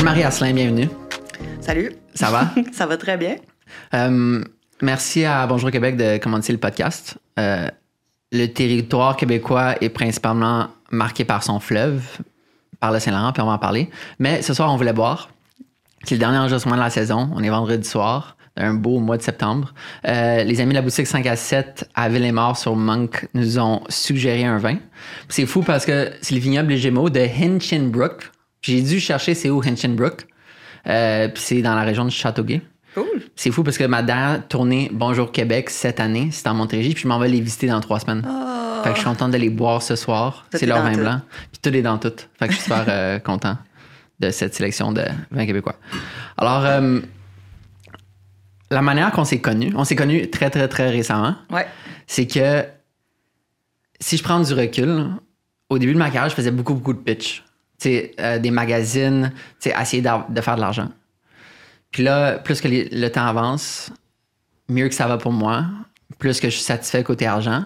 Anne-Marie Asselin, bienvenue. Salut. Ça va? ça va très bien. Euh, merci à Bonjour Québec de commencer le podcast. Euh, le territoire québécois est principalement marqué par son fleuve, par le Saint-Laurent, puis on va en parler. Mais ce soir, on voulait boire. C'est le dernier enregistrement de la saison. On est vendredi soir, un beau mois de septembre. Euh, les amis de la boutique 5 à 7 à Ville-et-Mort sur Monk nous ont suggéré un vin. C'est fou parce que c'est le vignoble Gémeaux de Hinchinbrook. J'ai dû chercher c'est où Hinchinbrook. Euh, puis c'est dans la région de Châteauguay. Cool. C'est fou parce que ma dernière tournée Bonjour Québec cette année, c'est en Montérégie, puis je m'en vais les visiter dans trois semaines. Oh. Fait que je suis contente de les boire ce soir. C'est est leur vin tout. blanc. Puis tout est dans tout. Fait que je suis super euh, content de cette sélection de vins québécois. Alors, euh, la manière qu'on s'est connus, on s'est connus très, très, très récemment, Ouais. c'est que si je prends du recul, au début de ma carrière, je faisais beaucoup, beaucoup de pitch. Euh, des magazines, essayer de faire de l'argent. Puis là, plus que le temps avance, mieux que ça va pour moi, plus que je suis satisfait côté argent.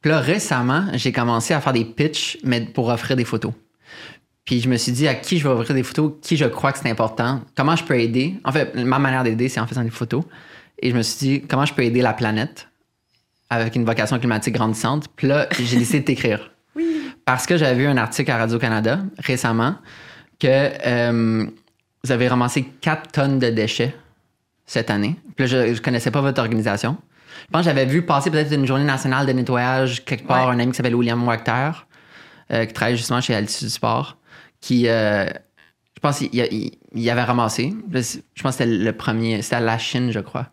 Puis là, récemment, j'ai commencé à faire des pitchs, mais pour offrir des photos. Puis je me suis dit à qui je vais offrir des photos, qui je crois que c'est important, comment je peux aider? En fait, ma manière d'aider, c'est en faisant des photos. Et je me suis dit comment je peux aider la planète avec une vocation climatique grandissante? Puis là, j'ai décidé de t'écrire. Oui. Parce que j'avais vu un article à Radio-Canada récemment que euh, vous avez ramassé 4 tonnes de déchets cette année. Puis là, je ne connaissais pas votre organisation. Je pense que j'avais vu passer peut-être une journée nationale de nettoyage quelque part, Ouais. un ami qui s'appelle William Wachter, euh, qui travaille justement chez Altitude Sport, qui, euh, je pense, il, il- il avait ramassé. Je pense que c'était le premier, c'était à la Chine, je crois.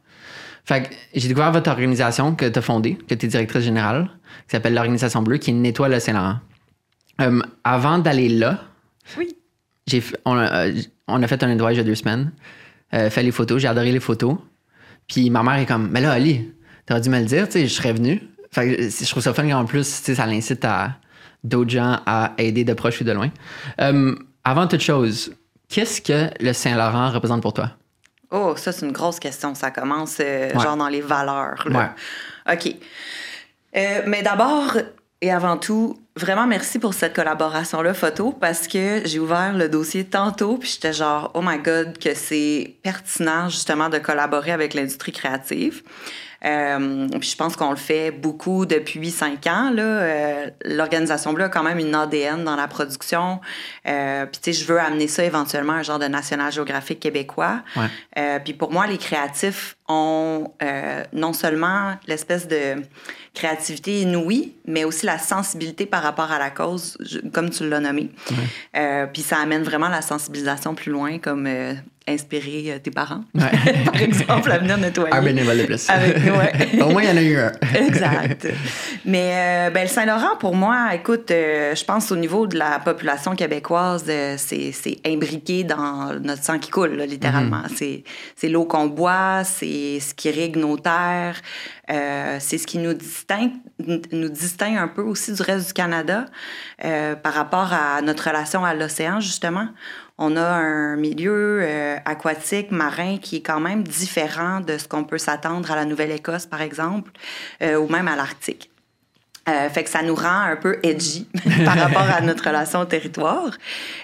Fait que j'ai découvert votre organisation que tu as fondée, que tu es directrice générale, qui s'appelle l'Organisation Bleue, qui nettoie le Saint-Laurent. Euh, avant d'aller là, Oui. j'ai fait- on, a, euh, on a fait un nettoyage il y a deux semaines, euh, fait les photos, j'ai adoré les photos. Puis ma mère est comme, mais là, Ali, t'aurais dû me le dire, tu sais, je serais venu. Fait que je trouve ça fun qu'en plus, tu sais, ça l'incite à d'autres gens à aider de proche ou de loin. Euh, avant toute chose, qu'est-ce que le Saint-Laurent représente pour toi? Oh, ça, c'est une grosse question. Ça commence euh, Ouais. genre dans les valeurs. là. OK. Euh, mais d'abord et avant tout, vraiment merci pour cette collaboration-là, photo, parce que j'ai ouvert le dossier tantôt, puis j'étais genre, oh my God, que c'est pertinent justement de collaborer avec l'industrie créative. Euh, puis je pense qu'on le fait beaucoup depuis cinq ans. là. Euh, L'organisation Bleue a quand même une ADN dans la production. Euh, puis tu sais, je veux amener ça éventuellement à un genre de national géographique québécois. Ouais. Euh, puis pour moi, les créatifs ont euh, non seulement l'espèce de créativité inouïe, mais aussi la sensibilité par rapport à la cause, comme tu l'as nommé. Euh, puis ça amène vraiment la sensibilisation plus loin, comme inspirer euh, tes parents, Ouais. par exemple, à venir nettoyer. Un bénévole de plus. Avec nous, ouais. Au moins, il y en a eu un. Exact. Mais euh, ben, le Saint-Laurent, pour moi, écoute, euh, je pense au niveau de la population québécoise, euh, c'est imbriqué dans notre sang qui coule, là, littéralement. C'est C'est l'eau qu'on boit, c'est ce qui irrigue nos terres, c'est ce qui nous distingue, nous distingue un peu aussi du reste du Canada par rapport à notre relation à l'océan, justement. On a un milieu euh, aquatique, marin, qui est quand même différent de ce qu'on peut s'attendre à la Nouvelle-Écosse, par exemple, euh, ou même à l'Arctique. Euh, fait que ça nous rend un peu edgy par rapport à notre relation au territoire.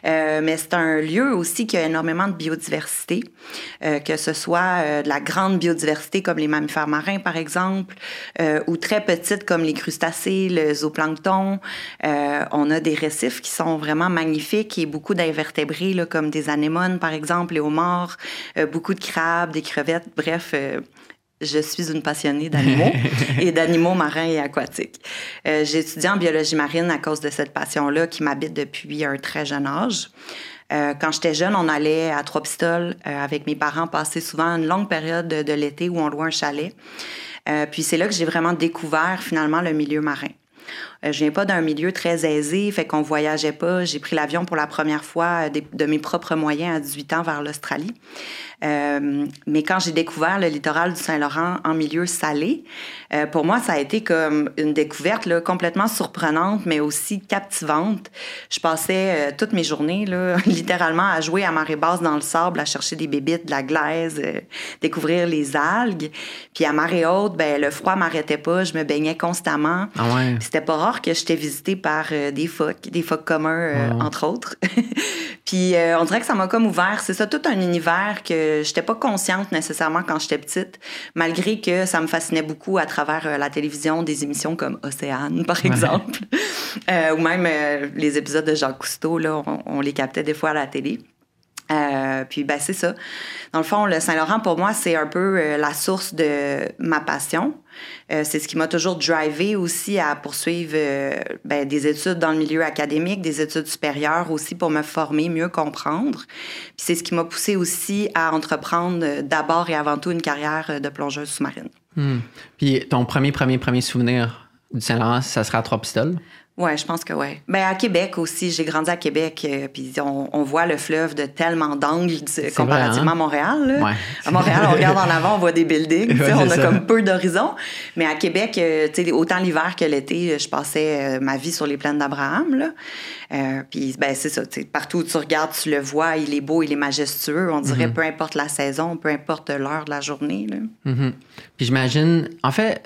Euh, mais c'est un lieu aussi qui a énormément de biodiversité, euh, que ce soit euh, de la grande biodiversité comme les mammifères marins, par exemple, euh, ou très petites comme les crustacés, le zooplancton. Euh, on a des récifs qui sont vraiment magnifiques et beaucoup d'invertébrés, là, comme des anémones, par exemple, les homards, beaucoup de crabes, des crevettes, bref... je suis une passionnée d'animaux et d'animaux marins et aquatiques. Euh, j'ai étudié en biologie marine à cause de cette passion-là qui m'habite depuis un très jeune âge. Euh, quand j'étais jeune, on allait à Trois-Pistoles euh, avec mes parents passer souvent une longue période de, de l'été où on louait un chalet. Euh, puis c'est là que j'ai vraiment découvert finalement le milieu marin. Euh, je viens pas d'un milieu très aisé, fait qu'on voyageait pas. J'ai pris l'avion pour la première fois euh, de mes propres moyens à 18 ans vers l'Australie. Euh, mais quand j'ai découvert le littoral du Saint-Laurent en milieu salé, euh, pour moi, ça a été comme une découverte là, complètement surprenante, mais aussi captivante. Je passais toutes mes journées, là, littéralement, à jouer à marée basse dans le sable, à chercher des bébites, de la glaise, découvrir les algues. Puis à marée haute, ben, le froid m'arrêtait pas, je me baignais constamment. Ah ouais. C'était c'était pas rare que j'étais visitée par euh, des phoques, des phoques communs, euh, Ouais. entre autres. Puis euh, on dirait que ça m'a comme ouvert, c'est ça, tout un univers que j'étais pas consciente nécessairement quand j'étais petite, malgré que ça me fascinait beaucoup à travers euh, la télévision, des émissions comme Océane, par exemple, Euh, ou même les épisodes de Jacques Cousteau, là, on, on les captait des fois à la télé. Euh, puis ben c'est ça. Dans le fond, le Saint-Laurent pour moi c'est un peu euh, la source de ma passion. Euh, c'est ce qui m'a toujours drivé aussi à poursuivre ben, des études dans le milieu académique, des études supérieures aussi pour me former, mieux comprendre. Puis c'est ce qui m'a poussé aussi à entreprendre d'abord et avant tout une carrière de plongeuse sous-marine. Hmm. Puis ton premier, premier, premier souvenir du Saint-Laurent, ça sera à Trois-Pistoles? Ouais, je pense que ouais. Ben à Québec aussi, j'ai grandi à Québec, euh, puis on, on voit le fleuve de tellement d'angles comparativement vrai, hein? à Montréal. là. Ouais. À Montréal, on regarde en avant, on voit des buildings, Ouais, on a ça. comme peu d'horizons. Mais à Québec, euh, autant l'hiver que l'été, je passais euh, ma vie sur les plaines d'Abraham. Euh, puis ben c'est ça, partout où tu regardes, tu le vois, il est beau, il est majestueux. On dirait peu importe la saison, peu importe l'heure de la journée. Mhm. Puis j'imagine, en fait,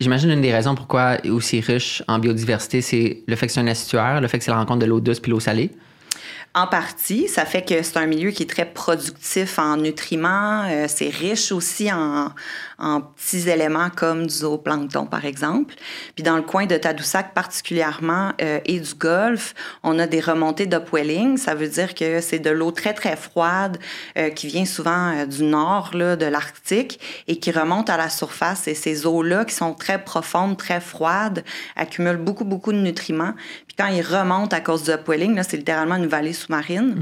j'imagine une des raisons pourquoi aussi riche en biodiversité, c'est le fait que c'est un estuaire, le fait que c'est la rencontre de l'eau douce puis l'eau salée. En partie, ça fait que c'est un milieu qui est très productif en nutriments. euh, c'est riche aussi en, en petits éléments comme du zooplancton, par exemple. Puis dans le coin de Tadoussac particulièrement euh, et du Golfe, on a des remontées d'upwelling. Ça veut dire que c'est de l'eau très, très froide euh, qui vient souvent euh, du nord là, de l'Arctique et qui remonte à la surface. Et ces eaux-là, qui sont très profondes, très froides, accumulent beaucoup, beaucoup de nutriments. Puis quand ils remontent à cause du upwelling, là, c'est littéralement une vallée sous-marine.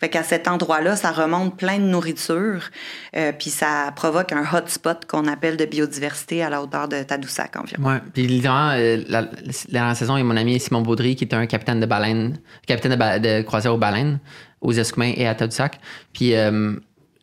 Fait qu'à cet endroit-là, ça remonte plein de nourriture. euh, puis ça provoque un hotspot qu'on appelle de biodiversité à la hauteur de Tadoussac environ. Ouais. Puis littéralement, euh, la, dernière saison, il y a mon ami Simon Baudry qui était un capitaine de baleine, capitaine de, ba- de croisière aux baleines, aux Escoumins et à Tadoussac. Puis euh,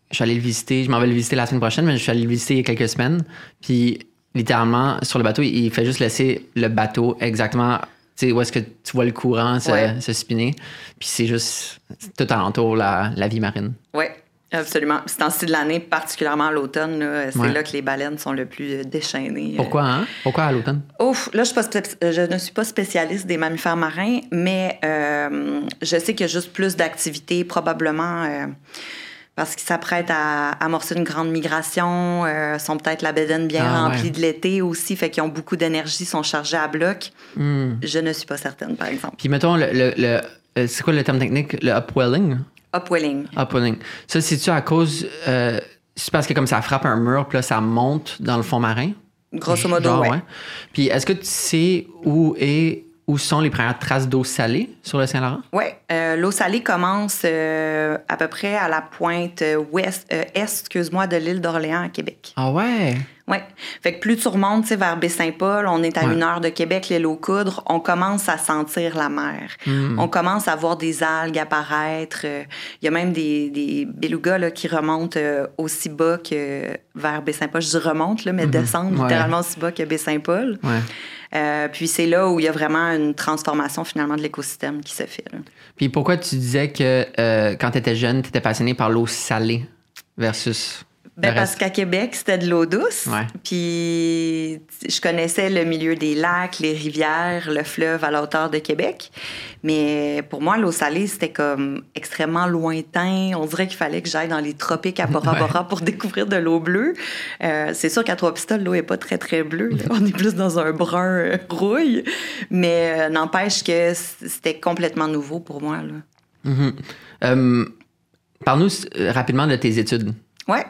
je suis allé le visiter, je m'en vais le visiter la semaine prochaine, mais je suis allé le visiter il y a quelques semaines. Puis littéralement, sur le bateau, il il fait juste laisser le bateau exactement. Tu sais, où est-ce que tu vois le courant se, Ouais. se spinner? Puis c'est juste tout alentour la, la vie marine. Oui, absolument. C'est en style de l'année, particulièrement à l'automne, là, c'est Ouais. là que les baleines sont le plus euh, déchaînées. Pourquoi, hein? Pourquoi à l'automne? Ouf, là, je, suis pas spé- je ne suis pas spécialiste des mammifères marins, mais euh, je sais qu'il y a juste plus d'activités, probablement euh, parce qu'ils s'apprêtent à amorcer une grande migration, euh, sont peut-être la bédaine bien Ah, remplie ouais. de l'été aussi, fait qu'ils ont beaucoup d'énergie, sont chargés à bloc. Hmm. Je ne suis pas certaine, par exemple. Puis mettons, le, le- le- euh, c'est quoi le terme technique? Le upwelling? Upwelling. Upwelling. Ça, c'est-tu à cause. euh, c'est parce que comme ça frappe un mur, puis là, ça monte dans le fond marin? Grosso modo, Genre, ouais. Puis est-ce que tu sais où est où sont les premières traces d'eau salée sur le Saint-Laurent? Oui, l'eau salée commence euh, à peu près à la pointe euh, ouest, euh, est, excuse-moi, de l'île d'Orléans à Québec. Ah ouais? Oui. Fait que plus tu remontes vers Baie-Saint-Paul, on est à Ouais. une heure de Québec, l'île aux coudres, on commence à sentir la mer. Hmm. On commence à voir des algues apparaître. euh, Il y a même des, des belugas là, qui remontent euh, aussi bas que vers Baie-Saint-Paul. Je dis remonte, là, mais descendent Mhm. Ouais. littéralement aussi bas que Baie-Saint-Paul. Ouais. Euh, puis c'est là où il y a vraiment une transformation finalement de l'écosystème qui se fait. là. Puis pourquoi tu disais que quand tu étais jeune, tu étais passionné par l'eau salée versus. Ben parce qu'à Québec, c'était de l'eau douce. Ouais. Puis je connaissais le milieu des lacs, les rivières, le fleuve à la hauteur de Québec. Mais pour moi, l'eau salée, c'était comme extrêmement lointain. On dirait qu'il fallait que j'aille dans les tropiques à Bora Bora pour découvrir de l'eau bleue. Euh, c'est sûr qu'à Trois-Pistoles, l'eau est pas très, très bleue. là. On est plus dans un brun euh, rouille. Mais euh, n'empêche que c'était complètement nouveau pour moi. Là. Mhm. Euh, Parle-nous rapidement de tes études. Ouais.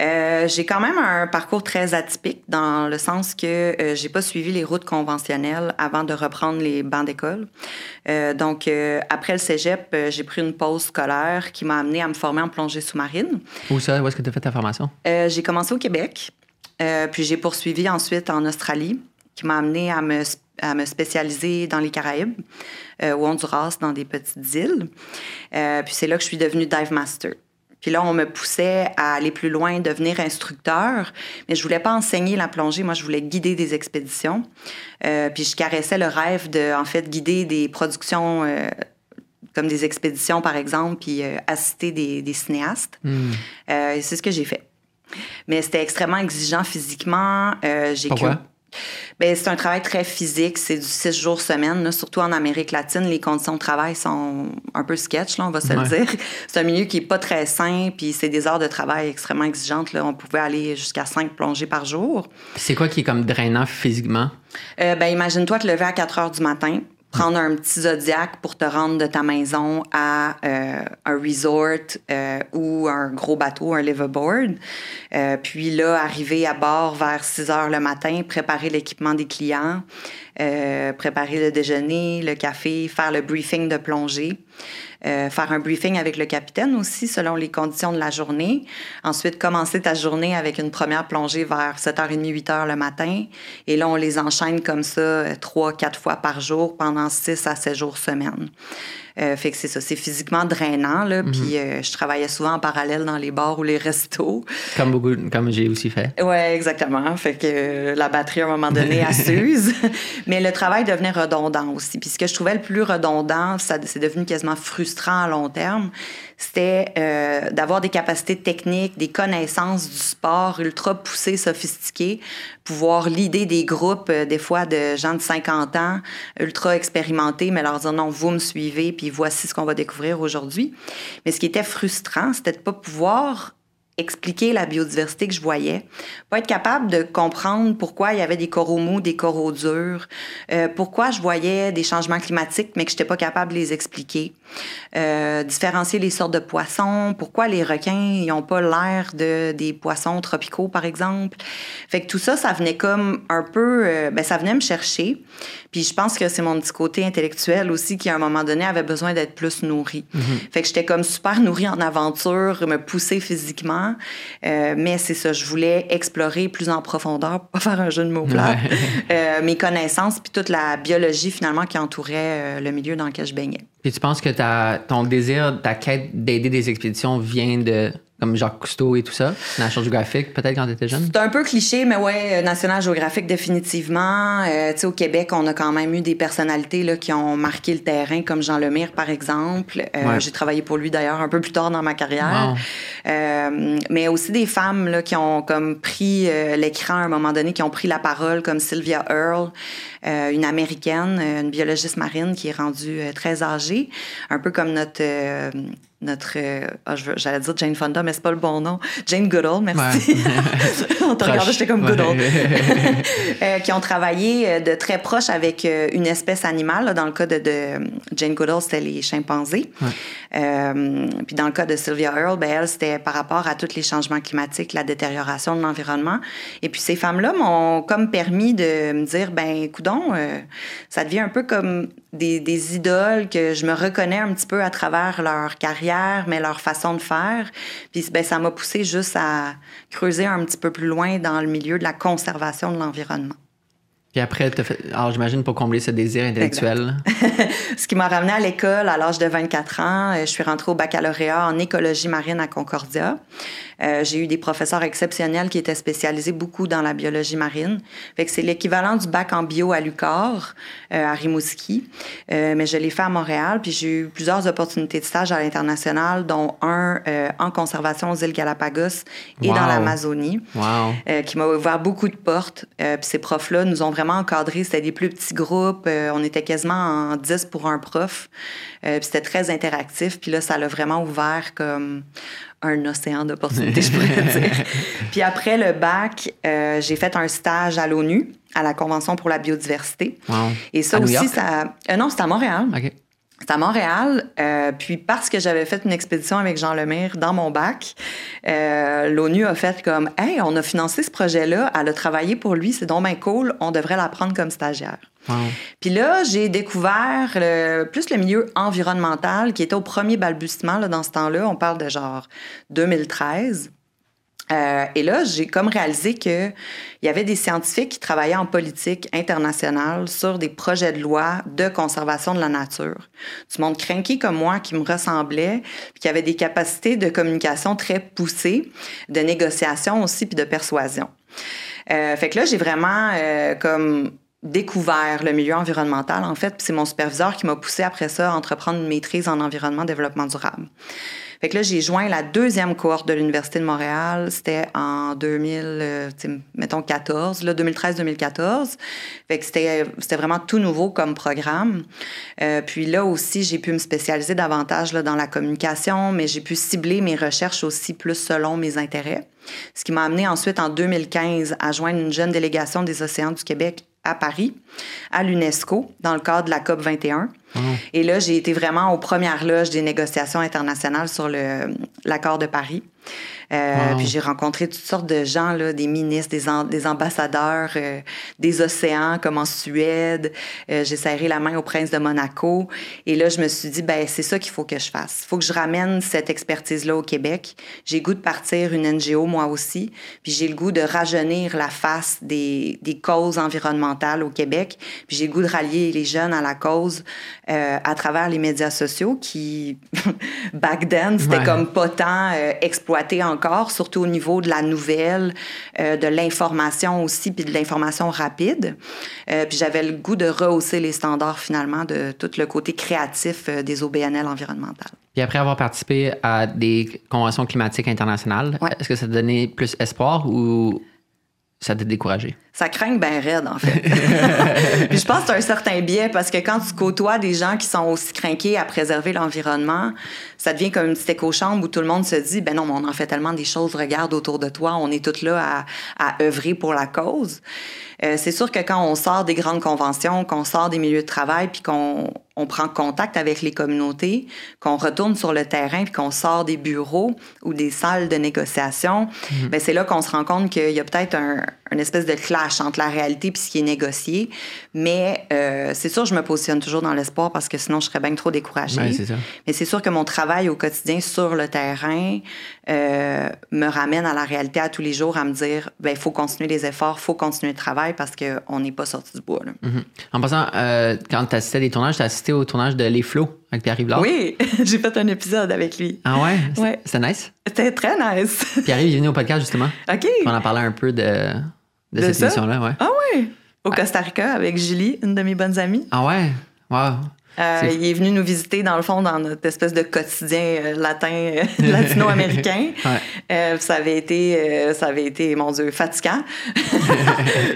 Euh, j'ai quand même un parcours très atypique dans le sens que euh, j'ai pas suivi les routes conventionnelles avant de reprendre les bancs d'école. Euh, donc, euh, après le cégep, j'ai pris une pause scolaire qui m'a amené à me former en plongée sous-marine. Où ça? Où est-ce que tu as fait ta formation? J'ai commencé au Québec, puis j'ai poursuivi ensuite en Australie, qui m'a amené à me, à me spécialiser dans les Caraïbes, euh, au Honduras, dans des petites îles. Euh, puis c'est là que je suis devenue dive master. Puis là, on me poussait à aller plus loin, devenir instructeur, mais je voulais pas enseigner la plongée. Moi, je voulais guider des expéditions. Euh, puis je caressais le rêve de, en fait, guider des productions euh, comme des expéditions, par exemple, puis euh, assister des, des cinéastes. Et c'est ce que j'ai fait. Mais c'était extrêmement exigeant physiquement. Euh, j'ai Pourquoi? Ben, c'est un travail très physique, c'est du six jours semaine, là, surtout en Amérique latine, les conditions de travail sont un peu sketch, là, on va se le dire. C'est un milieu qui est pas très sain, puis c'est des heures de travail extrêmement exigeantes. Là. On pouvait aller jusqu'à cinq plongées par jour. C'est quoi qui est comme drainant physiquement? Euh, ben, imagine-toi te lever à 4 heures du matin, prendre un petit Zodiac pour te rendre de ta maison à euh, un resort euh, ou un gros bateau, un liveaboard. Euh, puis là, arriver à bord vers 6 heures le matin, préparer l'équipement des clients, euh, préparer le déjeuner, le café, faire le briefing de plongée. Euh, faire un briefing avec le capitaine aussi selon les conditions de la journée. Ensuite, commencer ta journée avec une première plongée vers 7h30, 8h le matin. Et là, on les enchaîne comme ça trois, quatre fois par jour pendant 6 à 7 jours semaine. Euh, fait que c'est ça, c'est physiquement drainant. Là, Puis euh, je travaillais souvent en parallèle dans les bars ou les restos. Comme beaucoup, comme j'ai aussi fait. Ouais, exactement. Fait que euh, la batterie, à un moment donné, elle s'use. Mais le travail devenait redondant aussi. Puis ce que je trouvais le plus redondant, ça, c'est devenu quasiment frustrant à long terme, c'était euh, d'avoir des capacités techniques, des connaissances du sport ultra poussées, sophistiquées, pouvoir l'idée des groupes, euh, des fois de gens de 50 ans, ultra expérimentés, mais leur dire non, vous me suivez, puis voici ce qu'on va découvrir aujourd'hui. Mais ce qui était frustrant, c'était de pas pouvoir expliquer la biodiversité que je voyais, pas être capable de comprendre pourquoi il y avait des coraux mous, des coraux durs, euh, pourquoi je voyais des changements climatiques mais que je n'étais pas capable de les expliquer, euh, différencier les sortes de poissons, pourquoi les requins n'ont pas l'air de des poissons tropicaux par exemple? Fait que tout ça, ça venait comme un peu, euh, ben ça venait me chercher. Puis je pense que c'est mon petit côté intellectuel aussi qui à un moment donné avait besoin d'être plus nourri. Fait que j'étais comme super nourrie en aventure, me pousser physiquement euh, mais c'est ça, je voulais explorer plus en profondeur, pas faire un jeu de mots plat, euh, mes connaissances, puis toute la biologie finalement qui entourait le milieu dans lequel je baignais. Puis tu penses que ta, ton désir, ta quête d'aider des expéditions vient de comme Jacques Cousteau et tout ça, National Geographic, peut-être quand tu étais jeune? C'est un peu cliché, mais ouais, National Geographic définitivement. Euh, tu sais, au Québec, on a quand même eu des personnalités là, qui ont marqué le terrain, comme Jean Lemire, par exemple. Euh, J'ai travaillé pour lui d'ailleurs un peu plus tard dans ma carrière. Euh, mais aussi des femmes là, qui ont comme pris euh, l'écran à un moment donné, qui ont pris la parole, comme Sylvia Earle, euh, une américaine, une biologiste marine qui est rendue très âgée, un peu comme notre notre, euh, ah, j'allais dire Jane Fonda, mais c'est pas le bon nom. Jane Goodall, merci. On te regardait, j'étais comme Goodall. euh, qui ont travaillé euh, de très proche avec euh, une espèce animale. Là, dans le cas de, de Jane Goodall, c'était les chimpanzés. Euh, puis dans le cas de Sylvia Earle, ben, elle, c'était par rapport à tous les changements climatiques, la détérioration de l'environnement. Et puis ces femmes-là m'ont comme permis de me dire, ben, coudon, ça devient un peu comme des, des idoles que je me reconnais un petit peu à travers leur carrière, mais leur façon de faire. Puis ben, ça m'a poussé juste à creuser un petit peu plus loin dans le milieu de la conservation de l'environnement. Puis après, fait... alors j'imagine pour combler ce désir intellectuel. ce qui m'a ramené à l'école à l'âge de 24 ans, je suis rentrée au baccalauréat en écologie marine à Concordia. Euh, j'ai eu des professeurs exceptionnels qui étaient spécialisés beaucoup dans la biologie marine. Fait que c'est l'équivalent du bac en bio à Lucar, euh, à Rimouski. Euh, mais je l'ai fait à Montréal, puis j'ai eu plusieurs opportunités de stage à l'international, dont un euh, en conservation aux îles Galapagos et Wow. dans l'Amazonie, Wow. euh, qui m'a ouvert beaucoup de portes. Euh, puis ces profs-là nous ont vraiment encadrés. C'était des plus petits groupes. Euh, on était quasiment en 10 pour un prof. Euh, puis c'était très interactif. Puis là, ça l'a vraiment ouvert comme un océan d'opportunités, je pourrais dire. Puis après le bac, euh, j'ai fait un stage à l'ONU, à la Convention pour la biodiversité. Wow. Et ça À New aussi, York? ça... euh, non, c'était à Montréal. C'était à Montréal. euh, puis parce que j'avais fait une expédition avec Jean Lemire dans mon bac, euh, l'ONU a fait comme Hey, on a financé ce projet-là, elle a travaillé pour lui, c'est donc bien cool, on devrait la prendre comme stagiaire. Wow. Puis là, j'ai découvert le- plus le milieu environnemental qui était au premier balbutiement là, dans ce temps-là. On parle de genre 2013. Euh, et là, j'ai comme réalisé qu'il y avait des scientifiques qui travaillaient en politique internationale sur des projets de loi de conservation de la nature. Du monde cranky comme moi qui me ressemblait, puis qui avait des capacités de communication très poussées, de négociation aussi, puis de persuasion. Euh, fait que là, j'ai vraiment euh, comme découvert le milieu environnemental, en fait. Puis c'est mon superviseur qui m'a poussé après ça à entreprendre une maîtrise en environnement développement durable. Fait que là, j'ai joint la deuxième cohorte de l'Université de Montréal. C'était en 2000, euh, mettons 14, 2013-2014. Fait que c'était, c'était vraiment tout nouveau comme programme. Euh, puis là aussi, j'ai pu me spécialiser davantage là, dans la communication, mais j'ai pu cibler mes recherches aussi plus selon mes intérêts. Ce qui m'a amené ensuite en 2015 à joindre une jeune délégation des océans du Québec à Paris, à l'UNESCO, dans le cadre de la COP 21. Ah. Et là, j'ai été vraiment aux premières loges des négociations internationales sur l'accord de Paris. Euh, puis j'ai rencontré toutes sortes de gens, là, des ministres, des, des ambassadeurs euh, des océans, comme en Suède. Euh, j'ai serré la main au prince de Monaco. Et là, je me suis dit, ben c'est ça qu'il faut que je fasse. Il faut que je ramène cette expertise-là au Québec. J'ai le goût de partir une NGO, moi aussi. Puis j'ai le goût de rajeunir la face des, des causes environnementales au Québec. Puis j'ai le goût de rallier les jeunes à la cause à travers les médias sociaux qui, back then, c'était comme pas tant exploité en surtout au niveau de la nouvelle, euh, de l'information aussi, puis de l'information rapide. Euh, puis j'avais le goût de rehausser les standards finalement de tout le côté créatif euh, des OBNL environnementales. Puis après avoir participé à des conventions climatiques internationales, est-ce que ça te donnait plus espoir ou ça t'a découragé? Ça craint bien raide, en fait. Puis je pense que c'est un certain biais parce que quand tu côtoies des gens qui sont aussi craqués à préserver l'environnement, ça devient comme une petite éco-chambre où tout le monde se dit ben non, mais on en fait tellement des choses, regarde autour de toi, on est toutes là à, à œuvrer pour la cause. Euh, c'est sûr que quand on sort des grandes conventions, qu'on sort des milieux de travail, puis qu'on on prend contact avec les communautés, qu'on retourne sur le terrain, puis qu'on sort des bureaux ou des salles de négociation, mhm. ben c'est là qu'on se rend compte qu'il y a peut-être un, une espèce de clash entre la réalité et ce qui est négocié. Mais euh, c'est sûr, je me positionne toujours dans l'espoir parce que sinon, je serais bien trop découragée. Mais c'est sûr que mon travail au quotidien sur le terrain euh, me ramène à la réalité à tous les jours, à me dire, ben il faut continuer les efforts, il faut continuer le travail parce qu'on n'est pas sorti du bois. Mhm. En passant, euh, quand tu assistais à des tournages, tu as assisté au tournage de Les Flots avec Pierre Rivard. Oui, j'ai fait un épisode avec lui. Ah ouais? ouais. C'était nice? C'était très nice. Pierre il est venu au podcast justement. OK. On en parlait un peu de, de, cette émission-là, ouais. Ah ouais? Au Costa Rica avec Julie, une de mes bonnes amies. Ah ouais? Wow. Euh, il est venu nous visiter, dans le fond, dans notre espèce de quotidien euh, latin, euh, latino-américain. ça avait été, ça avait été, mon Dieu, fatigant.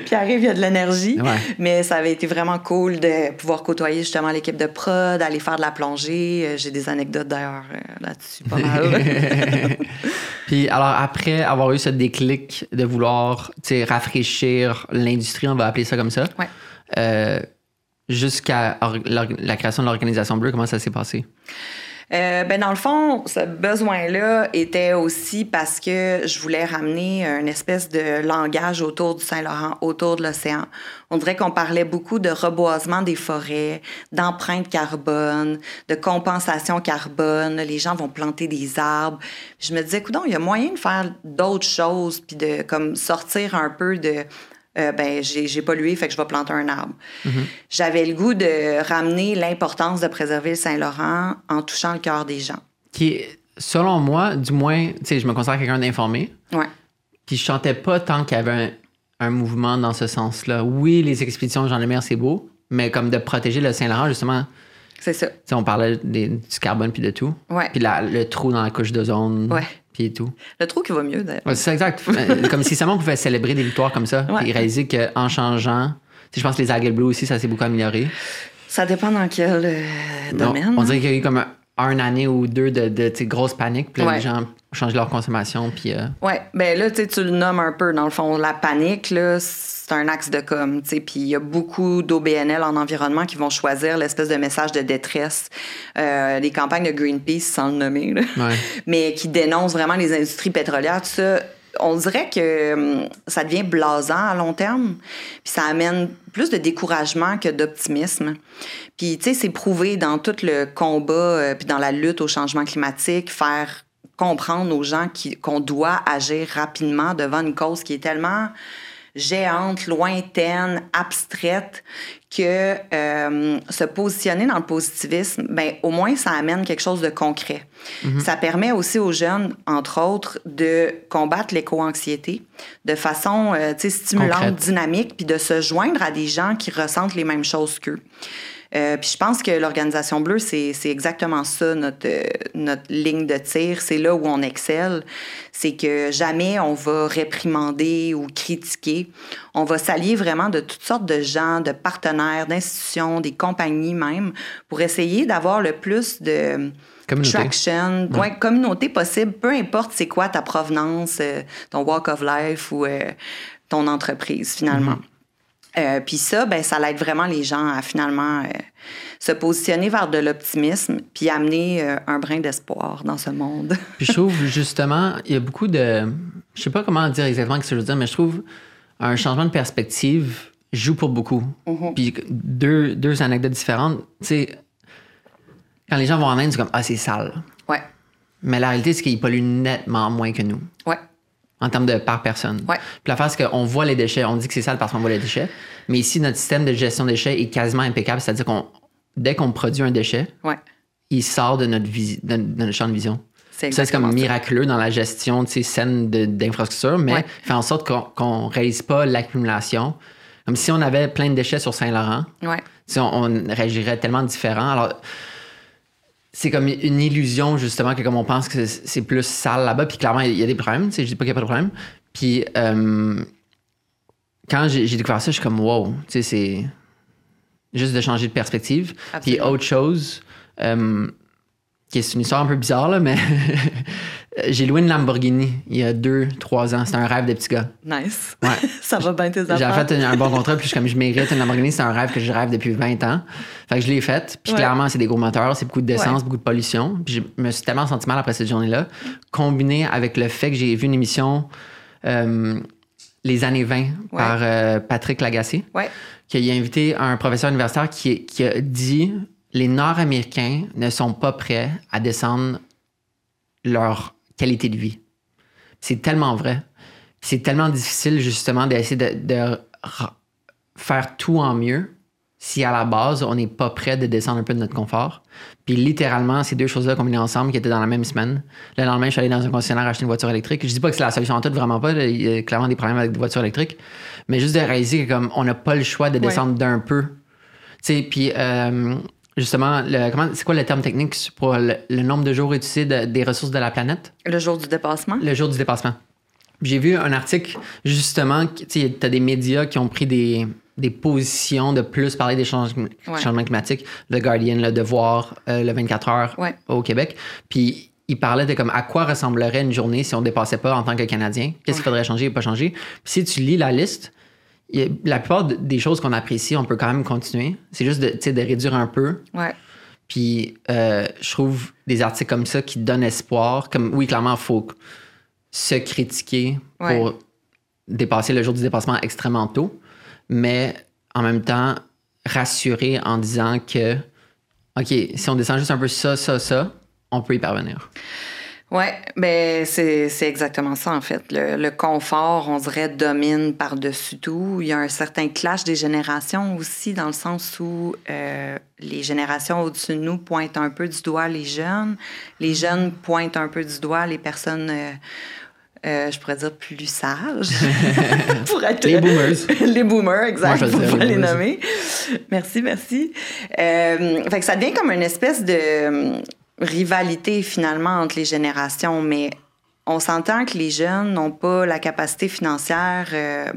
Puis arrive, il y a de l'énergie. Mais ça avait été vraiment cool de pouvoir côtoyer justement l'équipe de prod, aller faire de la plongée. J'ai des anecdotes d'ailleurs là-dessus, pas mal. Puis alors, après avoir eu ce déclic de vouloir rafraîchir l'industrie, on va appeler ça comme ça. Ouais jusqu'à la création de l'organisation bleue, comment ça s'est passé? Euh, ben dans le fond, ce besoin-là était aussi parce que je voulais ramener une espèce de langage autour du Saint-Laurent, autour de l'océan. On dirait qu'on parlait beaucoup de reboisement des forêts, d'empreinte carbone, de compensation carbone. Les gens vont planter des arbres. Je me disais, écoute, il y a moyen de faire d'autres choses, puis de comme sortir un peu de euh, ben j'ai pollué, fait que je vais planter un arbre. Mm-hmm. J'avais le goût de ramener l'importance de préserver le Saint-Laurent en touchant le cœur des gens. Qui, selon moi, du moins, tu sais, je me considère quelqu'un d'informé. Ouais. Puis je chantais pas tant qu'il y avait un, mouvement dans ce sens-là. Oui, les expéditions Jean Lemaire, c'est beau, mais comme de protéger le Saint-Laurent, justement. C'est ça. on parlait du carbone puis de tout. Ouais. Puis le trou dans la couche d'ozone. Ouais tout. Le trou qui va mieux, d'ailleurs. c'est exact. Euh, comme si seulement on pouvait célébrer des victoires comme ça et réaliser qu'en changeant, je pense que les algues bleues aussi, ça s'est beaucoup amélioré. Ça dépend dans quel euh, domaine. on dirait qu'il y a eu comme un, année ou deux de, de, grosse panique, puis les gens changent leur consommation. Puis, euh... Ouais, ben là, tu le nommes un peu, dans le fond. La panique, là, c'est un axe de com, tu sais, puis il y a beaucoup d'OBNL en environnement qui vont choisir l'espèce de message de détresse, euh, les campagnes de Greenpeace, sans le nommer, mais qui dénoncent vraiment les industries pétrolières, tout ça. On dirait que hum, ça devient blasant à long terme, puis ça amène plus de découragement que d'optimisme. Puis, tu sais, c'est prouvé dans tout le combat, euh, puis dans la lutte au changement climatique, faire comprendre aux gens qu'on doit agir rapidement devant une cause qui est tellement géante, lointaine, abstraite, que euh, se positionner dans le positivisme, ben au moins ça amène quelque chose de concret. Mm-hmm. Ça permet aussi aux jeunes, entre autres, de combattre l'éco-anxiété de façon euh, stimulante, dynamique, puis de se joindre à des gens qui ressentent les mêmes choses qu'eux. Euh, puis je pense que l'Organisation Bleue, c'est exactement ça, notre, euh, notre ligne de tir. C'est là où on excelle. C'est que jamais on va réprimander ou critiquer. On va s'allier vraiment de toutes sortes de gens, de partenaires, d'institutions, des compagnies même, pour essayer d'avoir le plus de Communauté. traction, Ouais. ouais, communauté possible, peu importe c'est quoi ta provenance, euh, ton walk of life ou euh, ton entreprise finalement. Euh, Puis ça, ben, ça l'aide vraiment les gens à finalement euh, se positionner vers de l'optimisme puis amener euh, un brin d'espoir dans ce monde. Puis je trouve justement, il y a beaucoup de. Je sais pas comment dire exactement ce que je veux dire, mais je trouve un changement de perspective joue pour beaucoup. Puis deux, deux anecdotes différentes. Tu sais, quand les gens vont en Inde, c'est comme Ah, c'est sale. ouais, Mais la réalité, c'est qu'ils polluent nettement moins que nous, ouais, en termes de par personne. Ouais. Puis l'affaire, c'est qu'on voit les déchets. On dit que c'est sale parce qu'on voit les déchets. Mais ici, notre système de gestion des déchets est quasiment impeccable. C'est-à-dire qu'on dès qu'on produit un déchet, ouais. il sort de notre, visi- de, de notre champ de vision. C'est Ça, c'est comme ça. miraculeux dans la gestion de ces saine d'infrastructure, mais Ouais. fait en sorte qu'on qu'on réalise pas l'accumulation. Comme si on avait plein de déchets sur Saint-Laurent, on, on réagirait tellement différent. Alors, c'est comme une illusion, justement, que comme on pense que c'est- plus sale là-bas, puis clairement, il y a des problèmes, tu sais, je dis pas qu'il n'y a pas de problème. Puis, euh, quand j'ai découvert ça, je suis comme, wow, tu sais, c'est juste de changer de perspective. Puis, autre chose, euh, qui est une histoire un peu bizarre, là, mais j'ai loué une Lamborghini il y a deux, trois ans. C'était un rêve de petit gars. nice. Ouais. ça va bien tes J'avais affaires. fait un, un bon contrat, puis je comme je mérite une Lamborghini, c'est un rêve que je rêve depuis 20 ans. Fait que je l'ai fait, puis Ouais. clairement, c'est des gros moteurs, c'est beaucoup d'essence, Ouais. beaucoup de pollution. Puis je me suis tellement senti mal après cette journée-là, combiné avec le fait que j'ai vu une émission euh, Les années 20 par euh, Patrick Lagacé, qui a invité un professeur universitaire qui, qui a dit les Nord-Américains ne sont pas prêts à descendre leur qualité de vie. C'est tellement vrai. C'est tellement difficile, justement, d'essayer de, faire tout en mieux si à la base, on n'est pas prêt de descendre un peu de notre confort. Puis littéralement, ces deux choses-là combinées ensemble qui étaient dans la même semaine. Le lendemain, je suis allé dans un concessionnaire acheter une voiture électrique. Je dis pas que c'est la solution en tout, vraiment pas. Il y a clairement des problèmes avec des voitures électriques. Mais juste de réaliser que comme on n'a pas le choix de descendre d'un peu. Tu sais, puis euh, justement, le- comment, c'est quoi le terme technique pour le, le nombre de jours utilisés de- des ressources de la planète? le jour du dépassement. Le jour du dépassement. J'ai vu un article, justement, tu sais, t'as des médias qui ont pris des, des positions de plus parler des changements, Ouais. changements climatiques. Le Guardian, Le Devoir, euh, le 24 heures Ouais. au Québec. Puis il parlait de comme à quoi ressemblerait une journée si on dépassait pas en tant que Canadien? Qu'est-ce qu'il faudrait changer et pas changer? Puis si tu lis la liste, la plupart de- des choses qu'on apprécie, on peut quand même continuer. C'est juste de, de réduire un peu. Ouais, Puis euh, je trouve des articles comme ça qui donnent espoir. Comme oui, clairement, il faut se critiquer pour dépasser le jour du dépassement extrêmement tôt, mais en même temps rassurer en disant que OK, si on descend juste un peu ça, ça, ça, on peut y parvenir. Ouais, ben c'est c'est exactement ça en fait. Le, le confort, on dirait, domine par-dessus tout. Il y a un certain clash des générations aussi, dans le sens où euh, les générations au-dessus de nous pointent un peu du doigt les jeunes, les jeunes pointent un peu du doigt les personnes, euh, euh, je pourrais dire, plus sages. pour être Les boomers. les boomers, exact, Moi, je pour pas les les nommer. Merci, merci. Euh, fait que ça devient comme une espèce de euh, rivalité finalement entre les générations, mais on s'entend que les jeunes n'ont pas la capacité financière euh,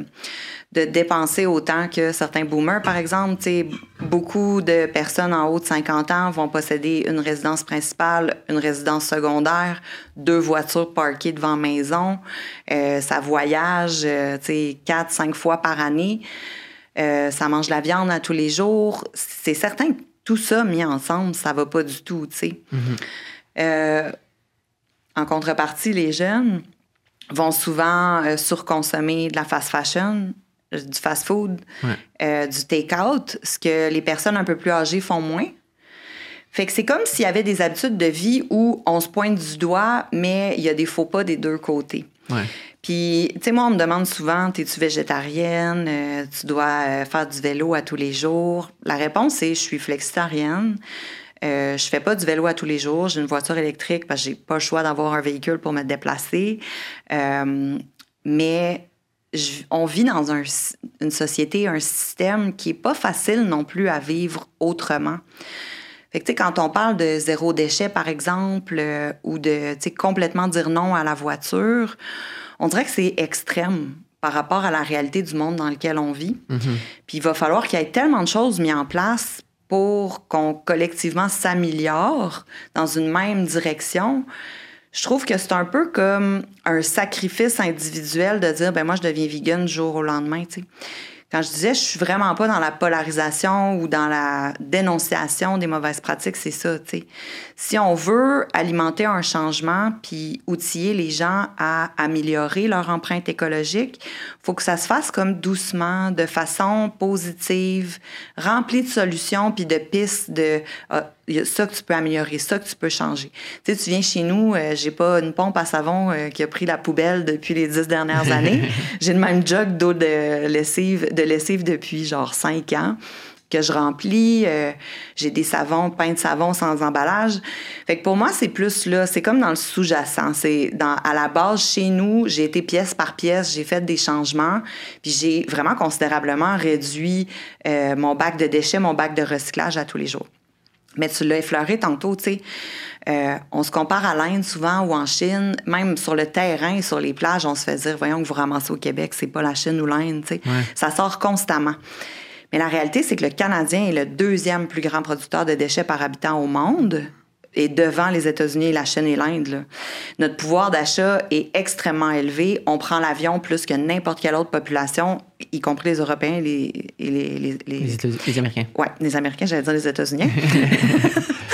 de dépenser autant que certains boomers, par exemple. Tu sais, beaucoup de personnes en haut de 50 ans vont posséder une résidence principale, une résidence secondaire, deux voitures parquées devant maison. Euh, ça voyage, euh, quatre, cinq fois par année. Euh, ça mange la viande à tous les jours. C'est certain tout ça mis ensemble, ça va pas du tout, tu sais. Euh, en contrepartie, les jeunes vont souvent euh, surconsommer de la fast fashion, du fast food, Ouais. euh, du take-out, ce que les personnes un peu plus âgées font moins. Fait que c'est comme s'il y avait des habitudes de vie où on se pointe du doigt, mais il y a des faux pas des deux côtés. Ouais. Puis, tu sais, moi, on me demande souvent, es-tu végétarienne? Euh, tu dois euh, faire du vélo à tous les jours? La réponse c'est, je suis flexitarienne. Euh, je fais pas du vélo à tous les jours. J'ai une voiture électrique parce que j'ai pas le choix d'avoir un véhicule pour me déplacer. Euh, mais on vit dans un, une société, un système qui est pas facile non plus à vivre autrement. Fait que, quand on parle de zéro déchet, par exemple, ou de complètement dire non à la voiture, on dirait que c'est extrême par rapport à la réalité du monde dans lequel on vit. Mm-hmm. Puis il va falloir qu'il y ait tellement de choses mises en place pour qu'on collectivement s'améliore dans une même direction je trouve que c'est un peu comme un sacrifice individuel de dire ben moi je deviens vegan du jour au lendemain, tu sais. Quand je disais je suis vraiment pas dans la polarisation ou dans la dénonciation des mauvaises pratiques, c'est ça, tu sais. Si on veut alimenter un changement puis outiller les gens à améliorer leur empreinte écologique, faut que ça se fasse comme doucement, de façon positive, remplie de solutions puis de pistes de ah, y a ça que tu peux améliorer, ça que tu peux changer. Tu sais, tu viens chez nous, euh, j'ai pas une pompe à savon euh, qui a pris la poubelle depuis les dix dernières années. j'ai le même jug d'eau de lessive, de lessive depuis genre cinq ans que je remplis. Euh, j'ai des savons, pain de savon sans emballage. Fait que pour moi, c'est plus là, c'est comme dans le sous-jacent. C'est dans, à la base, chez nous, j'ai été pièce par pièce, j'ai fait des changements, puis j'ai vraiment considérablement réduit mon bac de déchets, mon bac de recyclage à tous les jours. Mais tu l'as effleuré tantôt, tu sais. Euh, on se compare à l'Inde souvent ou en Chine, même sur le terrain, sur les plages, on se fait dire, voyons que vous ramassez au Québec, c'est pas la Chine ou l'Inde, tu sais. Ça sort constamment. Mais la réalité, c'est que le Canadien est le deuxième plus grand producteur de déchets par habitant au monde et devant les États-Unis, la Chine et l'Inde. Notre pouvoir d'achat est extrêmement élevé. On prend l'avion plus que n'importe quelle autre population, y compris les Européens les, les, les, les, les Américains. Oui, les Américains, j'allais dire les États-Unis.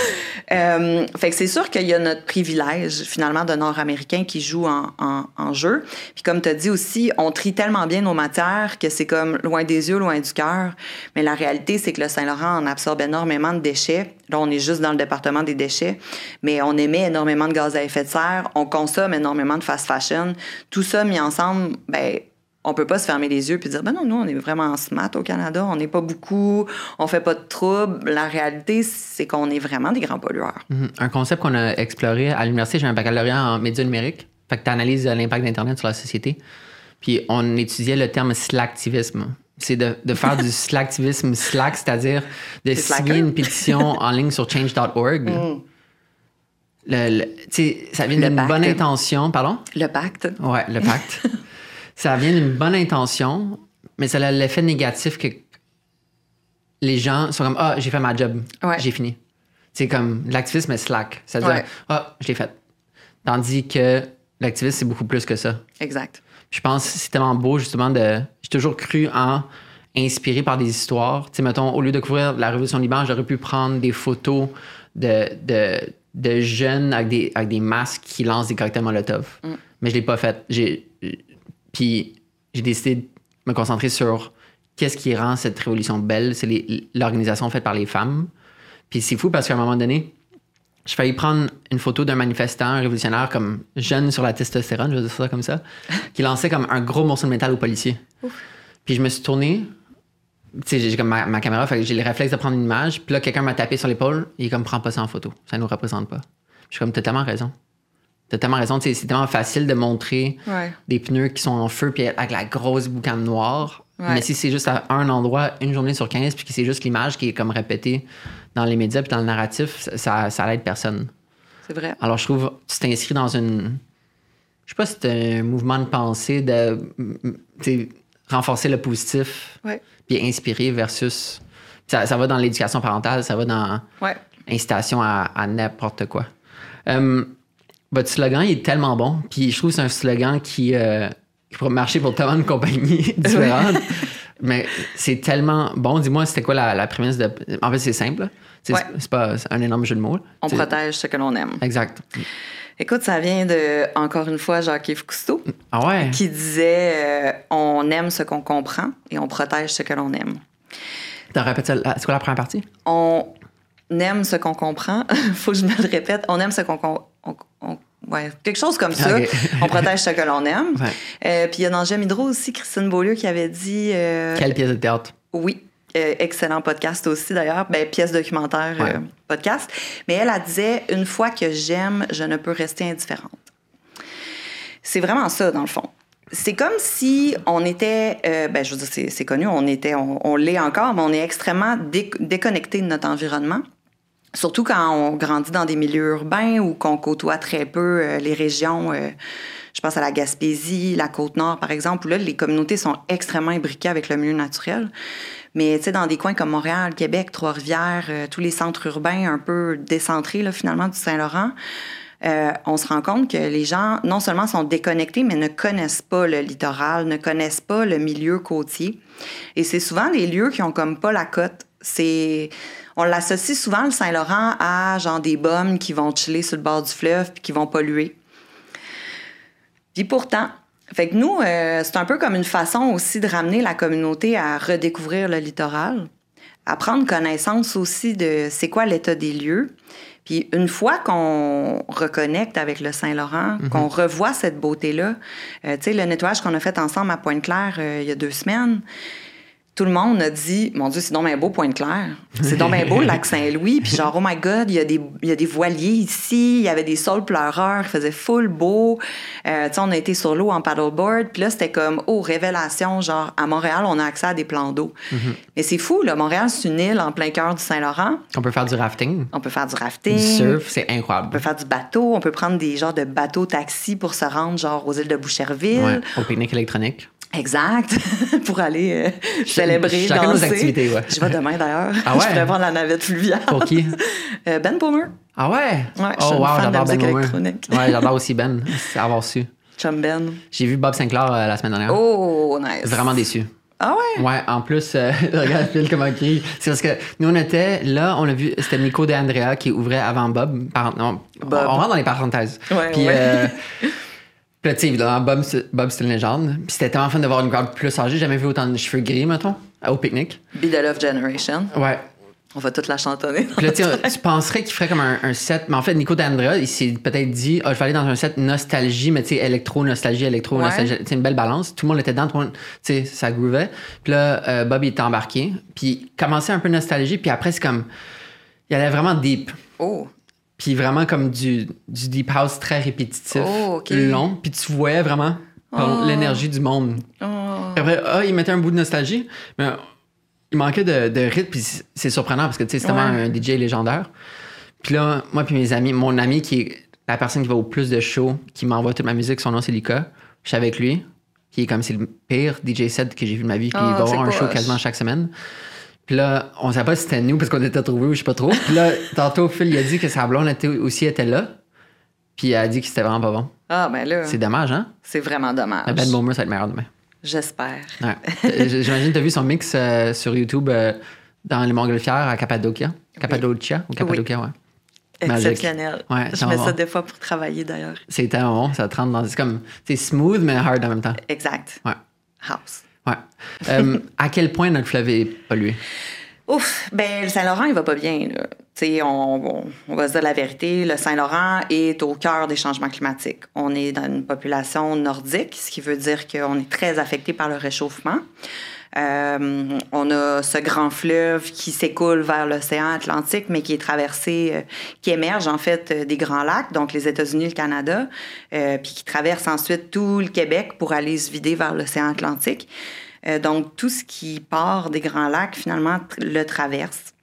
Euh, fait que c'est sûr qu'il y a notre privilège, finalement, de Nord-Américains qui joue en, en, jeu. Puis comme tu as dit aussi, on trie tellement bien nos matières que c'est comme loin des yeux, loin du cœur. Mais la réalité, c'est que le Saint-Laurent en absorbe énormément de déchets. Là, on est juste dans le département des déchets, mais on émet énormément de gaz à effet de serre, on consomme énormément de fast fashion. Tout ça mis ensemble, ben on peut pas se fermer les yeux puis dire ben non nous on est vraiment smart au Canada on n'est pas beaucoup on fait pas de troubles la réalité c'est qu'on est vraiment des grands pollueurs mhm. un concept qu'on a exploré à l'université j'ai un baccalauréat en médias numériques fait que tu analyses l'impact d'internet sur la société puis on étudiait le terme slacktivisme c'est de, faire du slacktivisme slack c'est-à-dire de signer une pétition en ligne sur change.org mm. Le, ça vient d'une bonne intention, pardon? Le pacte. Ouais, le pacte. ça vient d'une bonne intention, mais ça a l'effet négatif que les gens sont comme Ah, j'ai fait ma job, j'ai fini. C'est comme l'activisme est slack. C'est-à-dire Ah, je l'ai fait. Tandis que l'activisme, c'est beaucoup plus que ça. Exact. Je pense que c'est tellement beau, justement, de. J'ai toujours cru en inspiré par des histoires. Tu sais, mettons, au lieu de couvrir la Révolution Liban, j'aurais pu prendre des photos de, de, de jeunes avec des, avec des masques qui lancent des cocktails Molotov. Mm. Mais je l'ai pas fait. J'ai puis j'ai décidé de me concentrer sur qu'est-ce qui rend cette révolution belle. C'est l'organisation faite par les femmes. Puis c'est fou parce qu'à un moment donné, je failli prendre une photo d'un manifestant révolutionnaire comme jeune sur la testostérone, je vais dire ça comme ça, qui lançait comme un gros morceau de métal aux policiers. Puis je me suis tourné, tu sais, j'ai comme ma, caméra, j'ai les réflexes de prendre une image, puis là, quelqu'un m'a tapé sur l'épaule, et il comme, prend pas ça en photo, ça nous représente pas. Je suis comme, totalement raison. T'as tellement raison. C'est tellement facile de montrer des pneus qui sont en feu puis avec la grosse boucane noire. Mais si c'est juste à un endroit, une journée sur 15, puis que c'est juste l'image qui est comme répétée dans les médias puis dans le narratif, ça, ça aide personne. C'est vrai. Alors, je trouve tu t'inscris dans une. Je sais pas si c'est un mouvement de pensée de renforcer le positif puis inspirer versus. Ça, ça va dans l'éducation parentale, ça va dans l'incitation à, n'importe quoi. Euh, votre slogan il est tellement bon. Puis je trouve que c'est un slogan qui, euh, pourrait marcher pour tellement de compagnies différentes. Mais c'est tellement bon. Dis-moi, c'était quoi la, prémisse de. En fait, c'est simple. C'est pas un énorme jeu de mots. On protège ce que l'on aime. Exact. Écoute, ça vient de, encore une fois, Jacques-Yves Cousteau. Ah ouais? Qui disait euh, On aime ce qu'on comprend et on protège ce que l'on aime. Tu répètes ça. C'est quoi la première partie? On aime ce qu'on comprend. Faut que je me le répète. On aime ce qu'on comprend ouais, quelque chose comme ça. on protège ce que l'on aime. Euh, puis il y a dans J'aime Hydro aussi Christine Beaulieu qui avait dit. Euh, Quelle pièce de théâtre? Oui. Euh, excellent podcast aussi d'ailleurs, ben, pièce documentaire podcast. Mais elle, a disait Une fois que j'aime, je ne peux rester indifférente. C'est vraiment ça, dans le fond. c'est comme si on était, ben, je veux dire, c'est connu, on était, on, l'est encore, mais on est extrêmement déconnecté de notre environnement. Surtout quand on grandit dans des milieux urbains ou qu'on côtoie très peu euh, les régions. Euh, je pense à la Gaspésie, la Côte-Nord, par exemple, où là, les communautés sont extrêmement imbriquées avec le milieu naturel. Mais tu sais, dans des coins comme Montréal, Québec, Trois-Rivières, tous les centres urbains un peu décentrés, là, finalement, du Saint-Laurent, euh, on se rend compte que les gens, non seulement sont déconnectés, mais ne connaissent pas le littoral, ne connaissent pas le milieu côtier. Et c'est souvent des lieux qui ont comme pas la cote. C'est on l'associe souvent le Saint-Laurent à genre des bombes qui vont chiller sur le bord du fleuve puis qui vont polluer. Puis pourtant, fait que nous, euh, c'est un peu comme une façon aussi de ramener la communauté à redécouvrir le littoral, à prendre connaissance aussi de c'est quoi l'état des lieux, puis une fois qu'on reconnecte avec le Saint-Laurent, mhm. qu'on revoit cette beauté-là, euh, tu sais, le nettoyage qu'on a fait ensemble à Pointe-Claire euh, il y a deux semaines, tout le monde a dit Mon Dieu, c'est donc bien beau, Pointe-Claire. C'est donc bien beau, le lac Saint-Louis. Puis genre, oh my God, il y, a des, il y a des voiliers ici. Il y avait des sols pleureurs. Il faisait full beau. Euh, tu sais, on a été sur l'eau en paddleboard. Puis là, c'était comme, oh, révélation. Genre, à Montréal, on a accès à des plans d'eau. Mm-hmm. Mais c'est fou, là. Montréal, c'est une île en plein cœur du Saint-Laurent. On peut faire du rafting. On peut faire du rafting. Du surf, c'est incroyable. On peut faire du bateau. On peut prendre des genres de bateaux-taxis pour se rendre, genre, aux îles de Boucherville. Ouais, au pique-nique électronique. Exact, pour aller euh, célébrer, Chacun nos activités, ouais. Je vais demain d'ailleurs. Ah ouais? Je vais prendre la navette fluviale. Pour qui? Euh, ben Boomer. Ah ouais? Ouais, je suis oh, wow, j'adore Ben Boomer. Ouais, j'adore aussi Ben. C'est avoir su. Chum Ben. J'ai vu Bob Sinclair euh, la semaine dernière. Oh, nice. Vraiment déçu. Ah ouais? Ouais, en plus, regarde Phil comment il crie. C'est parce que nous, on était là, on l'a vu, c'était Nico de Andrea qui ouvrait avant Bob. non, Bob. On, rentre dans les parenthèses. Ouais, Puis, ouais. Puis là, tu sais, évidemment, Bob, Bob c'était une légende. Puis c'était tellement fun de voir une crowd plus âgée. J'ai jamais vu autant de cheveux gris, mettons, au pique-nique. Be the Love Generation. Ouais. On va toute la chantonner. Puis là, tu penserais qu'il ferait comme un, set. Mais en fait, Nico D'Andrea, il s'est peut-être dit, oh, je vais aller dans un set nostalgie, mais tu sais, électro-nostalgie, électro-nostalgie. C'est une belle balance. Tout le monde était dedans, tout le monde, tu sais, ça groovait. Puis là, euh, Bob, il était embarqué. Puis il commençait un peu nostalgie. Puis après, c'est comme, il allait vraiment deep. Oh. Puis vraiment comme du, du deep house très répétitif, oh, long. Puis tu voyais vraiment oh. l'énergie du monde. Oh. Après, ah, il mettait un bout de nostalgie, mais il manquait de, de rythme. Puis c'est surprenant parce que tu sais, c'est tellement un DJ légendaire. Puis là, moi puis mes amis, mon ami qui est la personne qui va au plus de shows, qui m'envoie toute ma musique, son nom c'est Lucas. Je suis avec lui, qui est comme c'est le pire DJ set que j'ai vu de ma vie, puis il va avoir un show quasiment chaque semaine. Puis là, on savait pas si c'était nous parce qu'on était trouvés ou je sais pas trop. Puis là, tantôt, Phil, il a dit que sa blonde était, aussi était là. Puis elle a dit que c'était vraiment pas bon. Ah, ben là. C'est dommage, hein? C'est vraiment dommage. Ben Boomer, ça va être meilleur demain. J'espère. Ouais. Euh, j'imagine que tu as vu son mix euh, sur YouTube euh, dans les Montgolfières à Cappadocia? Cappadocia? Ou Cappadocia, ouais. Exceptionnel. Ouais, je mets ça des fois pour travailler d'ailleurs. C'est tellement bon, ça te rentre dans. C'est comme. C'est smooth mais hard en même temps. Exact. Ouais. House. Ouais. Euh, à quel point notre fleuve est pollué? Ouf, ben le Saint-Laurent, il va pas bien. On, on, on, va se dire la vérité, le Saint-Laurent est au cœur des changements climatiques. On est dans une population nordique, ce qui veut dire qu'on est très affecté par le réchauffement. Euh, on a ce grand fleuve qui s'écoule vers l'océan Atlantique, mais qui est traversé, euh, qui émerge en fait euh, des grands lacs, donc les États-Unis, le Canada, puis qui traverse ensuite tout le Québec pour aller se vider vers l'océan Atlantique. donc tout ce qui part des grands lacs finalement le traverse.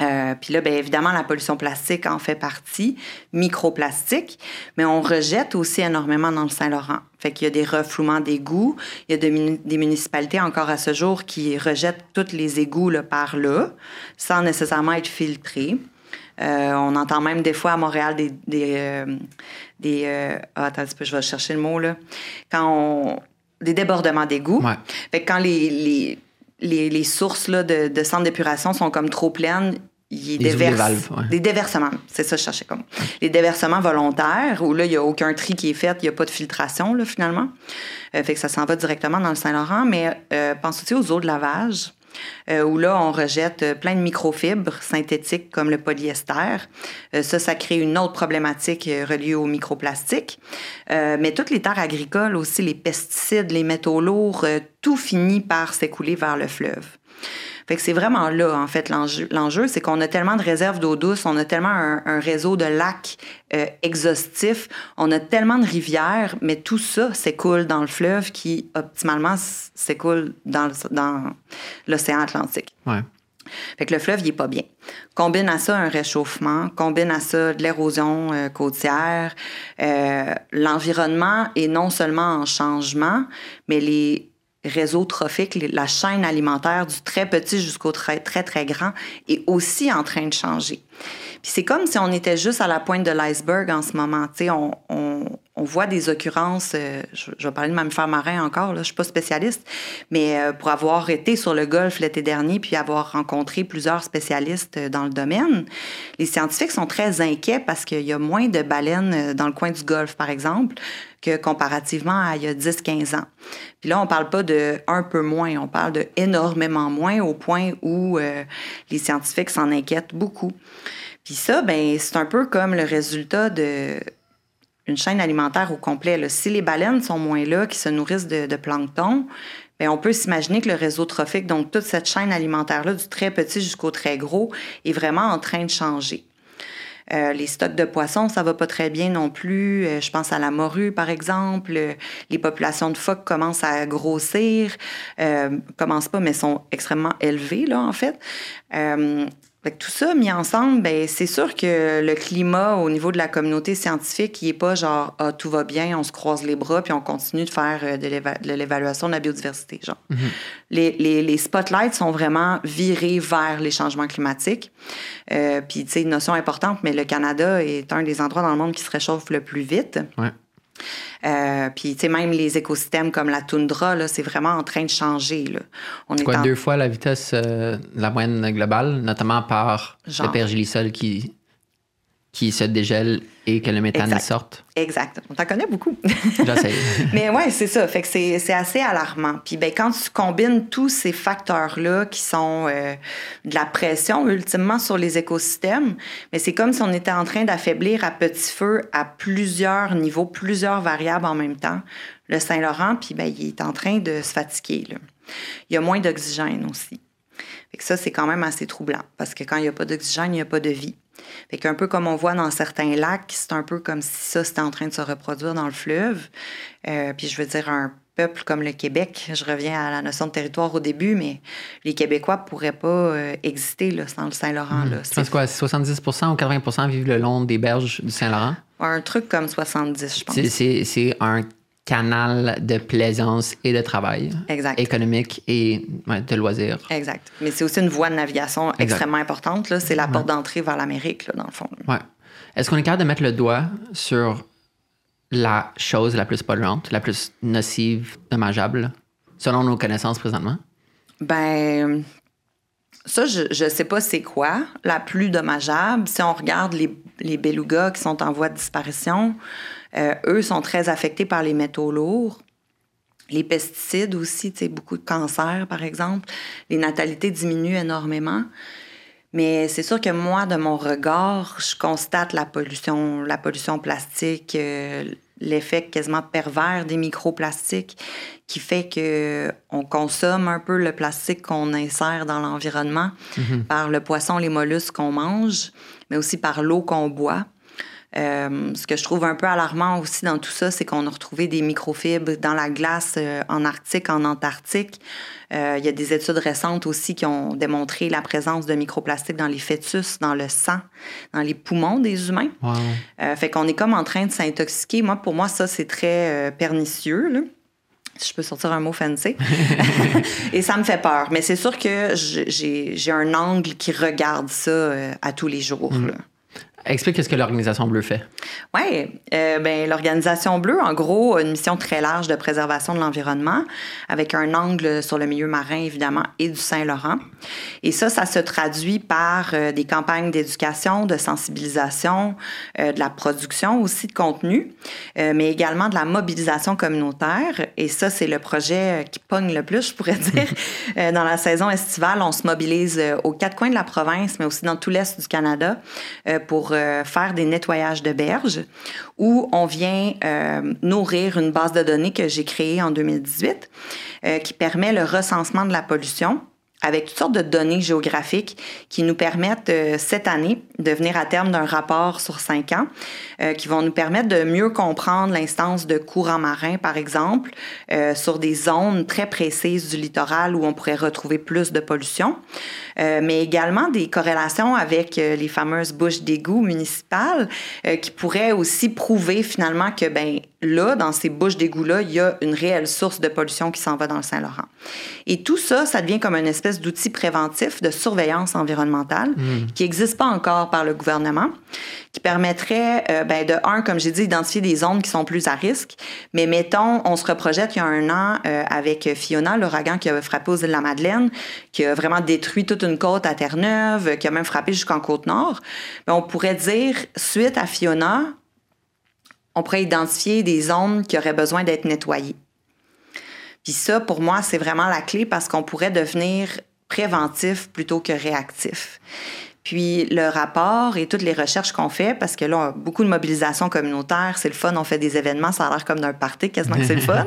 Euh, puis là, bien évidemment, la pollution plastique en fait partie, microplastique, mais on rejette aussi énormément dans le Saint-Laurent. Fait qu'il y a des refoulements d'égouts, il y a des municipalités encore à ce jour qui rejettent tous les égouts là, par là, sans nécessairement être filtrés. Euh, on entend même des fois à Montréal des... des, euh, des euh, ah, attends un peu, je vais chercher le mot, là. Quand on... Des débordements d'égouts. Ouais. Fait que quand les, les les, les, sources là, de, de centres d'épuration sont comme trop pleines, il des, valves, des déversements, c'est ça que je cherchais comme. Les déversements volontaires, où là, il n'y a aucun tri qui est fait, il n'y a pas de filtration, là, finalement. Euh, fait que ça s'en va directement dans le Saint-Laurent. Mais euh, pense aussi aux eaux de lavage, euh, où là, on rejette plein de microfibres synthétiques comme le polyester. ça, ça crée une autre problématique reliée aux microplastiques. mais toutes les terres agricoles aussi, les pesticides, les métaux lourds, tout finit par s'écouler vers le fleuve. Fait que c'est vraiment là, en fait, l'enjeu. c'est qu'on a tellement de réserves d'eau douce, on a tellement un, réseau de lacs euh, exhaustifs, on a tellement de rivières, mais tout ça s'écoule dans le fleuve qui, optimalement, s'écoule dans, dans l'océan Atlantique. Ouais. Fait que le fleuve, il est pas bien. Combine à ça un réchauffement, combine à ça de l'érosion euh, côtière. Euh, l'environnement est non seulement en changement, mais les réseaux trophiques, la chaîne alimentaire du très petit jusqu'au très, très, très grand est aussi en train de changer. Puis c'est comme si on était juste à la pointe de l'iceberg en ce moment. On, on, on, voit des occurrences, euh, je, vais parler de mammifères marins encore, là, je suis pas spécialiste, mais euh, pour avoir été sur le golfe l'été dernier puis avoir rencontré plusieurs spécialistes euh, dans le domaine, les scientifiques sont très inquiets parce qu'il y a moins de baleines dans le coin du golfe, par exemple, que comparativement à il y a 10-15 ans. Puis là, on parle pas de un peu moins, on parle de énormément moins au point où les scientifiques s'en inquiètent beaucoup. Puis ça, ben, c'est un peu comme le résultat de une chaîne alimentaire au complet. Si les baleines sont moins là, qui se nourrissent de, plancton, bien, on peut s'imaginer que le réseau trophique, donc toute cette chaîne alimentaire-là, du très petit jusqu'au très gros, est vraiment en train de changer. Euh, les stocks de poissons, ça va pas très bien non plus. Euh, je pense à la morue, par exemple. les populations de phoques commencent à grossir. Euh, commencent pas, mais sont extrêmement élevées, là, en fait. Euh, tout ça mis ensemble, ben, c'est sûr que le climat au niveau de la communauté scientifique, il n'est pas genre ah, tout va bien, on se croise les bras puis on continue de faire euh, de l'évaluation de la biodiversité. Genre. Mm-hmm. les, les, les, spotlights sont vraiment virés vers les changements climatiques. Euh, puis, tu sais, une notion importante, mais le Canada est un des endroits dans le monde qui se réchauffe le plus vite. Ouais. Euh, puis, tu sais, même les écosystèmes comme la toundra, là, c'est vraiment en train de changer. Là. On est quoi, deux fois la vitesse euh, la moyenne globale, notamment par le pergélisol qui qui se dégèle et que le méthane sorte. Exact. On t'en connaît beaucoup. J'essaie. Mais ouais, c'est ça. Fait que c'est assez alarmant. Puis ben, quand tu combines tous ces facteurs-là qui sont euh, de la pression ultimement sur les écosystèmes, mais c'est comme si on était en train d'affaiblir à petit feu à plusieurs niveaux, plusieurs variables en même temps. Le Saint-Laurent, puis ben, il est en train de se fatiguer. Là. Il y a moins d'oxygène aussi. Fait que ça, c'est quand même assez troublant parce que quand il n'y a pas d'oxygène, il n'y a pas de vie. Fait qu'un peu comme on voit dans certains lacs, c'est un peu comme si ça, c'était en train de se reproduire dans le fleuve. Euh, puis je veux dire, un peuple comme le Québec, je reviens à la notion de territoire au début, mais les Québécois ne pourraient pas euh, exister là, sans le Saint-Laurent. Mmh. C'est quoi, 70 ou 80 vivent le long des berges du Saint-Laurent? Un truc comme 70, je pense. C'est un canal de plaisance et de travail. Exact. Économique et de loisirs. Exact. Mais c'est aussi une voie de navigation extrêmement importante. C'est la porte d'entrée vers l'Amérique, dans le fond. Ouais. Est-ce qu'on est capable de mettre le doigt sur la chose la plus polluante, la plus nocive, dommageable, selon nos connaissances présentement? Ben, ça, je ne sais pas c'est quoi la plus dommageable. Si on regarde les, les belugas qui sont en voie de disparition, euh, eux sont très affectés par les métaux lourds. Les pesticides aussi, tu sais, beaucoup de cancers, par exemple. Les natalités diminuent énormément. Mais c'est sûr que moi, de mon regard, je constate la pollution, la pollution plastique, euh, l'effet quasiment pervers des microplastiques qui fait que on consomme un peu le plastique qu'on insère dans l'environnement mm-hmm. par le poisson, les mollusques qu'on mange, mais aussi par l'eau qu'on boit. Euh, ce que je trouve un peu alarmant aussi dans tout ça, c'est qu'on a retrouvé des microfibres dans la glace euh, en Arctique, en Antarctique. Euh, il y a des études récentes aussi qui ont démontré la présence de microplastiques dans les fœtus, dans le sang, dans les poumons des humains. fait qu'on est comme en train de s'intoxiquer. Moi, pour moi, ça, c'est très pernicieux. si je peux sortir un mot fancy. et ça me fait peur. Mais c'est sûr que j'ai un angle qui regarde ça à tous les jours. Mm. Explique ce que l'Organisation Bleue fait. Oui, euh, ben, l'Organisation Bleue, en gros, a une mission très large de préservation de l'environnement, avec un angle sur le milieu marin, évidemment, et du Saint-Laurent. Et ça, ça se traduit par euh, des campagnes d'éducation, de sensibilisation, euh, de la production aussi de contenu, euh, mais également de la mobilisation communautaire. Et ça, c'est le projet qui pogne le plus, je pourrais dire. dans la saison estivale, on se mobilise aux quatre coins de la province, mais aussi dans tout l'Est du Canada, pour euh, faire des nettoyages de berges où on vient euh, nourrir une base de données que j'ai créée en 2018 euh, qui permet le recensement de la pollution avec toutes sortes de données géographiques qui nous permettent euh, cette année de venir à terme d'un rapport sur cinq ans, euh, qui vont nous permettre de mieux comprendre l'instance de courants marins, par exemple, euh, sur des zones très précises du littoral où on pourrait retrouver plus de pollution, mais également des corrélations avec les fameuses bouches d'égout municipales qui pourraient aussi prouver finalement que ben là, dans ces bouches d'égout-là, il y a une réelle source de pollution qui s'en va dans le Saint-Laurent. Et tout ça, ça devient comme une espèce d'outil préventif de surveillance environnementale hmm. qui n'existe pas encore par le gouvernement, qui permettrait, euh, ben, de un, comme j'ai dit, d'identifier des zones qui sont plus à risque. Mais mettons, on se reprojette il y a un an euh, avec Fiona, l'ouragan qui a frappé aux îles de la Madeleine, qui a vraiment détruit toute une côte à Terre-Neuve, qui a même frappé jusqu'en Côte-Nord. Ben, on pourrait dire, suite à Fiona, on pourrait identifier des zones qui auraient besoin d'être nettoyées. Puis ça, pour moi, c'est vraiment la clé parce qu'on pourrait devenir préventif plutôt que réactif. Puis le rapport et toutes les recherches qu'on fait, parce que là, on a beaucoup de mobilisation communautaire, c'est le fun, on fait des événements, ça a l'air comme d'un party, quasiment que c'est le fun.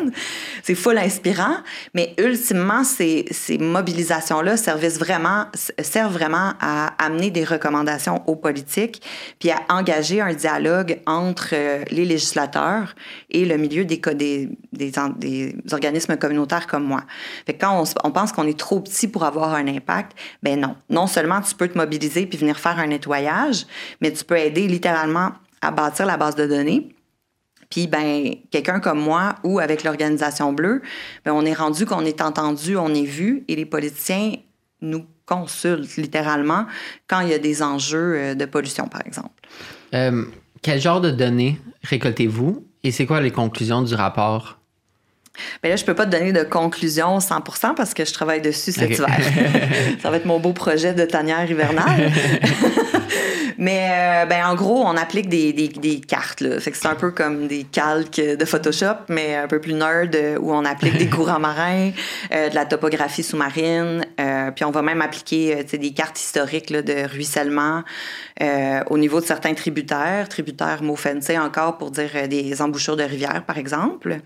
c'est full inspirant, mais ultimement, ces, ces mobilisations-là servent vraiment, servent vraiment à amener des recommandations aux politiques, puis à engager un dialogue entre euh, les législateurs et le milieu des, des, des, des organismes communautaires comme moi. Fait que quand on, on pense qu'on est trop petit pour avoir un impact, ben non. Non seulement tu peux te mobiliser puis venir faire un nettoyage, mais tu peux aider littéralement à bâtir la base de données. Puis, ben, quelqu'un comme moi ou avec l'Organisation Bleue, ben, on est rendu qu'on est entendu, on est vu et les politiciens nous consultent littéralement quand il y a des enjeux euh, de pollution, par exemple. Euh, quel genre de données récoltez-vous et c'est quoi les conclusions du rapport? Mais là, je peux pas te donner de conclusion 100% parce que je travaille dessus cet hiver. ça va être mon beau projet de tanière hivernale. Mais euh, ben, en gros, on applique des, des, des cartes. Là. Fait que c'est un peu comme des calques de Photoshop, mais un peu plus nerd, euh, où on applique des courants marins, euh, de la topographie sous-marine. puis on va même appliquer des cartes historiques là, de ruissellement au niveau de certains tributaires. Tributaires, mot fancy encore pour dire des embouchures de rivières, par exemple.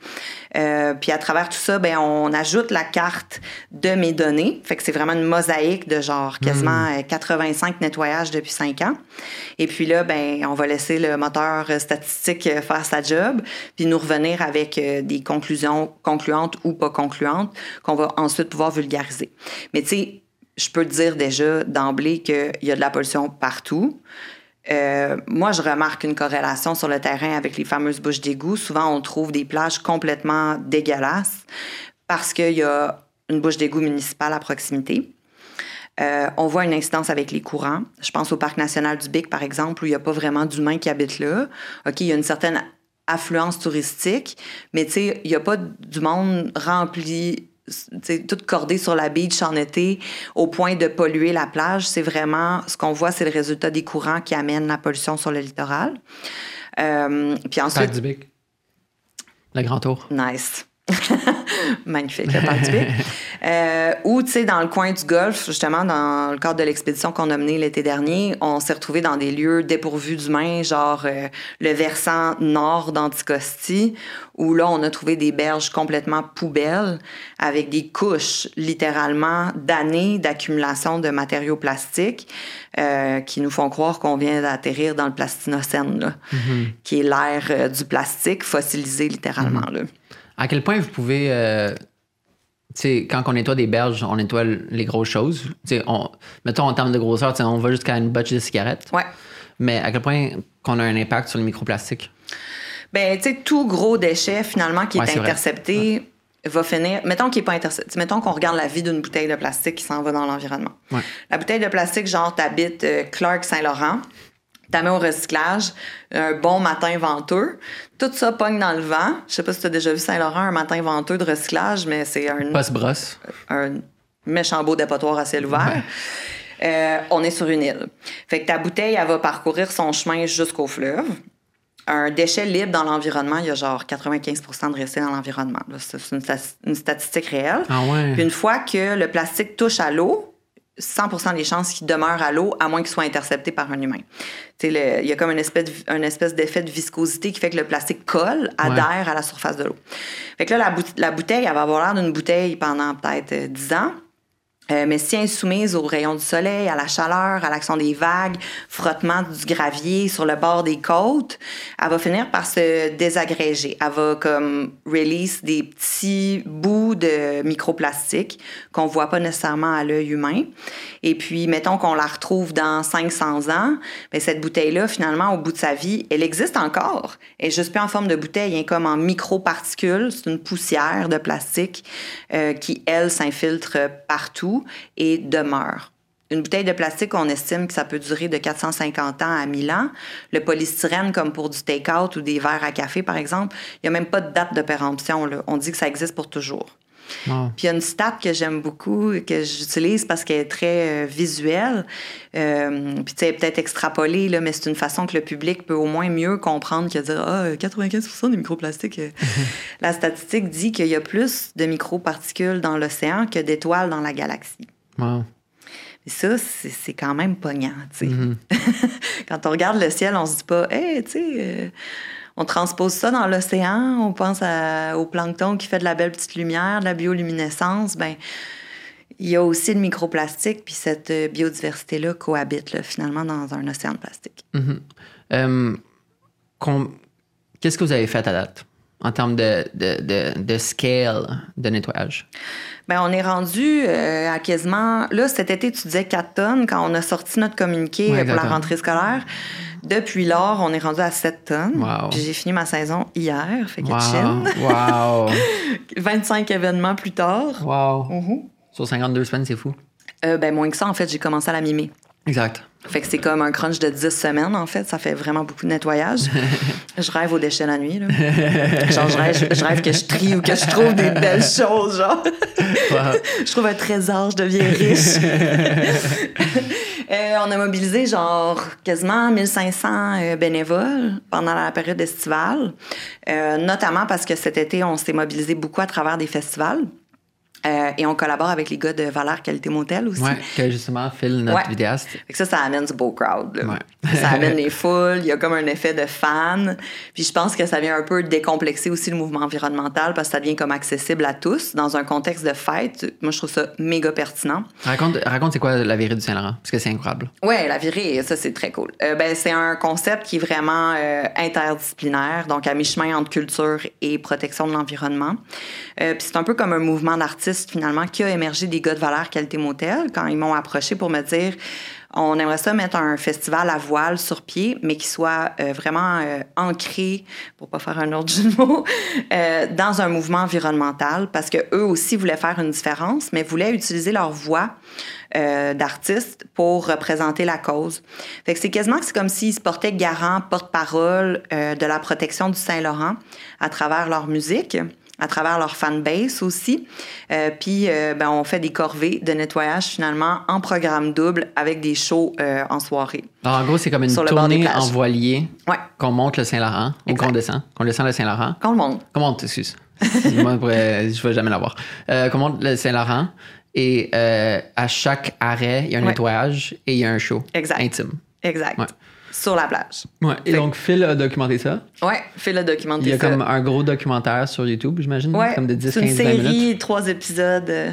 puis à travers tout ça, ben, on ajoute la carte de mes données. Fait que c'est vraiment une mosaïque de genre quasiment 85 hmm. nettoyages depuis 5 Et puis là, ben, on va laisser le moteur statistique faire sa job, puis nous revenir avec euh, des conclusions concluantes ou pas concluantes qu'on va ensuite pouvoir vulgariser. Mais tu sais, je peux te dire déjà d'emblée qu'il y a de la pollution partout. Euh, moi, je remarque une corrélation sur le terrain avec les fameuses bouches d'égout. Souvent, on trouve des plages complètement dégueulasses parce qu'il y a une bouche d'égout municipale à proximité. Euh, on voit une incidence avec les courants. Je pense au parc national du Bic, par exemple, où il n'y a pas vraiment d'humains qui habitent là. OK, il y a une certaine affluence touristique, mais tu sais, il n'y a pas du monde rempli tout cordé sur la beach en été au point de polluer la plage. C'est vraiment ce qu'on voit, c'est le résultat des courants qui amènent la pollution sur le littoral. Euh, puis ensuite. Parc du Bic. Le Grand Tour. Nice. Magnifique, du Bic. Euh, ou, tu sais, dans le coin du Golfe, justement, dans le cadre de l'expédition qu'on a menée l'été dernier, on s'est retrouvé dans des lieux dépourvus d'humains, genre euh, le versant nord d'Anticosti, où là, on a trouvé des berges complètement poubelles avec des couches, littéralement, d'années d'accumulation de matériaux plastiques euh, qui nous font croire qu'on vient d'atterrir dans le plastinocène, là, mm-hmm. qui est l'air du plastique fossilisé, littéralement. Mm-hmm. là. À quel point vous pouvez sais, quand on nettoie des berges, on nettoie les grosses choses? on, mettons en termes de grosseur, on va jusqu'à une botche de cigarettes. Ouais. Mais à quel point qu'on a un impact sur les microplastiques? Ben, tu sais, tout gros déchet, finalement, qui est intercepté, va finir. Mettons qu'il n'est pas intercepté. Mettons qu'on regarde la vie d'une bouteille de plastique qui s'en va dans l'environnement. La bouteille de plastique, genre, t'habites euh, Clark Saint-Laurent tu mets au recyclage un bon matin venteux. Tout ça pogne dans le vent. Je sais pas si tu as déjà vu Saint-Laurent un matin venteux de recyclage, mais c'est un. brosse. Un méchant beau dépotoir à ciel ouvert. Euh, on est sur une île. Fait que ta bouteille, elle va parcourir son chemin jusqu'au fleuve. Un déchet libre dans l'environnement, il y a genre 95% de resté dans l'environnement. C'est une, statistique réelle. Ah ouais. Puis une fois que le plastique touche à l'eau, 100% des chances qu'il demeure à l'eau, à moins qu'il soit intercepté par un humain. il y a comme une espèce, espèce d'effet de viscosité qui fait que le plastique colle, adhère à la surface de l'eau. Fait que là, la, bouteille, elle va avoir l'air d'une bouteille pendant peut-être 10 euh, ans. Euh, mais si elle est soumise aux rayons du soleil, à la chaleur, à l'action des vagues, frottement du gravier sur le bord des côtes, elle va finir par se désagréger. Elle va comme release des petits bouts de microplastique qu'on voit pas nécessairement à l'œil humain. Et puis, mettons qu'on la retrouve dans 500 ans, bien, cette bouteille-là, finalement, au bout de sa vie, elle existe encore. Elle est juste plus en forme de bouteille, est comme en microparticules. C'est une poussière de plastique euh, qui, elle, s'infiltre partout et demeure. Une bouteille de plastique, on estime que ça peut durer de 450 ans à 1000 ans. Le polystyrène, comme pour du take-out ou des verres à café, par exemple, il n'y a même pas de date de péremption. On dit que ça existe pour toujours. Wow. Puis il y a une stat que j'aime beaucoup, que j'utilise parce qu'elle est très euh, visuelle. Euh, puis tu sais, peut-être extrapolée, là, mais c'est une façon que le public peut au moins mieux comprendre que dire Ah, 95 des microplastiques. euh. La statistique dit qu'il y a plus de microparticules dans l'océan que d'étoiles dans la galaxie. Wow. Et ça, c'est quand même pognant, tu sais. Mhm. Quand on regarde le ciel, on se dit pas, hey, tu sais, euh, on transpose ça dans l'océan, on pense à- au plancton qui fait de la belle petite lumière, de la bioluminescence. Ben, il y a aussi le microplastique, puis cette euh, biodiversité-là cohabite là, finalement dans un océan de plastique. Mhm. Euh, Qu'est-ce que vous avez fait à date en termes de, de, de, de scale de nettoyage? Ben, on est rendu euh, à quasiment. Là, cet été, tu disais 4 tonnes quand on a sorti notre communiqué Ouais, pour la 4 tonnes. rentrée scolaire. Depuis lors, on est rendu à 7 tonnes. Wow. Puis j'ai fini ma saison hier, fait que Wow. chill. Wow. 25 événements plus tard. wow. Mhm. Sur 52 semaines, c'est fou. Euh, ben, moins que ça, en fait, j'ai commencé à la mimer. Exact. Fait que c'est comme un crunch de 10 semaines, en fait. Ça fait vraiment beaucoup de nettoyage. je rêve aux déchets la nuit, là. Genre, je rêve, je rêve que je trie ou que je trouve des belles choses, genre. Wow. je trouve un trésor, je deviens riche. Euh, on a mobilisé genre quasiment 1500 euh, bénévoles pendant la période estivale, Euh, notamment parce que cet été, on s'est mobilisé beaucoup à travers des festivals. Euh, et on collabore avec les gars de Valère Qualité Motel aussi. Ouais, que justement, Phil, notre Ouais. vidéaste. Fait que ça, ça amène du beau crowd. là. Ouais. ça amène les foules, il y a comme un effet de fan. Puis je pense que ça vient un peu décomplexer aussi le mouvement environnemental parce que ça devient comme accessible à tous dans un contexte de fête. Moi, je trouve ça méga pertinent. Raconte, raconte c'est quoi la virée du Saint-Laurent? Parce que c'est incroyable. Ouais, la virée, ça c'est très cool. Euh, ben, c'est un concept qui est vraiment euh, interdisciplinaire, donc à mi-chemin entre culture et protection de l'environnement. Puis c'est un peu comme un mouvement d'artistes finalement qui a émergé des gars de Valère Qualité Motel quand ils m'ont approché pour me dire on aimerait ça mettre un festival à voile sur pied, mais qui soit euh, vraiment euh, ancré, pour pas faire un autre jeu de mots, euh, dans un mouvement environnemental, parce que eux aussi voulaient faire une différence, mais voulaient utiliser leur voix d'artistes pour représenter la cause. Fait que c'est quasiment c'est comme s'ils se portaient garant, porte-parole de la protection du Saint-Laurent à travers leur musique à travers leur fanbase aussi. Euh, Puis, euh, ben, on fait des corvées de nettoyage finalement en programme double avec des shows euh, en soirée. Alors, en gros, c'est comme une tournée en voilier Ouais, qu'on monte le Saint-Laurent ou qu'on descend. Qu'on descend le Saint-Laurent. quand le monde. Qu'on monte, excuse. Moi, je vais jamais l'avoir. Qu'on monte le Saint-Laurent et à chaque arrêt, il y a un Ouais. nettoyage et il y a un show Exact. intime. Exact. Ouais. Sur la plage. Ouais. Et Fait- donc, Phil a documenté ça. Ouais, fais le documenter Il y a ça. comme un gros documentaire sur YouTube, j'imagine. Ouais, Comme de 10, c'est une 15, 20 série, minutes. trois épisodes. euh.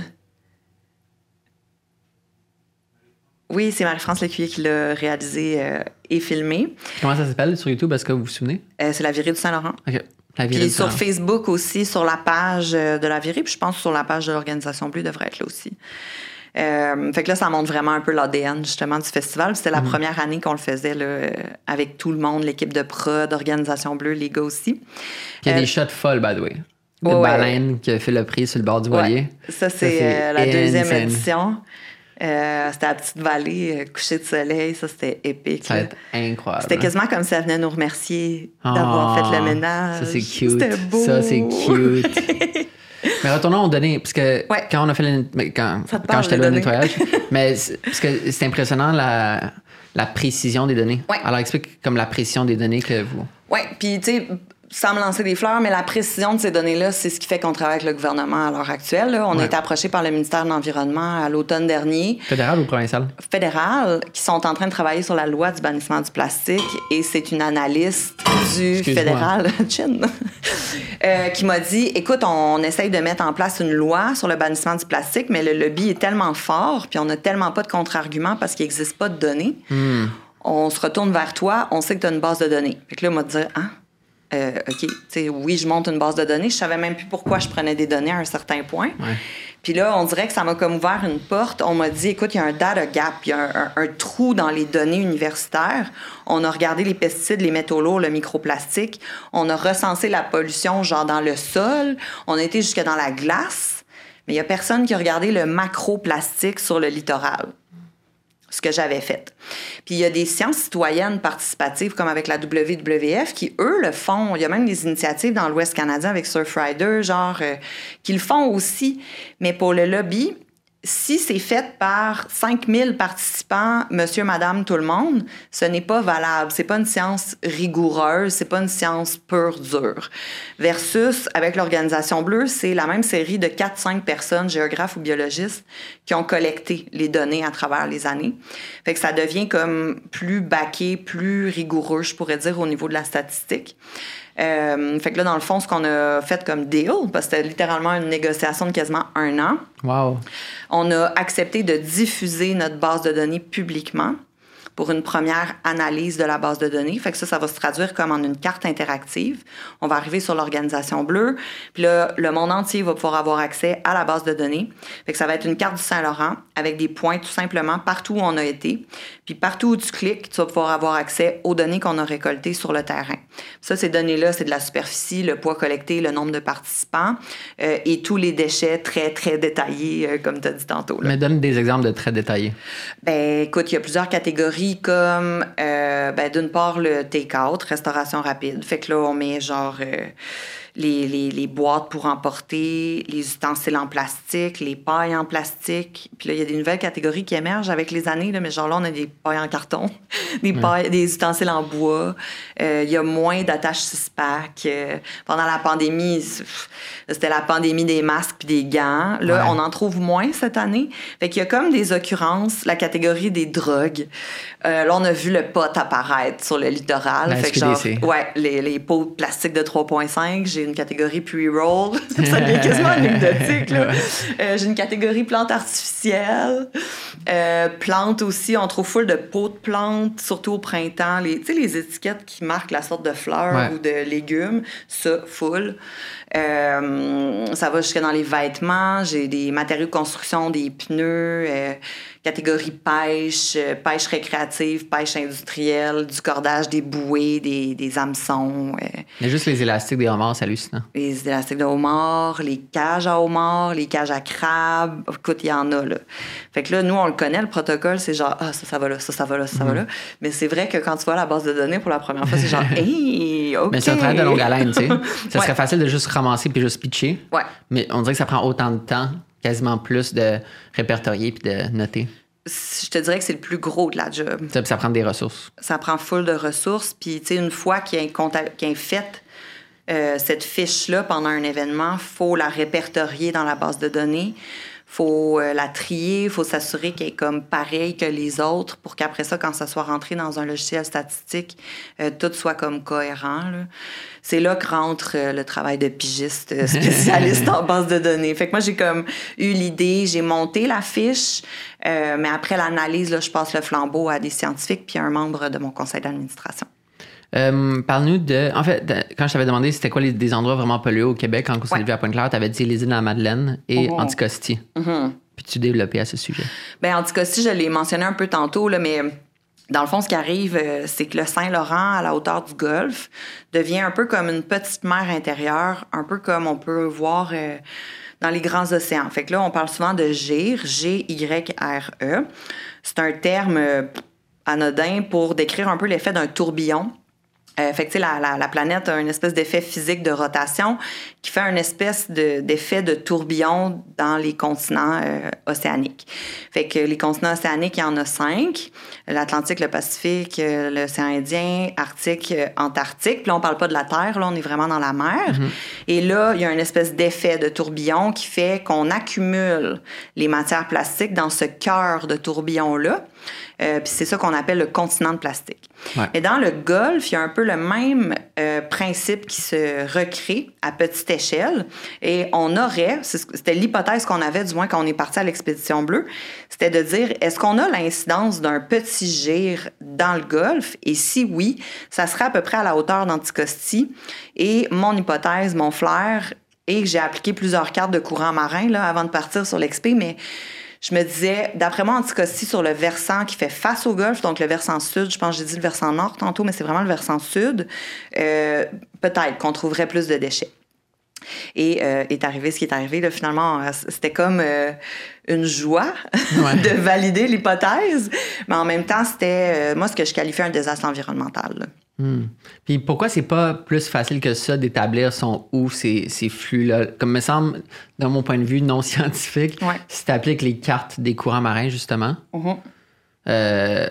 Oui, c'est Marie-France Lécuyer qui l'a réalisé euh, et filmé. Comment ça s'appelle sur YouTube? Est-ce que vous vous souvenez? Euh, c'est La virée du Saint-Laurent. OK. La virée Puis du sur Saint-Laurent. Facebook aussi, sur la page de La virée, puis je pense que sur la page de l'Organisation Bleue, devrait être là aussi. Euh, fait que là, ça montre vraiment un peu l'ADN justement du festival. C'était la Mhm. première année qu'on le faisait là, euh, avec tout le monde, l'équipe de prod, d'Organisation Bleue, les gars aussi. Il y a Euh, des shots folles, by the way. De Ouais, baleine qui a fait le prix sur le bord du voilier. Ouais. Ça, c'est euh, la deuxième insane. édition. Euh, c'était à Petite Vallée, euh, coucher de soleil. Ça, c'était épique. Ça incroyable. C'était quasiment comme si elle venait nous remercier d'avoir Ah, fait le ménage. Ça, c'est cute. C'était beau. Ça, c'est cute. mais retournons aux données, parce que Ouais. quand on a fait le, quand, j'étais là au nettoyage, mais parce que c'est impressionnant la, la précision des données. Ouais. Alors explique comme la précision des données que vous. Oui, puis tu sais, sans me lancer des fleurs, mais la précision de ces données-là, c'est ce qui fait qu'on travaille avec le gouvernement à l'heure actuelle. là. On Ouais. a été approché par le ministère de l'Environnement à l'automne dernier, Fédéral ou provincial? fédéral, qui sont en train de travailler sur la loi du bannissement du plastique. Et c'est une analyste du fédéral, Chin, euh, qui m'a dit écoute, on, essaye de mettre en place une loi sur le bannissement du plastique, mais le lobby est tellement fort, puis on n'a tellement pas de contre-argument parce qu'il n'existe pas de données. Hmm. On se retourne vers toi, on sait que tu as une base de données. Fait que là, il m'a dit ah, euh, OK, tu sais, oui, je monte une base de données. Je savais même plus pourquoi je prenais des données à un certain point. Ouais. Puis là, on dirait que ça m'a comme ouvert une porte. On m'a dit, écoute, il y a un data gap, il y a un, un- un trou dans les données universitaires. On a regardé les pesticides, les métaux lourds, le microplastique. On a recensé la pollution, genre dans le sol. On a été jusque dans la glace. Mais il y a personne qui a regardé le macroplastique sur le littoral ce que j'avais fait. Puis il y a des sciences citoyennes participatives comme avec la WWF qui, eux, le font. Il y a même des initiatives dans l'Ouest canadien avec Surfrider, genre, euh, qui le font aussi. Mais pour le lobby, si c'est fait par 5000 participants, monsieur, madame, tout le monde, ce n'est pas valable. C'est pas une science rigoureuse, c'est pas une science pure dure. Versus, avec l'Organisation Bleue, c'est la même série de 4-5 personnes, géographes ou biologistes, qui ont collecté les données à travers les années. Fait que ça devient comme plus baqué, plus rigoureux, je pourrais dire, au niveau de la statistique. Euh, fait que là, dans le fond, ce qu'on a fait comme deal, parce que c'était littéralement une négociation de quasiment un an, Wow. on a accepté de diffuser notre base de données publiquement pour une première analyse de la base de données. Fait que ça, ça va se traduire comme en une carte interactive. On va arriver sur l'organisation bleue. Puis là, le monde entier va pouvoir avoir accès à la base de données. Fait que ça va être une carte du Saint-Laurent avec des points tout simplement partout où on a été. Puis partout où tu cliques, tu vas pouvoir avoir accès aux données qu'on a récoltées sur le terrain. Ça, ces données-là, c'est de la superficie, le poids collecté, le nombre de participants euh, et tous les déchets très, très détaillés, euh, comme tu as dit tantôt. là. Mais donne des exemples de très détaillés. Ben, écoute, il y a plusieurs catégories comme, euh, ben, d'une part, le take-out, restauration rapide. Fait que là, on met genre euh, les, les, les boîtes pour emporter, les ustensiles en plastique, les pailles en plastique. Puis là, il y a des nouvelles catégories qui émergent avec les années, là, mais genre là, on a des pailles en carton, des, pailles, des ustensiles en bois. Euh, il y a moins d'attaches six-pack. Euh, pendant la pandémie, c'était la pandémie des masques puis des gants. Là, Ouais. on en trouve moins cette année. Fait qu'il y a comme des occurrences, la catégorie des drogues. Euh, là, on a vu le pot apparaître sur le littoral. La fait que genre, ouais, les, les pots de plastique de 3.5. J'ai une catégorie pre-roll. ça devient quasiment anecdotique, là. Euh, J'ai une catégorie plantes artificielles. Euh, plantes aussi, on trouve full de pots de plantes, surtout au printemps. Les, tu sais, les étiquettes qui marquent la sorte de fleurs Ouais. ou de légumes, ça, full. Euh, ça va jusque dans les vêtements. J'ai des matériaux de construction, des pneus, euh, catégorie pêche, euh, pêche récréative, pêche industrielle, du cordage, des bouées, des, des hameçons, euh, Mais juste les élastiques des homards, c'est hallucinant. les élastiques de homard, les cages à homard, les cages à crabes. Écoute, il y en a, là. Fait que là, nous, on le connaît, le protocole, c'est genre, ah, ça, ça va là, ça, ça va là, ça, ça va là. Mais c'est vrai que quand tu vois la base de données pour la première fois, c'est genre, hey, OK. Mais c'est un travail de longue haleine, tu sais. Ça Ouais. serait facile de juste ramasser puis juste pitcher. Ouais. Mais on dirait que ça prend autant de temps, quasiment plus de répertorier puis de noter. Je te dirais que c'est le plus gros de la job. Ça, prend des ressources. ça prend full de ressources. Puis, tu sais, une fois qu'il y a, y a fait euh, cette fiche-là pendant un événement, faut la répertorier dans la base de données. Faut euh, la trier, faut s'assurer qu'elle est comme pareille que les autres pour qu'après ça, quand ça soit rentré dans un logiciel statistique, euh, tout soit comme cohérent. là. C'est là que rentre euh, le travail de pigiste euh, spécialiste en base de données. Fait que moi, j'ai comme eu l'idée, j'ai monté la fiche, euh, mais après l'analyse, là, je passe le flambeau à des scientifiques puis à un membre de mon conseil d'administration. Euh, Parle-nous de. En fait, de- quand je t'avais demandé c'était quoi les, des endroits vraiment pollués au Québec quand on s'est Ouais. à Pointe-Claire, tu avais dit les îles de la Madeleine et Mhm. Anticosti. Mhm. Puis tu développais à ce sujet. En tout cas, si je l'ai mentionné un peu tantôt, là, mais dans le fond, ce qui arrive, euh, c'est que le Saint-Laurent, à la hauteur du Golfe, devient un peu comme une petite mer intérieure, un peu comme on peut voir euh, dans les grands océans. Fait que là, on parle souvent de GIRE, G-Y-R-E. C'est un terme anodin pour décrire un peu l'effet d'un tourbillon. Euh, fait que, tu sais, la, la, la planète a une espèce d'effet physique de rotation qui fait une espèce de- d'effet de, tourbillon dans les continents euh, océaniques. Fait que les continents océaniques, il y en a cinq. L'Atlantique, le Pacifique, euh, l'océan Indien, Arctique, euh, Antarctique. Puis là, on parle pas de la Terre, là, on est vraiment dans la mer. Et là, il y a une espèce d'effet de tourbillon qui fait qu'on accumule les matières plastiques dans ce cœur de tourbillon-là. Euh, puis c'est ça qu'on appelle le continent de plastique. Mais dans le golf, il y a un peu le même euh, principe qui se recrée à petite échelle. Et on aurait, c'était l'hypothèse qu'on avait, du moins quand on est parti à l'expédition bleue, c'était de dire, est-ce qu'on a l'incidence d'un petit gire dans le golf? Et si oui, ça serait à peu près à la hauteur d'Anticosti. Et mon hypothèse, mon flair, et j'ai appliqué plusieurs cartes de courant marin là, avant de partir sur l'expé, mais je me disais, d'après moi, Anticosti, sur le versant qui fait face au golfe, donc le versant sud, je pense que j'ai dit le versant nord tantôt, mais c'est vraiment le versant sud, euh, peut-être qu'on trouverait plus de déchets. Et euh, est arrivé ce qui est arrivé. Là, finalement, euh, c'était comme euh, une joie de valider l'hypothèse, mais en même temps, c'était moi ce que je qualifiais un désastre environnemental. Hmm. Puis pourquoi c'est pas plus facile que ça d'établir son où ces, ces flux-là? Comme me semble, dans mon point de vue non scientifique, si tu appliques les cartes des courants marins, justement, mm-hmm. euh,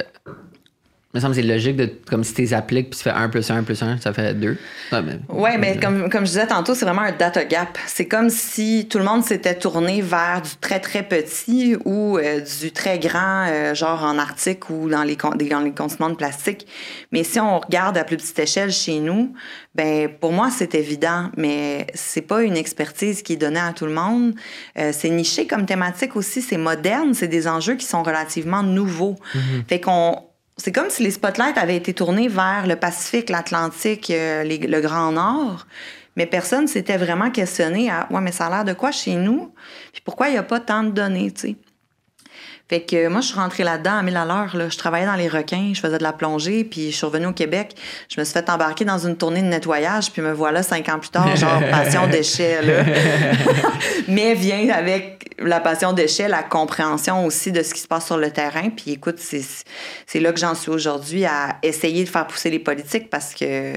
me semble que c'est logique de comme si tu les appliques puis tu fais 1 plus 1 plus 1, ça fait 2. Ouais, mais, ouais, mais comme, comme je disais tantôt, c'est vraiment un data gap. C'est comme si tout le monde s'était tourné vers du très très petit ou euh, du très grand, euh, genre en Arctique ou dans les, dans les continents de plastique. Mais si on regarde à plus petite échelle chez nous, ben pour moi c'est évident, mais c'est pas une expertise qui est donnée à tout le monde. Euh, c'est niché comme thématique aussi, c'est moderne, c'est des enjeux qui sont relativement nouveaux. Mm-hmm. Fait qu'on c'est comme si les spotlights avaient été tournés vers le Pacifique, l'Atlantique, euh, le Grand Nord, mais personne s'était vraiment questionné à Ouais, mais ça a l'air de quoi chez nous? Puis pourquoi il n'y a pas tant de données, tu sais? Fait que moi, je suis rentrée là-dedans à 1000 à l'heure. Je travaillais dans les requins, je faisais de la plongée, puis je suis revenue au Québec. Je me suis fait embarquer dans une tournée de nettoyage, puis me voilà cinq ans plus tard, genre passion déchets. Là. Mais vient avec la passion déchets, la compréhension aussi de ce qui se passe sur le terrain. Puis écoute, c'est là que j'en suis aujourd'hui à essayer de faire pousser les politiques parce que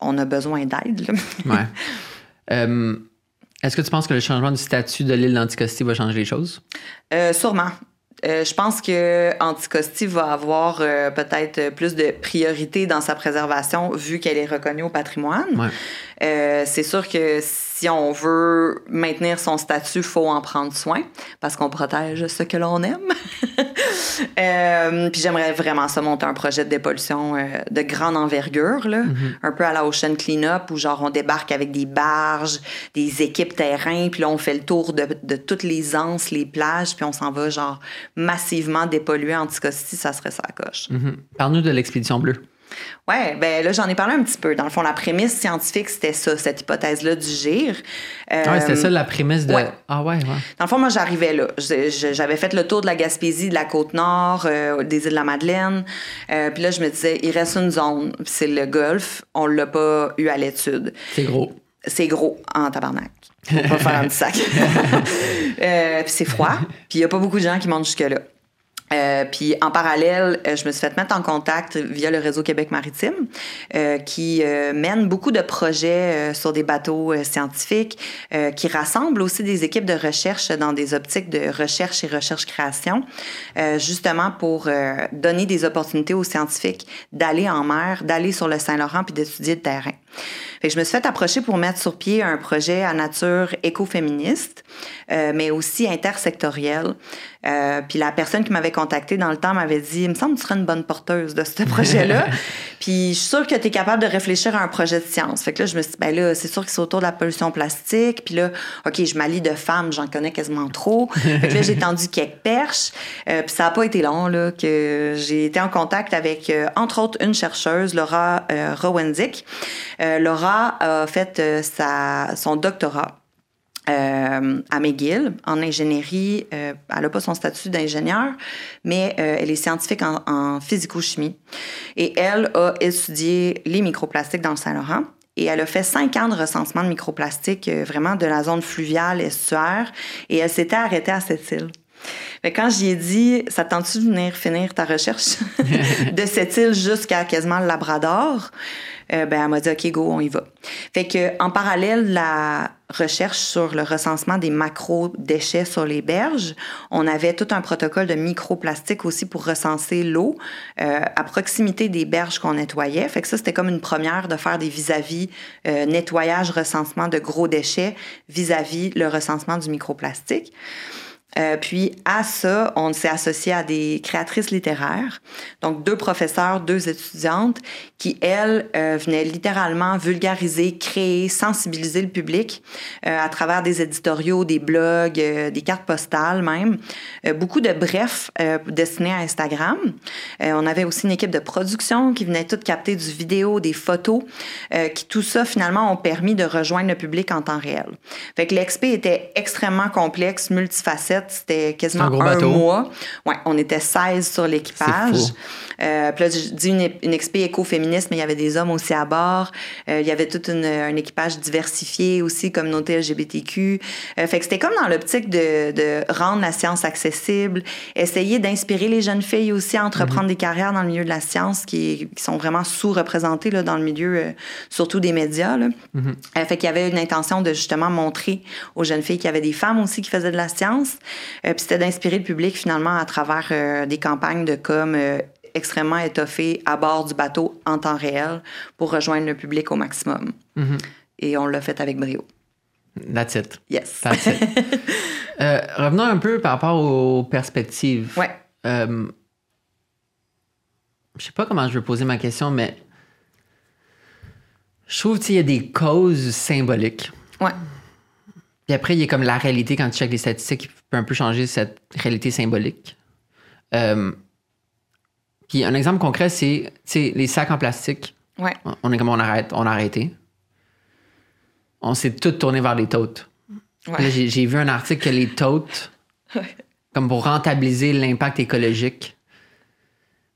on a besoin d'aide. ouais. Euh, est-ce que tu penses que le changement du statut de l'île d'Anticosti va changer les choses? Euh, sûrement. Euh, je pense que Anticosti va avoir euh, peut-être plus de priorité dans sa préservation vu qu'elle est reconnue au patrimoine. Euh, c'est sûr que si on veut maintenir son statut, il faut en prendre soin parce qu'on protège ce que l'on aime. puis j'aimerais vraiment ça monter un projet de dépollution de grande envergure, là, mm-hmm. un peu à la Ocean Cleanup où genre on débarque avec des barges, des équipes terrain, puis là on fait le tour de, de toutes les anses, les plages, puis on s'en va genre massivement dépollué Anticosti, ça serait ça coche. Mm-hmm. Parle-nous de l'expédition bleue. Oui, ben là, j'en ai parlé un petit peu. Dans le fond, la prémisse scientifique, c'était ça, cette hypothèse-là du gire. Euh, c'était ça la prémisse de. Ah ouais, ouais. Dans le fond, moi, j'arrivais là. J'avais fait le tour de la Gaspésie, de la côte nord, euh, des îles de la Madeleine. Euh, puis là, je me disais, il reste une zone, c'est le golfe. On l'a pas eu à l'étude. C'est gros. C'est gros en tabarnak. Faut pas faire un sac. puis c'est froid. Puis il y a pas beaucoup de gens qui montent jusque-là. Euh, puis en parallèle, euh, je me suis fait mettre en contact via le réseau Québec Maritime, euh, qui euh, mène beaucoup de projets sur des bateaux scientifiques, qui rassemble aussi des équipes de recherche dans des optiques de recherche et recherche-création, justement pour donner des opportunités aux scientifiques d'aller en mer, d'aller sur le Saint-Laurent puis d'étudier le terrain. Fait que je me suis fait approcher pour mettre sur pied un projet à nature écoféministe, euh, mais aussi intersectoriel. Euh, puis la personne qui m'avait contacté dans le temps m'avait dit Il me semble que tu serais une bonne porteuse de ce projet-là. puis je suis sûre que tu es capable de réfléchir à un projet de science. Fait que là, je me suis dit Ben là, c'est sûr que c'est autour de la pollution plastique. Puis là, OK, je m'allie de femmes, j'en connais quasiment trop. fait que là, j'ai tendu quelques perches. Euh, puis ça n'a pas été long, là, que j'ai été en contact avec, entre autres, une chercheuse, Laura Rowendick. Laura a fait euh, son doctorat euh, à McGill en ingénierie. Euh, elle n'a pas son statut d'ingénieur, mais elle est scientifique en, en physico-chimie. Et elle a étudié les microplastiques dans le Saint-Laurent. Et elle a fait cinq ans de recensement de microplastiques, vraiment de la zone fluviale, estuaire. Et elle s'était arrêtée à cette île. Mais quand j'y ai dit, ça tente-tu de venir finir ta recherche? De cette île jusqu'à quasiment le Labrador? Euh, ben, elle m'a dit, OK, go, on y va. Fait que, en parallèle, la recherche sur le recensement des macro-déchets sur les berges, on avait tout un protocole de microplastique aussi pour recenser l'eau euh, à proximité des berges qu'on nettoyait. Fait que ça, c'était comme une première de faire des vis-à-vis euh, nettoyage, recensement de gros déchets vis-à-vis -vis le recensement du microplastique. Euh, puis à ça, on s'est associé à des créatrices littéraires, donc deux professeurs, deux étudiantes, qui, elles, euh, venaient littéralement vulgariser, créer, sensibiliser le public euh, à travers des éditoriaux, des blogs, des cartes postales même. beaucoup de brefs destinés à Instagram. on avait aussi une équipe de production qui venait tout capter du vidéo, des photos, qui tout ça, finalement, ont permis de rejoindre le public en temps réel. Fait que l'expé était extrêmement complexe, multifacette, c'était quasiment un, mois. Ouais, on était 16 sur l'équipage. Euh, puis là, je dis une, une expé écoféministe, mais il y avait des hommes aussi à bord. Euh, il y avait tout un équipage diversifié aussi, communauté LGBTQ. Euh, fait que c'était comme dans l'optique de, de, rendre la science accessible, essayer d'inspirer les jeunes filles aussi à entreprendre mhm. des carrières dans le milieu de la science qui, qui sont vraiment sous-représentées là, dans le milieu, euh, surtout des médias. Là. Mhm. fait qu'il y avait une intention de justement montrer aux jeunes filles qu'il y avait des femmes aussi qui faisaient de la science. Puis c'était d'inspirer le public finalement à travers des campagnes de com extrêmement étoffé à bord du bateau en temps réel pour rejoindre le public au maximum. Mm-hmm. Et on l'a fait avec brio. That's it. Yes. That's it. Euh, revenons un peu par rapport aux perspectives. Ouais. Euh, je sais pas comment je vais poser ma question, mais je trouve qu'il y a des causes symboliques. Ouais. Puis après, il y a comme la réalité quand tu checkes les statistiques qui peut un peu changer cette réalité symbolique. Euh, puis un exemple concret, c'est les sacs en plastique. Ouais. On est comme on arrête, on a arrêté. On s'est tout tourné vers les totes. Ouais. J'ai vu un article que les totes, comme pour rentabiliser l'impact écologique,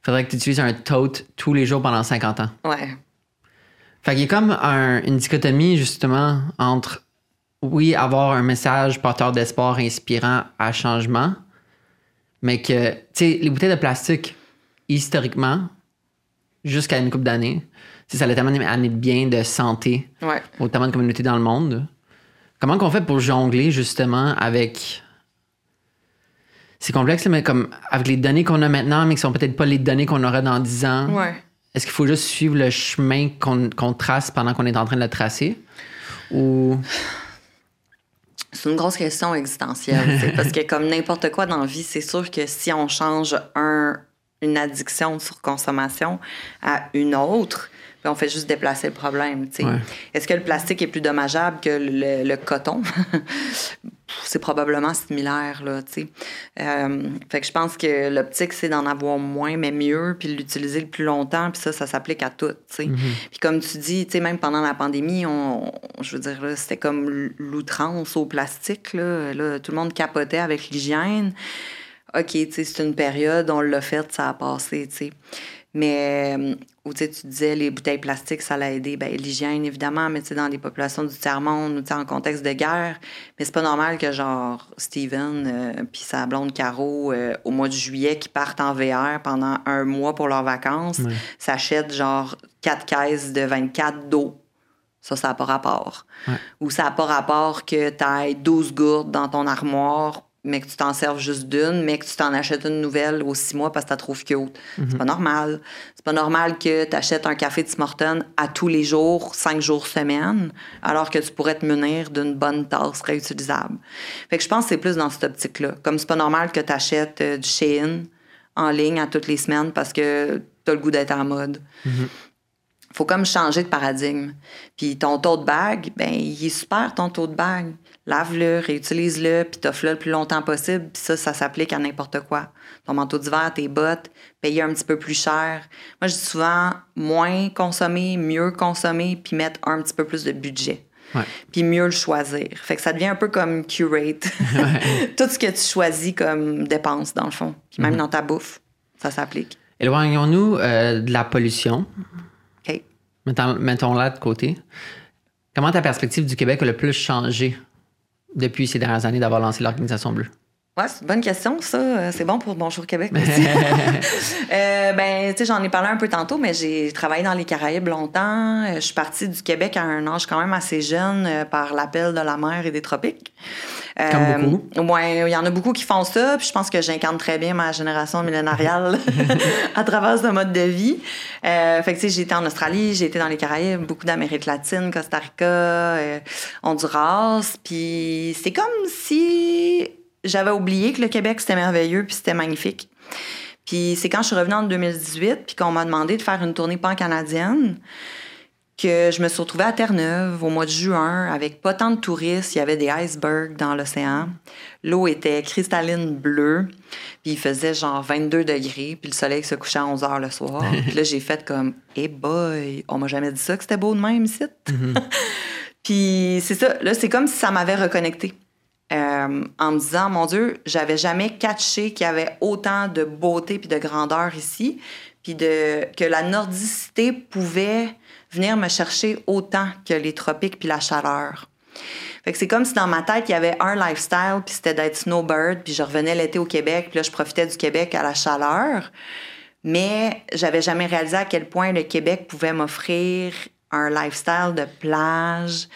faudrait que tu utilises un tote tous les jours pendant 50 ans. Ouais. Fait qu'il y a comme une dichotomie, justement, entre, oui, avoir un message porteur d'espoir inspirant à changement, mais que, tu sais, les bouteilles de plastique, historiquement, jusqu'à une couple d'années, ça a tellement amené de bien, de santé, ouais. autant de communautés dans le monde. Comment qu'on fait pour jongler justement avec. C'est complexe, mais comme avec les données qu'on a maintenant, mais qui sont peut-être pas les données qu'on aura dans 10 ans. Ouais. Est-ce qu'il faut juste suivre le chemin qu'on trace pendant qu'on est en train de le tracer? Ou. C'est une grosse question existentielle. parce que comme n'importe quoi dans la vie, c'est sûr que si on change un, une addiction de surconsommation à une autre, puis on fait juste déplacer le problème. Est-ce que le plastique est plus dommageable que le, coton? C'est probablement similaire. Là, euh, fait que je pense que l'optique, c'est d'en avoir moins, mais mieux, puis l'utiliser le plus longtemps, puis ça, ça s'applique à tout. Mm-hmm. Puis comme tu dis, même pendant la pandémie, on, je veux dire, c'était comme l'outrance au plastique. Là. là, tout le monde capotait avec l'hygiène. OK, c'est une période, on l'a fait, ça a passé, tu sais. Mais, euh, où tu disais, les bouteilles plastiques, ça l'a aidé. Ben, l'hygiène, évidemment, mais dans les populations du tiers-monde, en contexte de guerre, mais c'est pas normal que, genre, Steven euh, puis sa blonde Caro, euh, au mois de juillet, qui partent en VR pendant un mois pour leurs vacances, s'achètent, genre, quatre caisses de 24 d'eau. Ça, ça n'a pas rapport. Ou ça n'a pas rapport que tu ailles 12 gourdes dans ton armoire mais que tu t'en serves juste d'une, mais que tu t'en achètes une nouvelle aux six mois parce que tu trouves cute. C'est pas normal. C'est pas normal que tu achètes un café de Smorton à tous les jours, cinq jours semaine, alors que tu pourrais te munir d'une bonne tasse réutilisable. Fait que je pense que c'est plus dans cette optique-là. Comme c'est pas normal que tu achètes euh, du Shein en ligne à toutes les semaines parce que tu as le goût d'être en mode. Mm-hmm. Faut comme changer de paradigme. Puis ton taux de bague, ben il est super ton taux de bague lave-le, réutilise-le, puis t'offre-le le plus longtemps possible. Puis ça, ça s'applique à n'importe quoi. Ton manteau d'hiver, tes bottes, payer un petit peu plus cher. Moi, je dis souvent moins consommer, mieux consommer, puis mettre un petit peu plus de budget. Puis mieux le choisir. Fait que ça devient un peu comme curate. Tout ce que tu choisis comme dépense, dans le fond. Puis même mm-hmm. dans ta bouffe, ça s'applique. Éloignons-nous euh, de la pollution. OK. Mettons-la de côté. Comment ta perspective du Québec a le plus changé? Depuis ces dernières années d'avoir lancé l'Organisation Bleue? Oui, c'est une bonne question, ça. Euh, c'est bon pour Bonjour Québec aussi. euh, ben, tu sais, j'en ai parlé un peu tantôt, mais j'ai travaillé dans les Caraïbes longtemps. Euh, je suis partie du Québec à un âge quand même assez jeune euh, par l'appel de la mer et des tropiques. Comme beaucoup. Ouais, il y en a beaucoup qui font ça, puis je pense que j'incarne très bien ma génération millénariale à travers ce mode de vie. fait que, tu sais, j'ai été en Australie, j'ai été dans les Caraïbes, beaucoup d'Amérique latine, Costa Rica, Honduras, puis c'est comme si j'avais oublié que le Québec, c'était merveilleux puis c'était magnifique. Puis c'est quand je suis revenue en 2018 puis qu'on m'a demandé de faire une tournée pan-canadienne que je me suis retrouvée à Terre-Neuve au mois de juin avec pas tant de touristes. Il y avait des icebergs dans l'océan. L'eau était cristalline bleue. Puis il faisait genre 22 degrés. Puis le soleil se couchait à 11 heures le soir. puis là, j'ai fait comme, hey boy, on m'a jamais dit ça que c'était beau de même ici. puis c'est ça. Là, c'est comme si ça m'avait reconnecté. Euh, en me disant, mon Dieu, j'avais jamais catché qu'il y avait autant de beauté puis de grandeur ici, puis de, que la nordicité pouvait venir me chercher autant que les tropiques puis la chaleur. Fait que c'est comme si dans ma tête, il y avait un lifestyle, puis c'était d'être snowbird, puis je revenais l'été au Québec, puis là, je profitais du Québec à la chaleur. Mais j'avais jamais réalisé à quel point le Québec pouvait m'offrir un lifestyle de plage,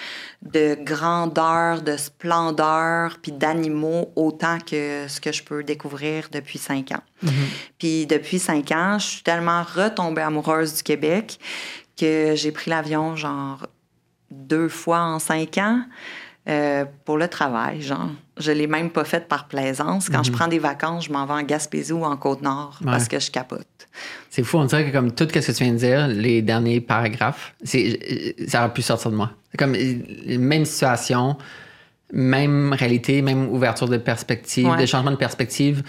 de grandeur, de splendeur, puis d'animaux autant que ce que je peux découvrir depuis cinq ans. Mm-hmm. Puis depuis cinq ans, je suis tellement retombée amoureuse du Québec que j'ai pris l'avion genre deux fois en cinq ans. euh, pour le travail, genre. Je l'ai même pas fait par plaisance. Quand je prends des vacances, je m'en vais en Gaspésie ou en Côte-Nord parce que je capote. C'est fou, on dirait que comme tout ce que tu viens de dire, les derniers paragraphes, c'est, ça aurait pu sortir de moi. C'est comme même situation, même réalité, même ouverture de perspective, Ouais. de changement de perspective.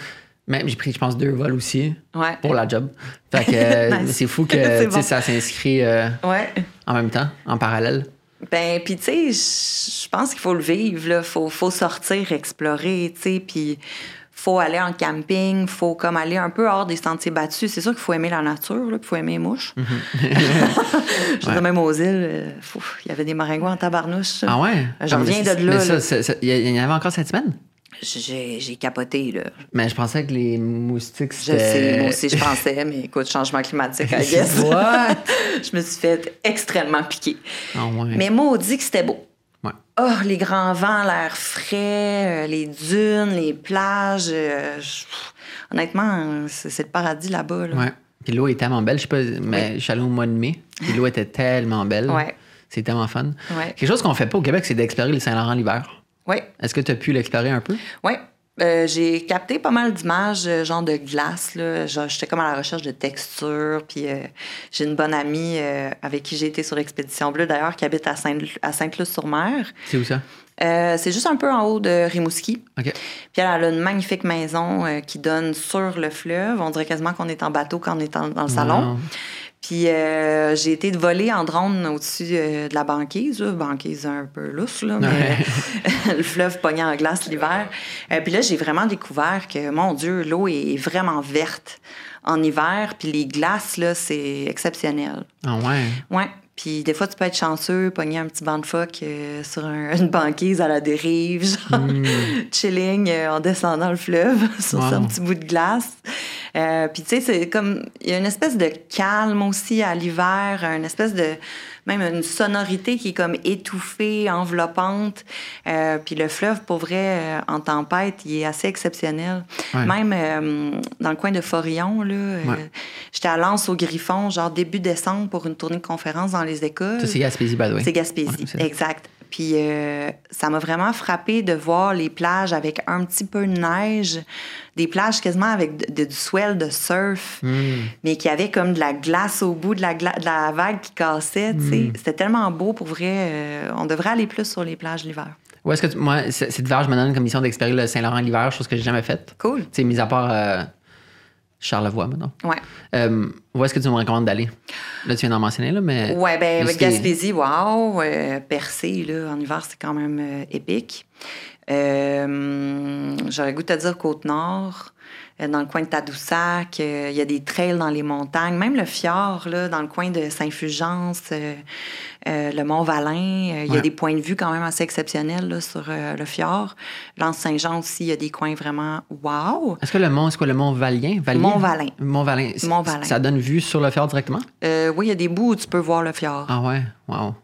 Même, j'ai pris, je pense, deux vols aussi Ouais. pour la job. Fait que euh, Nice. c'est fou que bon. ça s'inscrit euh, Ouais. en même temps, en parallèle. Ben, puis tu sais, je- je pense qu'il faut le vivre, là. Faut, faut sortir, explorer, tu sais, puis faut aller en camping, faut comme aller un peu hors des sentiers battus. C'est sûr qu'il faut aimer la nature, puis faut aimer les mouches. je veux dire, même aux îles, euh, il y avait des maringouins en tabarnouche. Ah ouais? J'en Comme- reviens de là, Il y, il en avait encore cette semaine? J'ai capoté, là. Mais je pensais que les moustiques, Je c'était... sais, moi aussi, je pensais, mais écoute, changement climatique, I guess. What? je me suis fait extrêmement piquer. Ah ouais. Mais maudit que c'était beau. Oh, les grands vents, l'air frais, euh, les dunes, les plages. euh, je- honnêtement, c'est le paradis là-bas. Là. Ouais. Puis l'eau est tellement belle. Je sais pas, mais je suis allé au mois de mai. Puis l'eau était tellement belle. Ouais. C'est tellement fun. Ouais. Quelque chose qu'on fait pas au Québec, c'est d'explorer le Saint-Laurent l'hiver. Oui, Est-ce que tu as pu l'explorer un peu? oui. Euh, j'ai capté pas mal d'images, euh, genre de glace. là. J'étais comme à la recherche de textures. Puis euh, j'ai une bonne amie euh, avec qui j'ai été sur l'expédition bleue, d'ailleurs, qui habite à Saint- à Sainte-Luce-sur-Mer. C'est où ça? C'est juste un peu en haut de Rimouski. OK. Puis elle, elle a une magnifique maison qui donne sur le fleuve. On dirait quasiment qu'on est en bateau quand on est en- dans le salon. Puis euh, j'ai été voler en drone au-dessus euh, de la banquise, là. banquise un peu lousse, là, mais le fleuve pogné en glace l'hiver. Euh, puis là, j'ai vraiment découvert que, mon Dieu, l'eau est vraiment verte en hiver, puis les glaces, là, c'est exceptionnel. Ah ouais? Ouais. Puis des fois, tu peux être chanceux, pogner un petit banc de phoque euh, sur un- une banquise à la dérive, genre chilling euh, en descendant le fleuve sur Wow. un petit bout de glace. Euh, puis tu sais, c'est comme il y a une espèce de calme aussi à l'hiver, une espèce de même une sonorité qui est comme étouffée, enveloppante. Euh, puis le fleuve, pour vrai, euh, en tempête, il est assez exceptionnel. Ouais. Même euh, dans le coin de Forillon, là, Ouais. j'étais à Lens au Griffon, genre début décembre pour une tournée de conférence dans les écoles. Ça, c'est Gaspésie, by the way. C'est Gaspésie, Ouais, exact. Puis euh, ça m'a vraiment frappé de voir les plages avec un petit peu de neige, des plages quasiment avec de- de- du swell de surf, Hmm. mais qui avait comme de la glace au bout de la, de la vague qui cassait. Hmm. C'était tellement beau pour vrai. euh, on devrait aller plus sur les plages l'hiver. Où est-ce que tu- moi, cet hiver, je me donne comme mission d'explorer le Saint-Laurent l'hiver, chose que j'ai jamais faite. Cool. Tu sais, mis à part euh, Charlevoix, maintenant. Ouais. Euh, où est-ce que tu me recommandes d'aller? Là, tu viens d'en mentionner, là, mais. Ouais, ben que- Gaspésie, wow, euh, Percé, là, en hiver, c'est quand même euh, épique. J'aurais goût te dire Côte-Nord, dans le coin de Tadoussac, euh, il y a des trails dans les montagnes, même le fjord, là, dans le coin de Saint-Fulgence, euh, euh, le Mont-Valin, euh, il y a des points de vue quand même assez exceptionnels là, sur euh, le fjord. L'Anse-Saint-Jean aussi, il y a des coins vraiment wow. Est-ce que le mont, c'est quoi, le mont Valien? Valien? Mont-Valin. Mont-Valin. Mont-Valin. Ça donne vue sur le fjord directement? Euh, oui, il y a des bouts où tu peux voir le fjord. Ah ouais? Wow.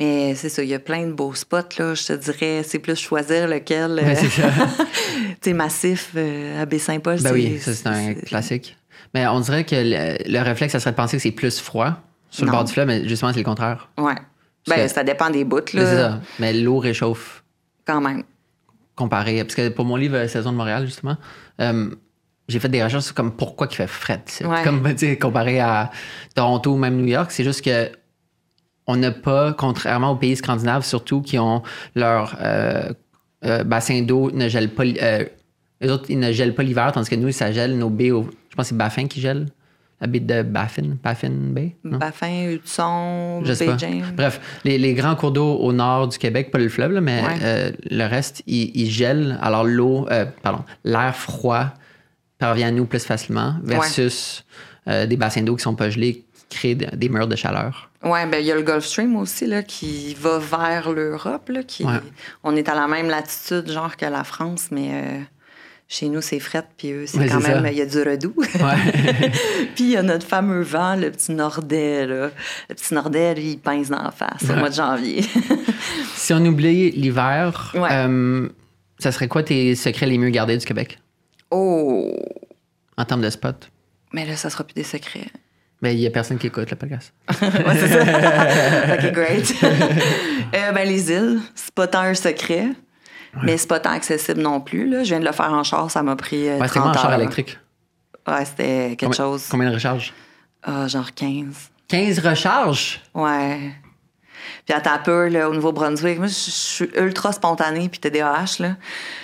Mais c'est ça, il y a plein de beaux spots, là. Je te dirais, c'est plus choisir lequel. Euh, c'est ça. tu sais, massif euh, à Baie-Saint-Paul. Ben oui, ça, c'est un classique. Mais on dirait que le, le réflexe, ça serait de penser que c'est plus froid sur le bord du fleuve, mais justement, c'est le contraire. Ouais. Ben, C'est- ça dépend des bouts, Mais c'est ça. Mais l'eau réchauffe. Quand même. comparé. Parce que pour mon livre euh, Saison de Montréal, justement, euh, j'ai fait des recherches sur comme pourquoi il fait fret. Ouais. Comme tu sais, comparé à Toronto ou même New York, c'est juste que on n'a pas, contrairement aux pays scandinaves surtout, qui ont leur euh, euh, bassin d'eau ne gèle pas. l- euh, les autres, ils ne gèlent pas l'hiver, tandis que nous, ça gèle nos baies. au- je pense que c'est Baffin qui gèle. La baie de Baffin, Baffin Bay. non? Baffin, Hudson, Je sais pas. Beijing. Bref, les, les grands cours d'eau au nord du Québec, pas le fleuve, là, mais Ouais. euh, le reste, ils, ils gèlent. Alors l'eau, pardon, l'air froid parvient à nous plus facilement versus des bassins d'eau qui sont pas gelés, qui créent de- des murs de chaleur. Ouais, ben il y a le Gulf Stream aussi là, qui va vers l'Europe. Là, qui... Ouais. On est à la même latitude genre que la France, mais euh, chez nous c'est fret, puis eux c'est Ouais, quand même il y a du redoux. Ouais. puis il y a notre fameux vent, le petit nordais là. Le petit nordais lui il pince dans la face au mois de janvier. si on oublie l'hiver, euh, ça serait quoi tes secrets les mieux gardés du Québec? Oh, en termes de spot? mais là ça sera plus des secrets. Ben, il y a personne qui écoute le podcast. ouais, c'est ça. ok, great. Euh, ben, les îles, c'est pas tant un secret, mais c'est pas tant accessible non plus. Là. Je viens de le faire en char, ça m'a pris euh, Ouais, c'est 30 moi en char électrique. Ouais, c'était quelque Combien, chose. combien de recharges? Ah, genre 15. 15 recharges? Ouais. Puis à ta peu, là, au Nouveau-Brunswick, moi, je je suis ultra spontanée puis TDAH, là.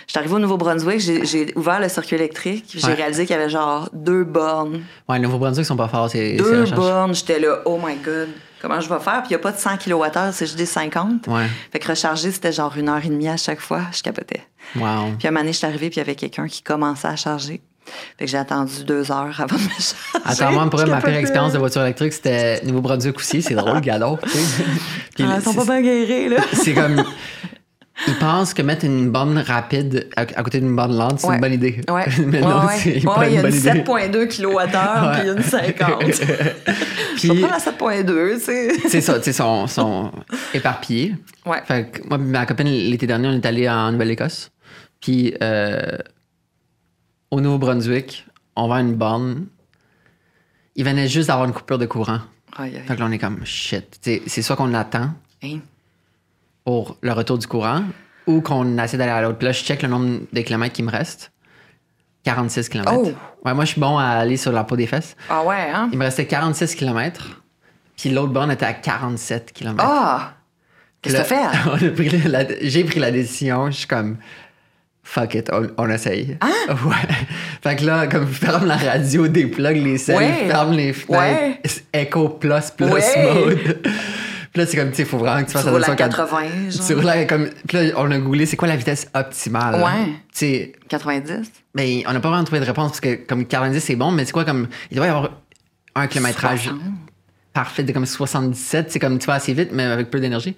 J'étais arrivée au Nouveau-Brunswick, j'ai- ouvert le circuit électrique, j'ai Ouais. réalisé qu'il y avait genre deux bornes. Ouais, le Nouveau-Brunswick sont pas forts, ces, ces Deux bornes. J'étais là, oh my God, comment je vais faire? Puis il n'y a pas de 100 kWh, c'est juste des 50. Ouais. Fait que recharger, c'était genre une heure et demie à chaque fois. Je capotais. Wow. Puis à un moment donné, je suis arrivée, puis il y avait quelqu'un qui commençait à charger. Fait que j'ai attendu deux heures avant de me charger. Attends, moi, pour Je ma pire expérience de voiture électrique, c'était Nouveau-Brunswick aussi. C'est drôle, galop. tu sais. Puis Ah, ils sont pas bien guéris, là. C'est comme. Ils pensent que mettre une borne rapide à, à côté d'une borne lente, c'est Ouais. une bonne idée. Ouais. Mais non, ouais. Ouais, il y a une idée. 7.2 kWh, puis une 50. Je Puis, vais prendre la 7.2, tu sais. c'est ça, tu sais, sont, sont éparpillés. Ouais. Fait que moi, ma copine, l'été dernier, on est allé en Nouvelle-Écosse. Puis, euh, au Nouveau-Brunswick, on va à une borne. Il venait juste d'avoir une coupure de courant. Aïe, aïe. Fait que là, on est comme shit. C'est soit qu'on attend Hein? pour le retour du courant ou qu'on essaie d'aller à l'autre. Puis là, je check le nombre de kilomètres qui me reste. 46 km. Oh! Ouais, moi, je suis bon à aller sur la peau des fesses. Ah ouais, hein? Il me restait 46 km. Puis l'autre borne était à 47 km. Ah! Qu'est-ce que t'as fait? la- J'ai pris la décision. Je suis comme, fuck it, on, on essaye. Hein? Ouais. Fait que là, comme ferme la radio, déplugue les selles, Ouais. ferme les fenêtres, Echo plus plus Ouais. mode. Puis là, c'est comme, tu sais, il faut vraiment que tu fasses Tu roules à attention quand- 80, genre. Tu roules à comme. Puis là, on a googlé c'est quoi la vitesse optimale? Ouais. Tu sais, 90? ben, on n'a pas vraiment trouvé de réponse parce que comme 90 c'est bon, mais c'est quoi comme. Il doit y avoir un kilométrage 60. parfait de comme 77. C'est comme tu vas assez vite, mais avec peu d'énergie.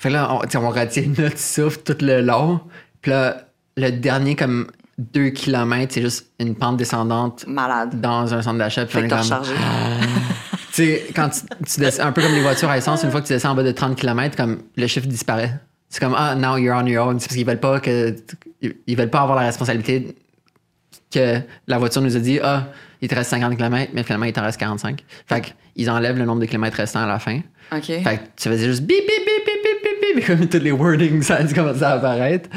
Fait que là, on, on retient notre souffle tout le long. Puis là, le dernier comme 2 km, c'est juste une pente descendante Malade. dans un centre d'achat. Puis Fait on que est comme. rechargé. Tu sais, quand tu, tu descends, un peu comme les voitures à essence, une fois que tu descends en bas de 30 km, comme le chiffre disparaît. C'est comme, ah, now you're on your own. C'est parce qu'ils veulent pas que, ils ils veulent pas avoir la responsabilité que la voiture nous a dit, ah, il te reste 50 km, mais finalement, il t'en reste 45. Fait qu'ils enlèvent le nombre de kilomètres restants à la fin. OK. Fait que tu faisais juste bip, bip, bip, bip, bip, bip, bip, comme tous les wordings, ça a commencé à apparaître.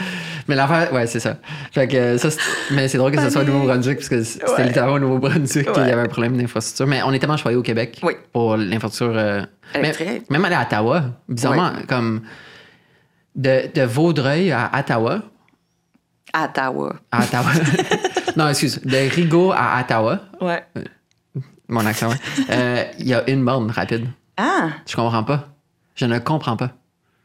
Mais l'affaire, ouais, c'est ça. Fait que euh, ça, mais c'est drôle que ce soit au Nouveau-Brunswick, parce que c'était Ouais. littéralement au Nouveau-Brunswick qu'il y avait un problème d'infrastructure. Mais on est tellement choyé au Québec Oui. pour l'infrastructure. euh, même, même aller à Ottawa, bizarrement, comme de, de Vaudreuil à Ottawa. À Ottawa. À Ottawa. non, excuse. De Rigaud à Ottawa, Ouais. mon accent, ouais. Euh, Il y a une borne rapide. Ah! Je comprends pas. Je ne comprends pas.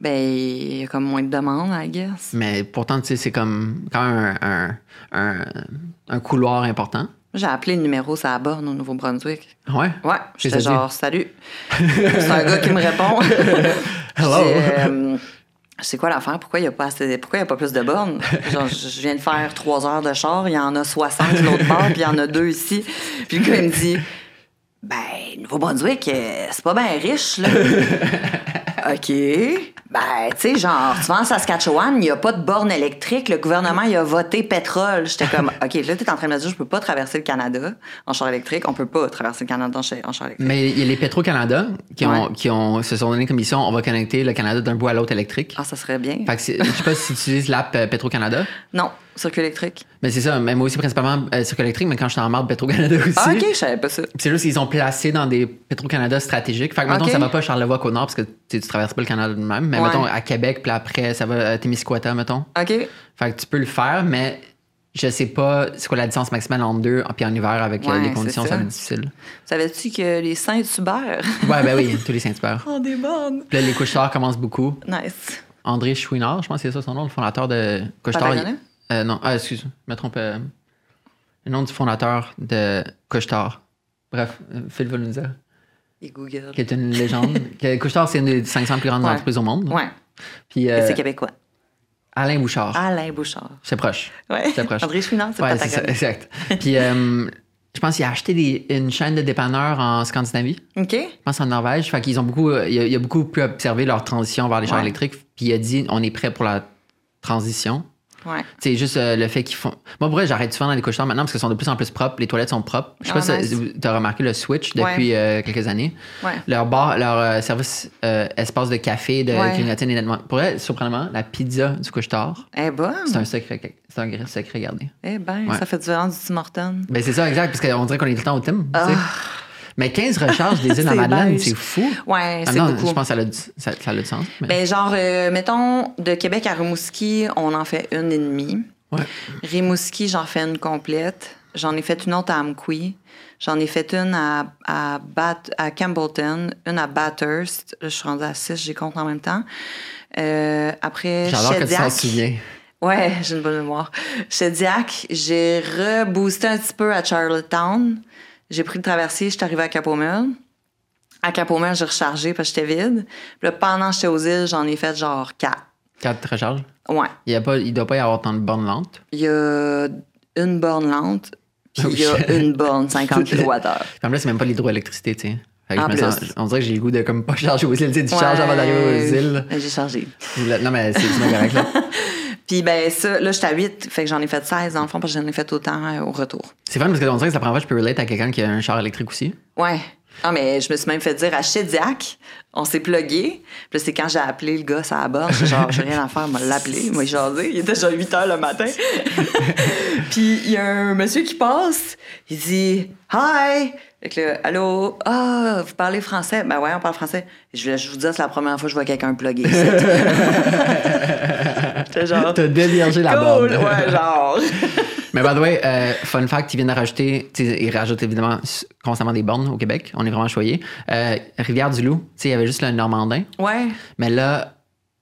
Ben, il y a comme moins de demandes, I guess. Mais pourtant, tu sais, c'est comme quand même un, un, un, un couloir important. J'ai appelé le numéro, ça à borne au Nouveau-Brunswick. Ouais. Ouais, j'étais genre, salut. c'est un gars qui me répond. Hello. Euh, c'est quoi l'affaire? Pourquoi il n'y a, pas assez- pourquoi il y a pas plus de bornes? Genre, je viens de faire trois heures de char, il y en a 60 de l'autre bord, puis il y en a deux ici. Puis le gars, il me dit, ben, Nouveau-Brunswick, euh, c'est pas bien riche, là. OK. Ben, tu sais, genre, tu vas en Saskatchewan, il n'y a pas de borne électrique. Le gouvernement, il a voté pétrole. J'étais comme, OK, là, tu es en train de me dire, je peux pas traverser le Canada en char électrique. On peut pas traverser le Canada en char, électrique. Mais il y a les Petro-Canada qui, ont, Ouais. qui ont, se sont donné comme mission on va connecter le Canada d'un bout à l'autre électrique. Ah, ça serait bien. Fait que je sais pas si tu utilises l'app euh, Petro-Canada. Non, circuit électrique. Mais c'est ça, mais moi aussi principalement euh, circuit électrique, mais quand j'étais en marde Petro-Canada aussi. Ah, OK, je savais pas ça. C'est juste qu'ils ont placé dans des Petro-Canada stratégiques. Fait que, mettons, Ok. ça va pas à Charlevoix-Côte-Nord parce que tu traverses pas le Canada de même. Mais Ouais. mettons, à Québec, puis après, ça va à Témiscouata, mettons. OK. Fait que tu peux le faire, mais je sais pas c'est quoi la distance maximale entre deux, puis en hiver avec euh, les conditions, ça va être difficile. Savais-tu que les Saint-Hubert Ouais, ben oui, tous les Saint-Hubert. ont des bornes? Puis là, les couches-tard commencent beaucoup. Nice. André Chouinard, je pense que c'est ça son nom, le fondateur de couche-tard. Euh, non, ah, excuse, je me trompe. euh, le nom du fondateur de couche-tard. Bref, euh, Phil va nous dire. Et Google. Qui est une légende. Couche-tard, c'est une des 500 plus grandes Ouais. entreprises au monde. Ouais. Puis Et c'est québécois. Alain Bouchard. Alain Bouchard. C'est proche. Ouais. C'est proche. André Chouinard, c'est Ouais, c'est ça, exact. Puis je pense qu'il a acheté des- une chaîne de dépanneurs en Scandinavie. OK. Je pense en Norvège. Fait qu'ils ont beaucoup, il a, il a beaucoup pu observer leur transition vers les chars électriques. Puis il a dit, on est prêt pour la transition. Ouais. C'est juste euh, le fait qu'ils font. Moi, pour vrai, j'arrête souvent dans les couches maintenant parce qu'elles sont de plus en plus propres. Les toilettes sont propres. Je sais Ah, pas nice. si tu as remarqué le switch depuis euh, quelques années. Ouais. Leur bar, leur euh, service espace de café, de clignotine est nettement. Pour vrai, surprenamment, la pizza du couche-tard, Eh ben. c'est un secret, c'est un secret gardé. Eh ben, ça fait différence du Tim Hortons. Ben c'est ça, exact, parce qu'on dirait qu'on est tout le temps au Tim. Ah. Mais 15 recharges des îles à Madeleine, c'est fou. Ouais, Ah c'est beaucoup. je pense que ça a du, ça, ça a du sens. mais- Ben, genre, euh, mettons, de Québec à Rimouski, on en fait une et demie. Ouais. Rimouski, j'en fais une complète. J'en ai fait une autre à Amqui. J'en ai fait une à, à, Bat- à Campbellton, une à Bathurst. Là, je suis rendue à six, j'y compte en même temps. Euh, après, J'adore que tu t'en souviens. Ouais, j'ai une bonne mémoire. Shediac, j'ai reboosté un petit peu à Charlottetown. J'ai pris le traversier, je suis arrivée à Capomel. À Capomel, j'ai rechargé parce que j'étais vide. Puis là, pendant que j'étais aux îles, j'en ai fait genre quatre. 4 recharges? Ouais. Il ne il doit pas y avoir tant de bornes lentes. Il y a une borne lente, puis il y a une borne 50 kWh. En plus, c'est même pas l'hydroélectricité, tu sais. Sens- on dirait que j'ai le goût de comme pas charger aux îles. Tu sais, tu charges avant d'arriver aux îles. Ouais, J'ai chargé. Non, mais c'est correct, là. Puis ben ça, là, j'étais à 8, fait que j'en ai fait 16 dans le fond, parce que j'en ai fait autant euh, au retour. C'est fun parce que on dirait que la première fois je peux relate à quelqu'un qui a un char électrique aussi. Ouais. Ah, mais je me suis même fait dire à Shediac, on s'est plugué. Puis là, c'est quand j'ai appelé le gars à la borne, genre, j'ai rien à faire, m'a l'appelé, moi, jasé. Il était déjà 8 heures le matin. Puis il y a un monsieur qui passe, il dit Hi! Fait que là, allô? Ah, vous parlez français? Ben ouais, on parle français. Je, je vous dis, c'est la première fois que je vois quelqu'un plugué. genre. T'as déviergé la Cool, borne. ouais, genre. Mais by the way, euh, fun fact, ils viennent de rajouter, ils rajoutent évidemment constamment des bornes au Québec. On est vraiment choyés. Euh, Rivière-du-Loup, tu sais, il y avait juste le Normandin. Ouais. Mais là,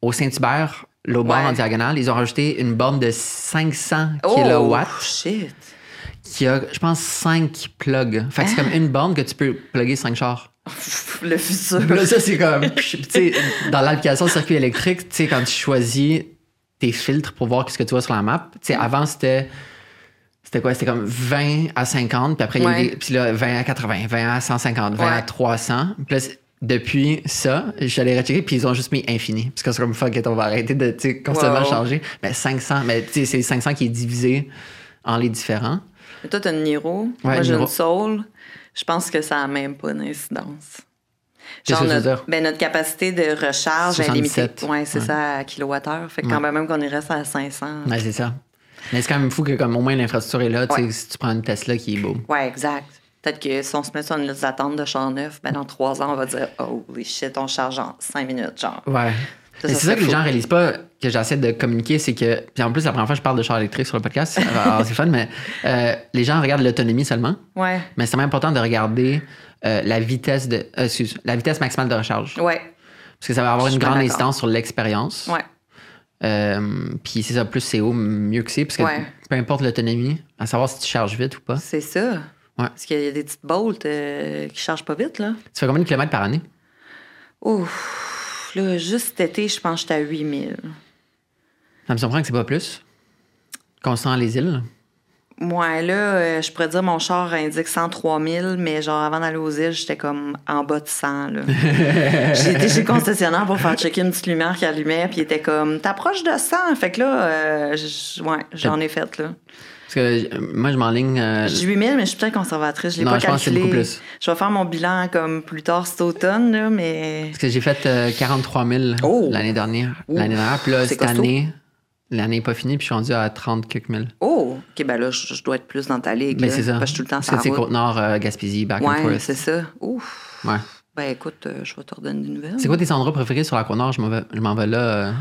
au Saint-Hubert, bord Ouais. en diagonale, ils ont rajouté une borne de 500 Oh, kilowatts shit. qui a, je pense, 5 plugs. Fait que c'est comme une borne que tu peux plugger 5 chars. Le futur. Là, ça, c'est comme, tu sais, dans l'application circuit électrique, tu sais, quand tu choisis tes filtres pour voir ce que tu vois sur la map, tu sais, avant, c'était. C'était quoi? C'était comme 20 à 50, puis après, il y a eu Ouais. des- puis là, 20 à 80, 20 à 150, 20 à Ouais. 300. Puis là, depuis ça, j'allais rechecker, puis ils ont juste mis infini. Parce que c'est comme fuck it, on va arrêter de tu sais, constamment Wow. changer. Mais 500, mais tu sais, c'est 500 qui est divisé en les différents. Mais toi, t'as une Niro. Ouais, Moi, j'ai une Soul. Je pense que ça n'a même pas d'incidence. Que veux notre, dire? ben, notre capacité de recharge est limitée. 77. Oui, c'est Ouais. ça, à kilowattheure. Fait que quand Ouais. même qu'on y reste à 500. Ouais, c'est ça. Mais c'est quand même fou que comme au moins l'infrastructure est là. tu sais, Ouais. Si tu prends une Tesla qui est beau. Ouais, exact. Peut-être que si on se met sur une liste d'attente de char neuf, ben dans trois ans, on va dire Oh, les shit, on charge en cinq minutes, genre. Ouais. Ça, Mais ça c'est ça que les gens réalisent pas, que j'essaie de communiquer, c'est que. Puis en plus, la première fois que je parle de char électrique sur le podcast, alors c'est fun, mais euh, les gens regardent l'autonomie seulement. Ouais. Mais c'est même important de regarder euh, la vitesse de. euh, excuse, la vitesse maximale de recharge. Ouais. Parce que ça va avoir Je une grande incidence sur l'expérience. Ouais. Euh, puis c'est ça, plus c'est haut, mieux que c'est. Parce que Ouais. peu importe l'autonomie, à savoir si tu charges vite ou pas. C'est ça. Ouais. Parce qu'il y a des petites bolts qui chargent pas vite, là. Tu fais combien de kilomètres par année? Ouf. Là, juste cet été, je pense que j'étais à 8000. Ça me surprend que c'est pas plus. Constant les îles. Moi, là, euh, je pourrais dire mon char indique 103 000, mais genre avant d'aller aux îles, j'étais comme en bas de 100. là. J'ai été chez le concessionnaire pour faire checker une petite lumière qui allumait, puis il était comme T'approches de 100. Fait que là, euh, ouais, j'en ai fait. là. Parce que euh, moi, je m'enligne. euh, J'ai 8 000, mais je suis peut-être conservatrice. Je l'ai pas je pense que plus. Je vais faire mon bilan comme plus tard cet automne, là, mais. Parce que j'ai fait euh, 43 000 Oh! l'année dernière. L'année dernière. Puis là, cette costaud. année, l'année n'est pas finie, puis je suis rendu à 30 quelques mille. Oh, OK, ben là, je, je dois être plus dans ta ligue. Mais là, c'est ça. Parce que je suis tout le temps sur c'est. Côte-Nord, euh, Gaspésie, back and Ouais, forth. c'est ça. Ouf. Ouais. Ben écoute, euh, je vais te redonner des nouvelles. C'est quoi tes endroits préférés sur la Côte-Nord? Je m'en vais, vais là. euh,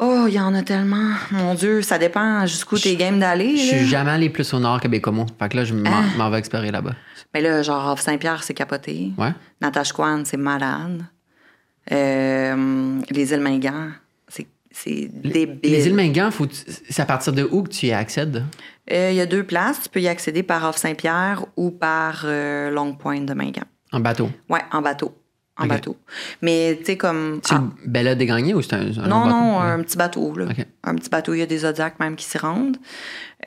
Oh, il y en a tellement. Mon Dieu, ça dépend jusqu'où t'es game d'aller. Je suis jamais allé plus au nord que Bécomo. Fait que là, je m'en, Ah. vais explorer là-bas. Mais là, genre, Saint-Pierre, c'est capoté. Ouais? Natashquan, c'est malade. Euh, les îles Mingan, c'est, débile. Les îles Mingan, c'est à partir de où que tu y accèdes? Euh, Il y a deux places. Tu peux y accéder par Off Saint-Pierre ou par euh, Long Point de Mingan. En bateau? Ouais, en bateau. En bateau. Mais, tu sais, comme. C'est ah, le Bella des Gagnés ou c'est un, non, bateau? non, un petit bateau, là. Un petit bateau. Il y a des Zodiacs même qui s'y rendent.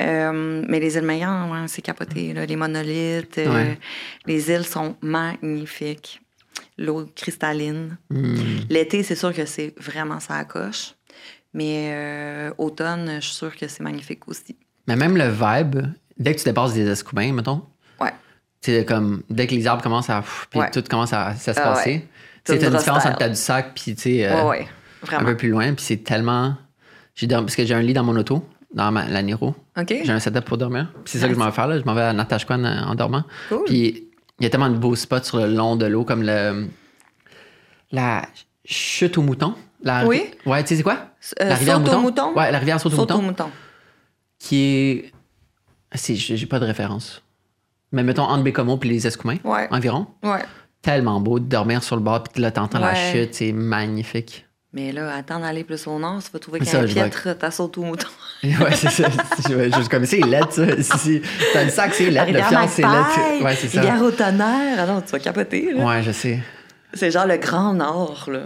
Euh, mais les îles ouais, c'est capoté, là. Les monolithes. euh, Ouais. Les îles sont magnifiques. L'eau cristalline. Hmm. L'été, c'est sûr que c'est vraiment ça à coche. Mais euh, automne, je suis sûre que c'est magnifique aussi. Mais même le vibe, dès que tu dépasses des escoubins, mettons, Ouais. c'est comme dès que les arbres commencent à. Puis Ouais. tout commence à, à se Ah passer. ouais. T'as une différence entre Tadoussac puis tu sais, euh, ouais, un peu plus loin. Puis c'est tellement. Parce que j'ai un lit dans mon auto, dans ma, la Niro. OK. J'ai un setup pour dormir. C'est ça que je m'en vais faire. Là. Je m'en vais à Natashquan euh, en dormant. Cool. Puis il y a tellement de beaux spots sur le long de l'eau, comme le la chute au mouton. La, Oui. Ouais, tu sais c'est quoi? Euh, la rivière mouton? mouton? Ouais, la rivière saute au Saute mouton. mouton. Qui est. c'est- J'ai j'ai pas de référence. Mais mettons entre Bécomo puis les Escoumins, Ouais. environ. Ouais. Tellement beau de dormir sur le bord, puis là, t'entends la Ouais. chute, c'est magnifique. Mais là, attends d'aller plus au nord, tu vas trouver qu'un je piètre, t'as sauté au mouton. ouais, c'est ça. Je juste comme c'est laid, ça. Si, si. T'as le sac, c'est La laid. Le fiance, c'est laid. Ouais, c'est ça. Rivière au tonnerre. Ah non, tu vas capoter, là. Ouais, je sais. C'est genre le grand nord, là.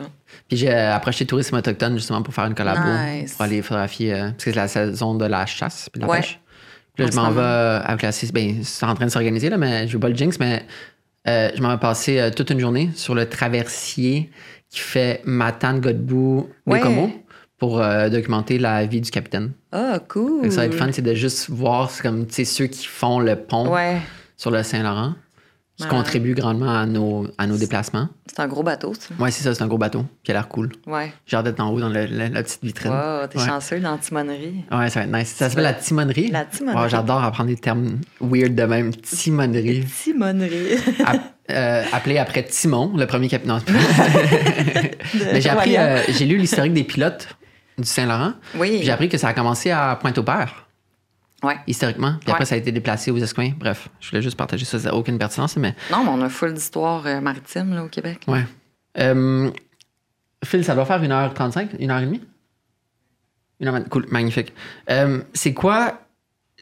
Puis j'ai euh, approché tourisme autochtone justement pour faire une collabo. Nice. Pour aller photographier. euh, parce que c'est la saison de la chasse puis de la Ouais. pêche. Puis là, En je m'en vais euh, avec la CIS. Ben, c'est en train de s'organiser, là, mais je veux pas le jinx, mais euh, je m'en vais passer euh, toute une journée sur le traversier qui fait Matane, Godbout, Ouais. Bécomo pour documenter la vie du capitaine. Ah, cool. Ça va être fun, c'est de juste voir comme tu sais, ceux qui font le pont Ouais. sur le Saint-Laurent, qui Ouais. contribuent grandement à nos, à nos déplacements. C'est un gros bateau, ça. Ouais, c'est ça, c'est un gros bateau, qui a l'air cool. Ouais. J'ai hâte d'être en haut dans le- le- la petite vitrine. Wow, t'es Ouais. chanceux dans la timonerie. Ouais, ça va être nice. Ça s'appelle la timonerie? La timonerie. J'adore apprendre des termes weird de même. Timonerie. Timonerie. Euh, appelé après Timon, le premier capitaine. Mais j'ai appris, euh, j'ai lu l'historique des pilotes du Saint-Laurent. Oui. J'ai appris que ça a commencé à Pointe-au-Père, Ouais. historiquement. Puis Ouais. après, ça a été déplacé aux Escoins. Bref, je voulais juste partager ça. Ça n'a aucune pertinence, mais Non, mais on a full d'histoire euh, maritime, là, au Québec. ouais. Euh, Phil, ça doit faire 1h35, 1h30? Une heure vingt- Cool, magnifique. Euh, c'est quoi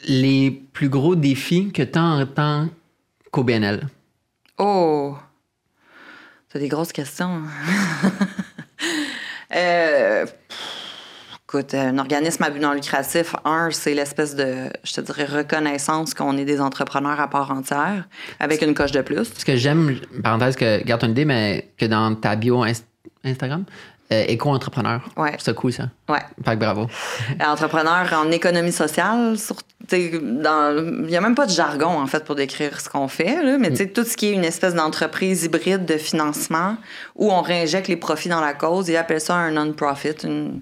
les plus gros défis que tu as en tant qu'OBNL? Oh! T'as des grosses questions. euh, pff, écoute, un organisme à but non lucratif, un, c'est l'espèce de, je te dirais, reconnaissance qu'on est des entrepreneurs à part entière, avec une coche de plus. Ce que j'aime, parenthèse, que garde ton idée, mais que dans ta bio Inst- Instagram, euh, éco-entrepreneur. Ouais. C'est cool, ça. Ouais. Fait que bravo. Entrepreneur en économie sociale, il n'y a même pas de jargon, en fait, pour décrire ce qu'on fait, là, mais tu sais, tout ce qui est une espèce d'entreprise hybride de financement où on réinjecte les profits dans la cause, ils appellent ça un non-profit, une-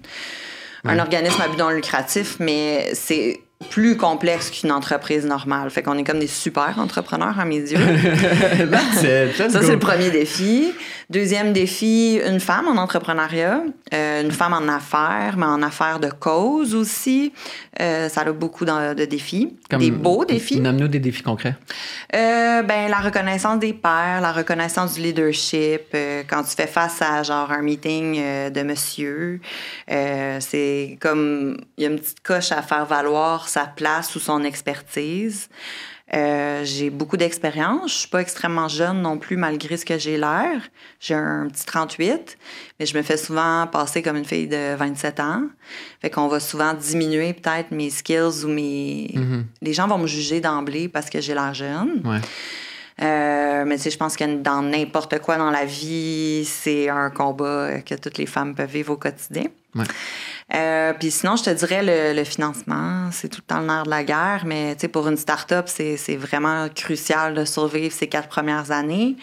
un Ouais. organisme à but non lucratif, mais c'est plus complexe qu'une entreprise normale. Fait qu'on est comme des super entrepreneurs à mes yeux. Ça, c'est le premier défi. Deuxième défi, une femme en entrepreneuriat, euh, une femme en affaires, mais en affaires de cause aussi. Euh, ça a beaucoup de, de défis. des beaux défis. Nomme-nous des défis concrets. Euh, ben, la reconnaissance des pairs, la reconnaissance du leadership. quand tu fais face à genre un meeting de monsieur, c'est comme il y a une petite coche à faire valoir sa place ou son expertise. Euh, j'ai beaucoup d'expérience. Je suis pas extrêmement jeune non plus, malgré ce que j'ai l'air. J'ai un petit 38, mais je me fais souvent passer comme une fille de 27 ans. Fait qu'on va souvent diminuer peut-être mes skills ou mes... Mhm. Les gens vont me juger d'emblée parce que j'ai l'air jeune. Ouais. Euh, mais tu sais, je pense que dans n'importe quoi dans la vie, c'est un combat que toutes les femmes peuvent vivre au quotidien. Ouais. Euh, puis sinon, je te dirais le, le financement, c'est tout le temps le nerf de la guerre, mais tu sais, pour une start-up, c'est c'est vraiment crucial de survivre ces quatre premières années.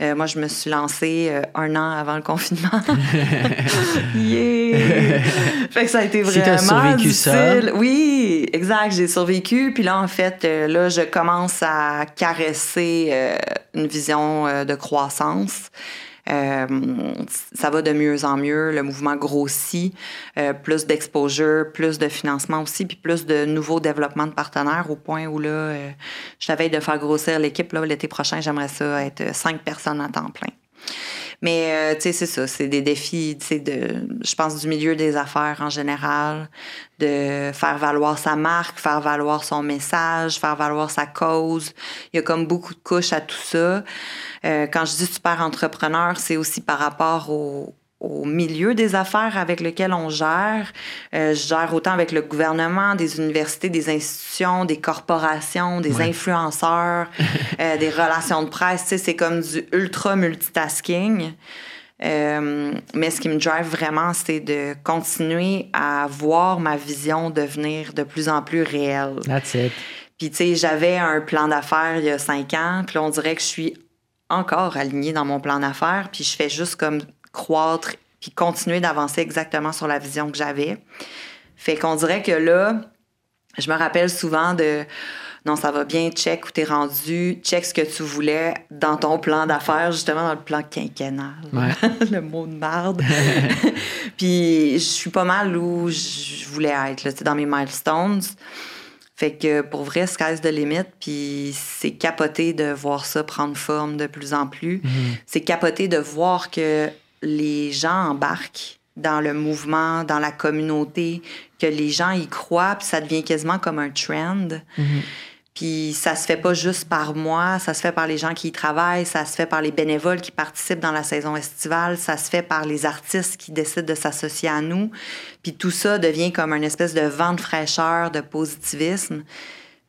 Euh, moi, je me suis lancée euh, un an avant le confinement. yeah! fait que ça a été Si vraiment survécu ça. difficile. Oui, exact, j'ai survécu. Puis là, en fait, euh, là, je commence à caresser euh, une vision euh, de croissance. Euh, ça va de mieux en mieux, le mouvement grossit, euh, plus d'exposure, plus de financement aussi, puis plus de nouveaux développements de partenaires au point où là, euh, je t'avais de faire grossir l'équipe. Là, l'été prochain, j'aimerais ça être cinq personnes à temps plein. Mais euh, tu sais, c'est ça, c'est des défis, tu sais, de, je pense du milieu des affaires en général, de faire valoir sa marque, faire valoir son message, faire valoir sa cause. Il y a comme beaucoup de couches à tout ça. Euh, quand je dis super entrepreneur, c'est aussi par rapport au, au milieu des affaires avec lequel on gère. Euh, je gère autant avec le gouvernement, des universités, des institutions, des corporations, des Ouais. influenceurs, euh, des relations de presse. Tu sais, c'est comme du ultra multitasking. Euh, mais ce qui me drive vraiment, c'est de continuer à voir ma vision devenir de plus en plus réelle. That's it. Puis, tu sais, j'avais un plan d'affaires il y a cinq ans, puis là, on dirait que je suis encore alignée dans mon plan d'affaires, puis je fais juste comme croître, puis continuer d'avancer exactement sur la vision que j'avais. Fait qu'on dirait que là, je me rappelle souvent de non, ça va bien, check où t'es rendu, check ce que tu voulais dans ton plan d'affaires, justement dans le plan quinquennal. Ouais. le mot de marde. Puis je suis pas mal où je voulais être, là, dans mes milestones. Fait que pour vrai, sky's the limit, puis c'est capoté de voir ça prendre forme de plus en plus. C'est capoté de voir que les gens embarquent dans le mouvement, dans la communauté, que les gens y croient, puis ça devient quasiment comme un trend. Puis ça se fait pas juste par moi, ça se fait par les gens qui y travaillent, ça se fait par les bénévoles qui participent dans la saison estivale, ça se fait par les artistes qui décident de s'associer à nous. Puis tout ça devient comme une espèce de vent de fraîcheur, de positivisme.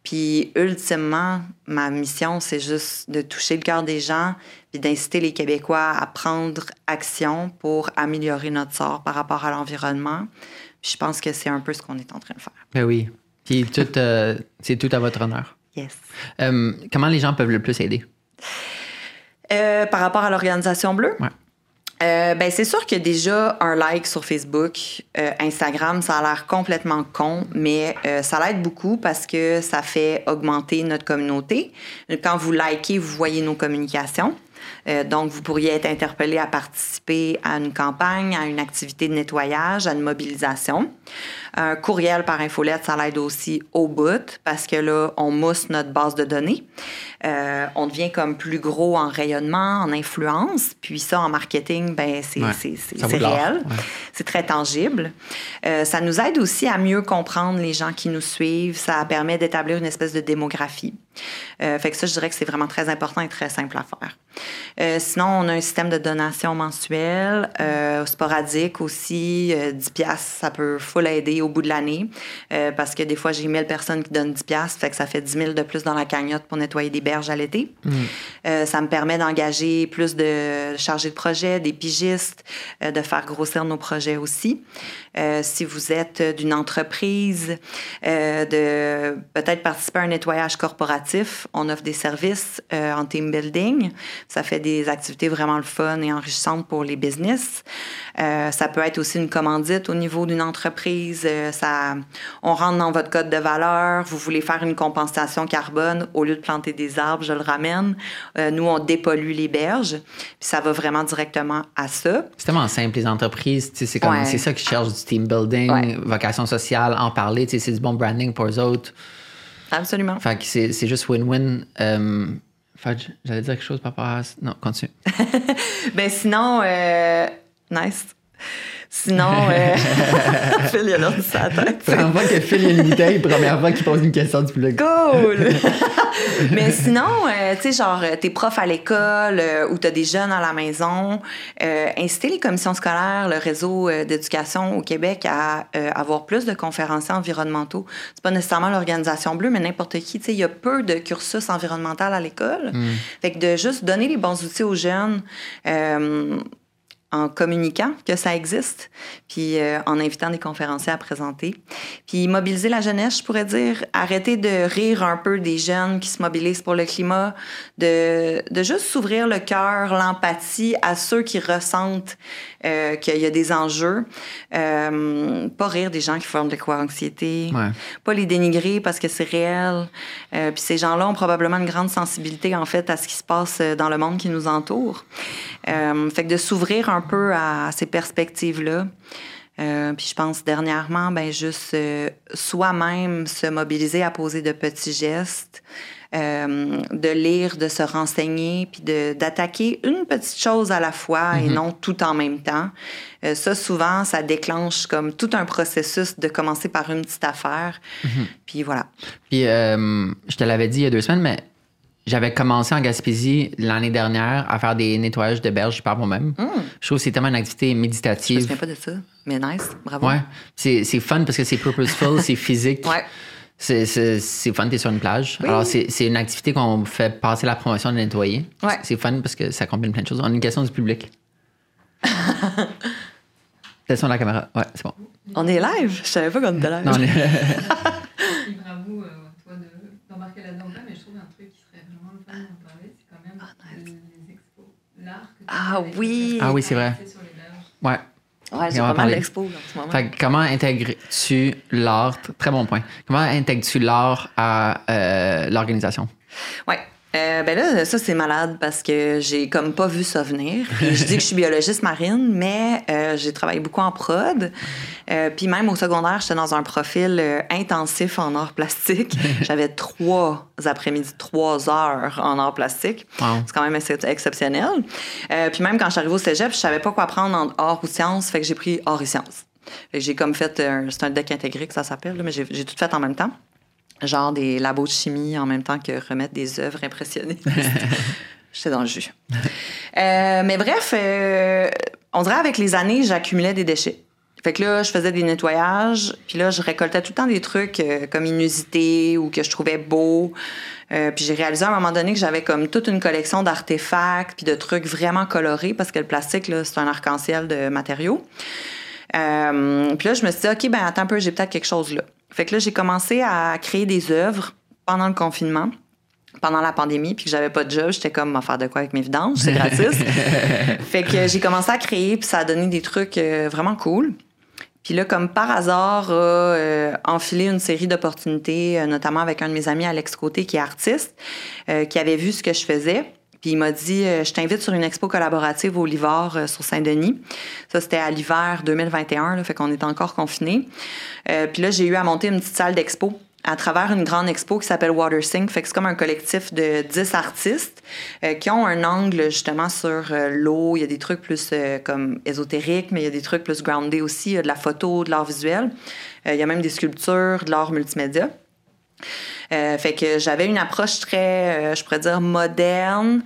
Puis ultimement, ma mission, c'est juste de toucher le cœur des gens, puis d'inciter les Québécois à prendre action pour améliorer notre sort par rapport à l'environnement. Je pense que c'est un peu ce qu'on est en train de faire. Ben oui. Puis tout, euh, c'est tout à votre honneur. Yes. Euh, comment les gens peuvent le plus aider? Euh, par rapport à l'organisation bleue? Ouais. Euh, ben, c'est sûr que déjà un like sur Facebook, euh, Instagram, ça a l'air complètement con, mais euh, ça l'aide beaucoup parce que ça fait augmenter notre communauté. Quand vous likez, vous voyez nos communications. Euh, donc, vous pourriez être interpellé à participer à une campagne, à une activité de nettoyage, à une mobilisation. Un courriel par infolette, ça l'aide aussi au bout parce que là, on mousse notre base de données. Euh, on devient comme plus gros en rayonnement, en influence. Puis ça, en marketing, ben c'est Ouais, réel. ouais. C'est très tangible. Euh, ça nous aide aussi à mieux comprendre les gens qui nous suivent. Ça permet d'établir une espèce de démographie. Euh, fait que ça, je dirais que c'est vraiment très important et très simple à faire. Euh, sinon, on a un système de donation mensuel, euh, sporadique aussi. Euh, 10 piastres, ça peut full aider au bout de l'année. Euh, parce que des fois, j'ai 1000 personnes qui donnent 10 piastres, fait que ça fait 10 000 de plus dans la cagnotte pour nettoyer des berges à l'été. Euh, ça me permet d'engager plus de chargés de projet, des pigistes, euh, de faire grossir nos projets aussi. Euh, si vous êtes d'une entreprise, euh, de peut-être participer à un nettoyage corporatif, on offre des services euh, en team building. Ça fait des activités vraiment le fun et enrichissantes pour les business. Euh, ça peut être aussi une commandite au niveau d'une entreprise. Euh, ça, on rentre dans votre code de valeur. Vous voulez faire une compensation carbone au lieu de planter des arbres, je le ramène. Euh, nous, on dépollue les berges. Puis ça va vraiment directement à ça. C'est tellement simple, les entreprises, c'est Ouais. ça qui cherche du team building, Ouais. vocation sociale, en parler, c'est du bon branding pour eux autres. Absolument. Fait que c'est juste win-win. Euh, j'allais dire quelque chose par rapport à... Non, continue. Ben sinon, euh, nice. Sinon, euh, il a l'air sur la tête. Première fois que Phil a une bouteille, première fois qu'il pose une question du public. Cool! Mais sinon, euh, tu sais, genre, euh, t'es prof à l'école euh, ou t'as des jeunes à la maison, euh, inciter les commissions scolaires, le réseau euh, d'éducation au Québec à euh, avoir plus de conférenciers environnementaux. C'est pas nécessairement l'organisation bleue, mais n'importe qui. Tu sais, il y a peu de cursus environnemental à l'école. Fait que de juste donner les bons outils aux jeunes. En communiquant que ça existe, puis euh, en invitant des conférenciers à présenter. Puis mobiliser la jeunesse, je pourrais dire, arrêter de rire un peu des jeunes qui se mobilisent pour le climat, de, de juste s'ouvrir le cœur, l'empathie à ceux qui ressentent euh, qu'il y a des enjeux. Euh, pas rire des gens qui font de l'éco-anxiété, Ouais. pas les dénigrer parce que c'est réel. Puis ces gens-là ont probablement une grande sensibilité, en fait, à ce qui se passe dans le monde qui nous entoure. Fait que de s'ouvrir un peu à, ces perspectives-là. Euh, puis je pense dernièrement, ben juste euh, soi-même se mobiliser à poser de petits gestes, euh, de lire, de se renseigner, puis d'attaquer une petite chose à la fois et non tout en même temps. Ça, souvent, ça déclenche comme tout un processus de commencer par une petite affaire. Puis voilà. Puis, je te l'avais dit il y a deux semaines, mais j'avais commencé en Gaspésie l'année dernière à faire des nettoyages de berges par moi-même. Je trouve que c'est tellement une activité Je me méditative. souviens pas de ça, mais nice, bravo. Ouais. C'est c'est fun parce que c'est purposeful, c'est physique. Ouais. C'est- C'est c'est fun, t'es sur une plage. Oui. Alors, c'est c'est une activité qu'on fait passer la promotion de nettoyer. Ouais. C'est fun parce que ça combine plein de choses. On a une question du public. Attention à la caméra. Ouais, c'est bon. On est live? Je savais pas qu'on était live. Non, on est- bravo, euh, toi, de- d'embarquer là-dedans. ou pas, Mais je trouve un truc quand même les expos. Ah avec oui. Ah oui, c'est vrai. ouais. Ouais, j'ai on va pas mal parler. d'expos en ce moment. Fait que comment intègres-tu l'art? Très bon point. Comment intègres-tu l'art à euh, l'organisation? Ouais. Euh, ben là, ça, c'est malade parce que j'ai comme pas vu ça venir. Et je dis que je suis biologiste marine, mais euh, j'ai travaillé beaucoup en prod. Euh, puis même au secondaire, j'étais dans un profil euh, intensif en art plastique. J'avais trois après-midi, trois heures en art plastique. Wow. C'est quand même ex- exceptionnel. Euh, puis même quand je suis arrivée au cégep, je savais pas quoi prendre en art ou sciences, fait que j'ai pris art et sciences. J'ai comme fait, un- c'est un deck intégré que ça s'appelle, mais j'ai tout fait en même temps. Genre des labos de chimie en même temps que remettre des œuvres impressionnistes. J'étais dans le jus. Euh, mais bref, euh, on dirait avec les années, j'accumulais des déchets. Fait que là, je faisais des nettoyages, puis là, je récoltais tout le temps des trucs euh, comme inusités ou que je trouvais beaux. Euh, puis j'ai réalisé à un moment donné que j'avais comme toute une collection d'artefacts puis de trucs vraiment colorés parce que le plastique, là, c'est un arc-en-ciel de matériaux. Euh, puis là, je me suis dit, OK, ben attends un peu, j'ai peut-être quelque chose là. Fait que là, j'ai commencé à créer des œuvres pendant le confinement, pendant la pandémie, puis que j'avais pas de job. J'étais comme, faire de quoi avec mes vidanges? C'est gratis. fait que j'ai commencé à créer, puis ça a donné des trucs euh, vraiment cool. Puis là, comme par hasard, a euh, enfilé une série d'opportunités, euh, notamment avec un de mes amis, Alex Côté, qui est artiste, euh, qui avait vu ce que je faisais. Puis il m'a dit, euh, je t'invite sur une expo collaborative au Livard euh, sur Saint-Denis. Ça, c'était à l'hiver 2021, là, fait qu'on est encore confinés. Euh, puis là, j'ai eu à monter une petite salle d'expo à travers une grande expo qui s'appelle WaterSync. Fait que c'est comme un collectif de 10 artistes euh, qui ont un angle justement sur euh, l'eau. Il y a des trucs plus euh, comme ésotériques, mais il y a des trucs plus groundés aussi. Il y a de la photo, de l'art visuel. Euh, il y a même des sculptures, de l'art multimédia. Euh, fait que j'avais une approche très, euh, je pourrais dire, moderne,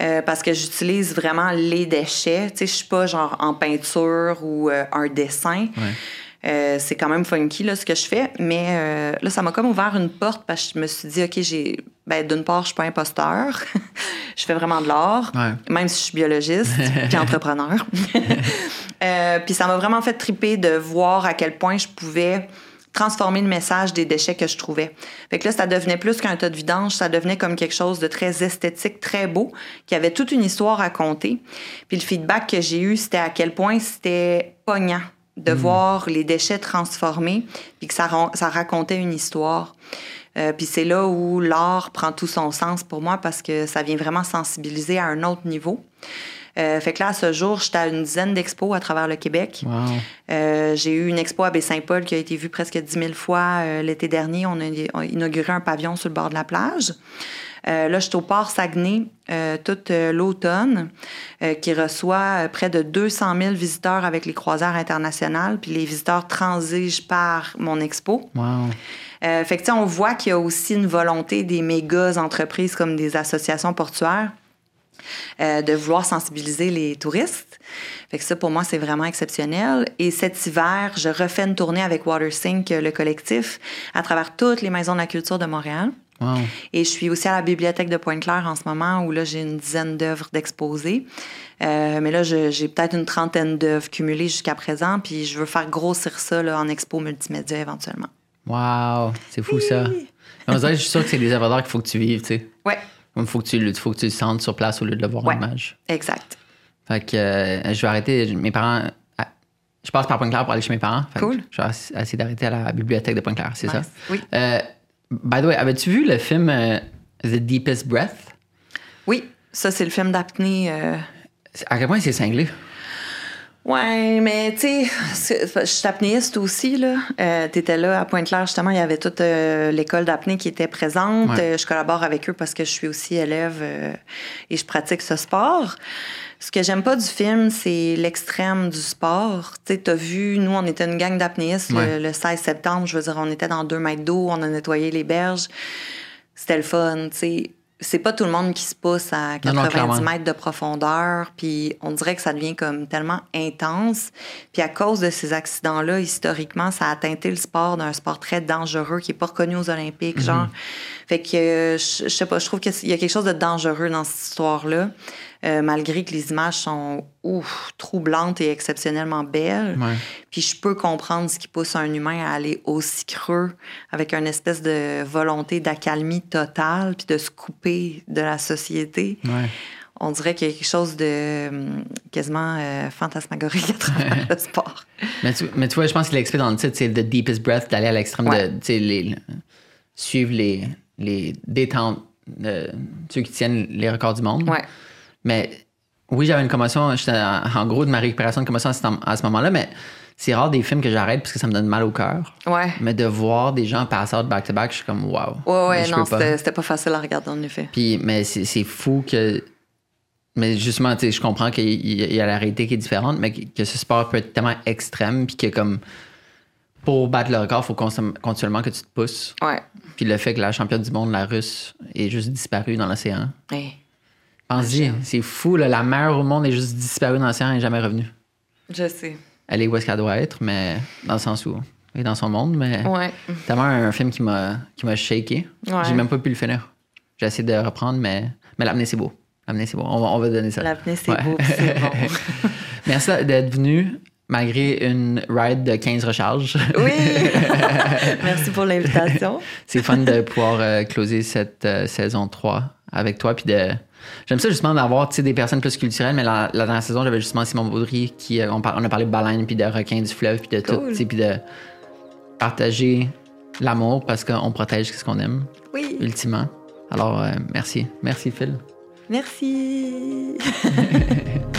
euh, parce que j'utilise vraiment les déchets. Tu sais, je suis pas genre en peinture ou un dessin. Ouais. C'est quand même funky là, ce que je fais, mais là, ça m'a comme ouvert une porte parce que je me suis dit, OK, j'ai. Ben, d'une part, je suis pas imposteur. je fais vraiment de l'art, Ouais. même si je suis biologiste puis entrepreneur. Puis ça m'a vraiment fait triper de voir à quel point je pouvais transformer le message des déchets que je trouvais. Fait que là, ça devenait plus qu'un tas de vidange, ça devenait comme quelque chose de très esthétique, très beau, qui avait toute une histoire à conter. Puis le feedback que j'ai eu, c'était à quel point c'était pognant de voir les déchets transformés, puis que ça racontait une histoire. Euh, puis c'est là où l'art prend tout son sens pour moi parce que ça vient vraiment sensibiliser à un autre niveau. Euh, fait que là, à ce jour, j'étais à une dizaine d'expos à travers le Québec. Wow. Euh, j'ai eu une expo à Baie-Saint-Paul qui a été vue presque 10 000 fois euh, l'été dernier. On a, on a inauguré un pavillon sur le bord de la plage. Euh, là, je suis au port Saguenay euh, toute l'automne, euh, qui reçoit près de 200 000 visiteurs avec les croisières internationales. Puis les visiteurs transigent par mon expo. Wow. Euh, fait que, on voit qu'il y a aussi une volonté des méga entreprises comme des associations portuaires euh, de vouloir sensibiliser les touristes. Fait que ça, pour moi, c'est vraiment exceptionnel. Et cet hiver, je refais une tournée avec WaterSync, euh, le collectif, à travers toutes les maisons de la culture de Montréal. Wow. Et je suis aussi à la bibliothèque de Pointe-Claire en ce moment, où là, j'ai une dizaine d'œuvres d'exposés. Euh, mais là, j'ai peut-être une trentaine d'œuvres cumulées jusqu'à présent, puis je veux faire grossir ça là, en expo multimédia éventuellement. Wow. C'est fou, ça. On dirait, je suis sûr que c'est des œuvres d'art qu'il faut que tu vives, tu sais. Ouais, Il faut que tu, le- faut que tu le sentes sur place au lieu de le voir Ouais. en image. exact. Fait que euh, je vais arrêter. Mes parents. ah, Je passe par Pointe-Claire pour aller chez mes parents. Fait que Cool. Je vais ess- essayer d'arrêter à la bibliothèque de Pointe-Claire, c'est ça? Oui. Euh, by the way, avais-tu vu le film euh, The Deepest Breath? Oui, ça, c'est le film d'apnée. À quel point c'est cinglé? Ouais, mais tu sais, je suis apnéiste aussi, là. Euh, T'étais là à Pointe-Claire, justement, il y avait toute euh, l'école d'apnée qui était présente. Ouais. Euh, je collabore avec eux parce que je suis aussi élève et je pratique ce sport. Ce que j'aime pas du film, c'est l'extrême du sport. Tu sais, t'as vu, nous, on était une gang d'apnéistes Ouais. le, le 16 septembre. Je veux dire, on était dans deux mètres d'eau, on a nettoyé les berges. C'était le fun, tu sais. C'est pas tout le monde qui se pousse à Non, non, 90 clairement. mètres de profondeur, puis on dirait que ça devient comme tellement intense. Puis à cause de ces accidents-là, historiquement, ça a teinté le sport d'un sport très dangereux qui est pas reconnu aux Olympiques, Mhm. genre. Fait que euh, je, je sais pas, je trouve qu'il y a quelque chose de dangereux dans cette histoire-là, euh, malgré que les images sont ouf, troublantes et exceptionnellement belles. Ouais. Puis je peux comprendre ce qui pousse un humain à aller aussi creux avec une espèce de volonté d'accalmie totale puis de se couper de la société. Ouais. On dirait qu'il y a quelque chose de hum, quasiment euh, fantasmagorique à travers le sport. Mais tu, mais tu vois, je pense qu'il explique dans le titre, c'est The Deepest Breath, d'aller à l'extrême Ouais. de. Les, suivre les, les détentes, euh, ceux qui tiennent les records du monde. Ouais. Mais oui, j'avais une commotion. J'étais en, gros de ma récupération de commotion à ce, temps- à ce moment-là, mais c'est rare des films que j'arrête parce que ça me donne mal au cœur. Ouais. Mais de voir des gens passer out back-to-back, je suis comme wow. Ouais, ouais, non, c'était pas facile à regarder en effet. Puis, mais c'est fou que. Mais justement, tu sais, je comprends qu'il y, a la réalité qui est différente, mais que, que ce sport peut être tellement extrême, puis que comme. Pour battre le record, il faut continuellement que tu te pousses. Ouais. Puis le fait que la championne du monde, la russe, est juste disparue dans l'océan. Hey, Pense-y, c'est fou, là, la meilleure au monde est juste disparue dans l'océan et n'est jamais revenue. je sais. Elle est où est-ce qu'elle doit être, mais dans le sens où elle est dans son monde, mais Ouais. tellement un film qui m'a qui m'a shaké. Ouais. J'ai même pas pu le finir. J'ai essayé de reprendre, mais, mais l'amener, c'est beau. L'amener, c'est beau. On va, on va donner ça. L'avenir, c'est Ouais. beau, c'est bon. Merci d'être venu malgré une ride de 15 recharges. Oui! Merci pour l'invitation. c'est fun de pouvoir euh, closer cette euh, saison 3 avec toi. Puis de... J'aime ça justement d'avoir des personnes plus culturelles, mais la, la dernière saison, j'avais justement Simon Baudry qui euh, on, par- on a parlé de baleines, puis de requins du fleuve, puis de tout, Cool. sais, puis de partager l'amour parce qu'on protège ce qu'on aime, Oui. ultimement. Alors, euh, merci. Merci, Phil. Merci.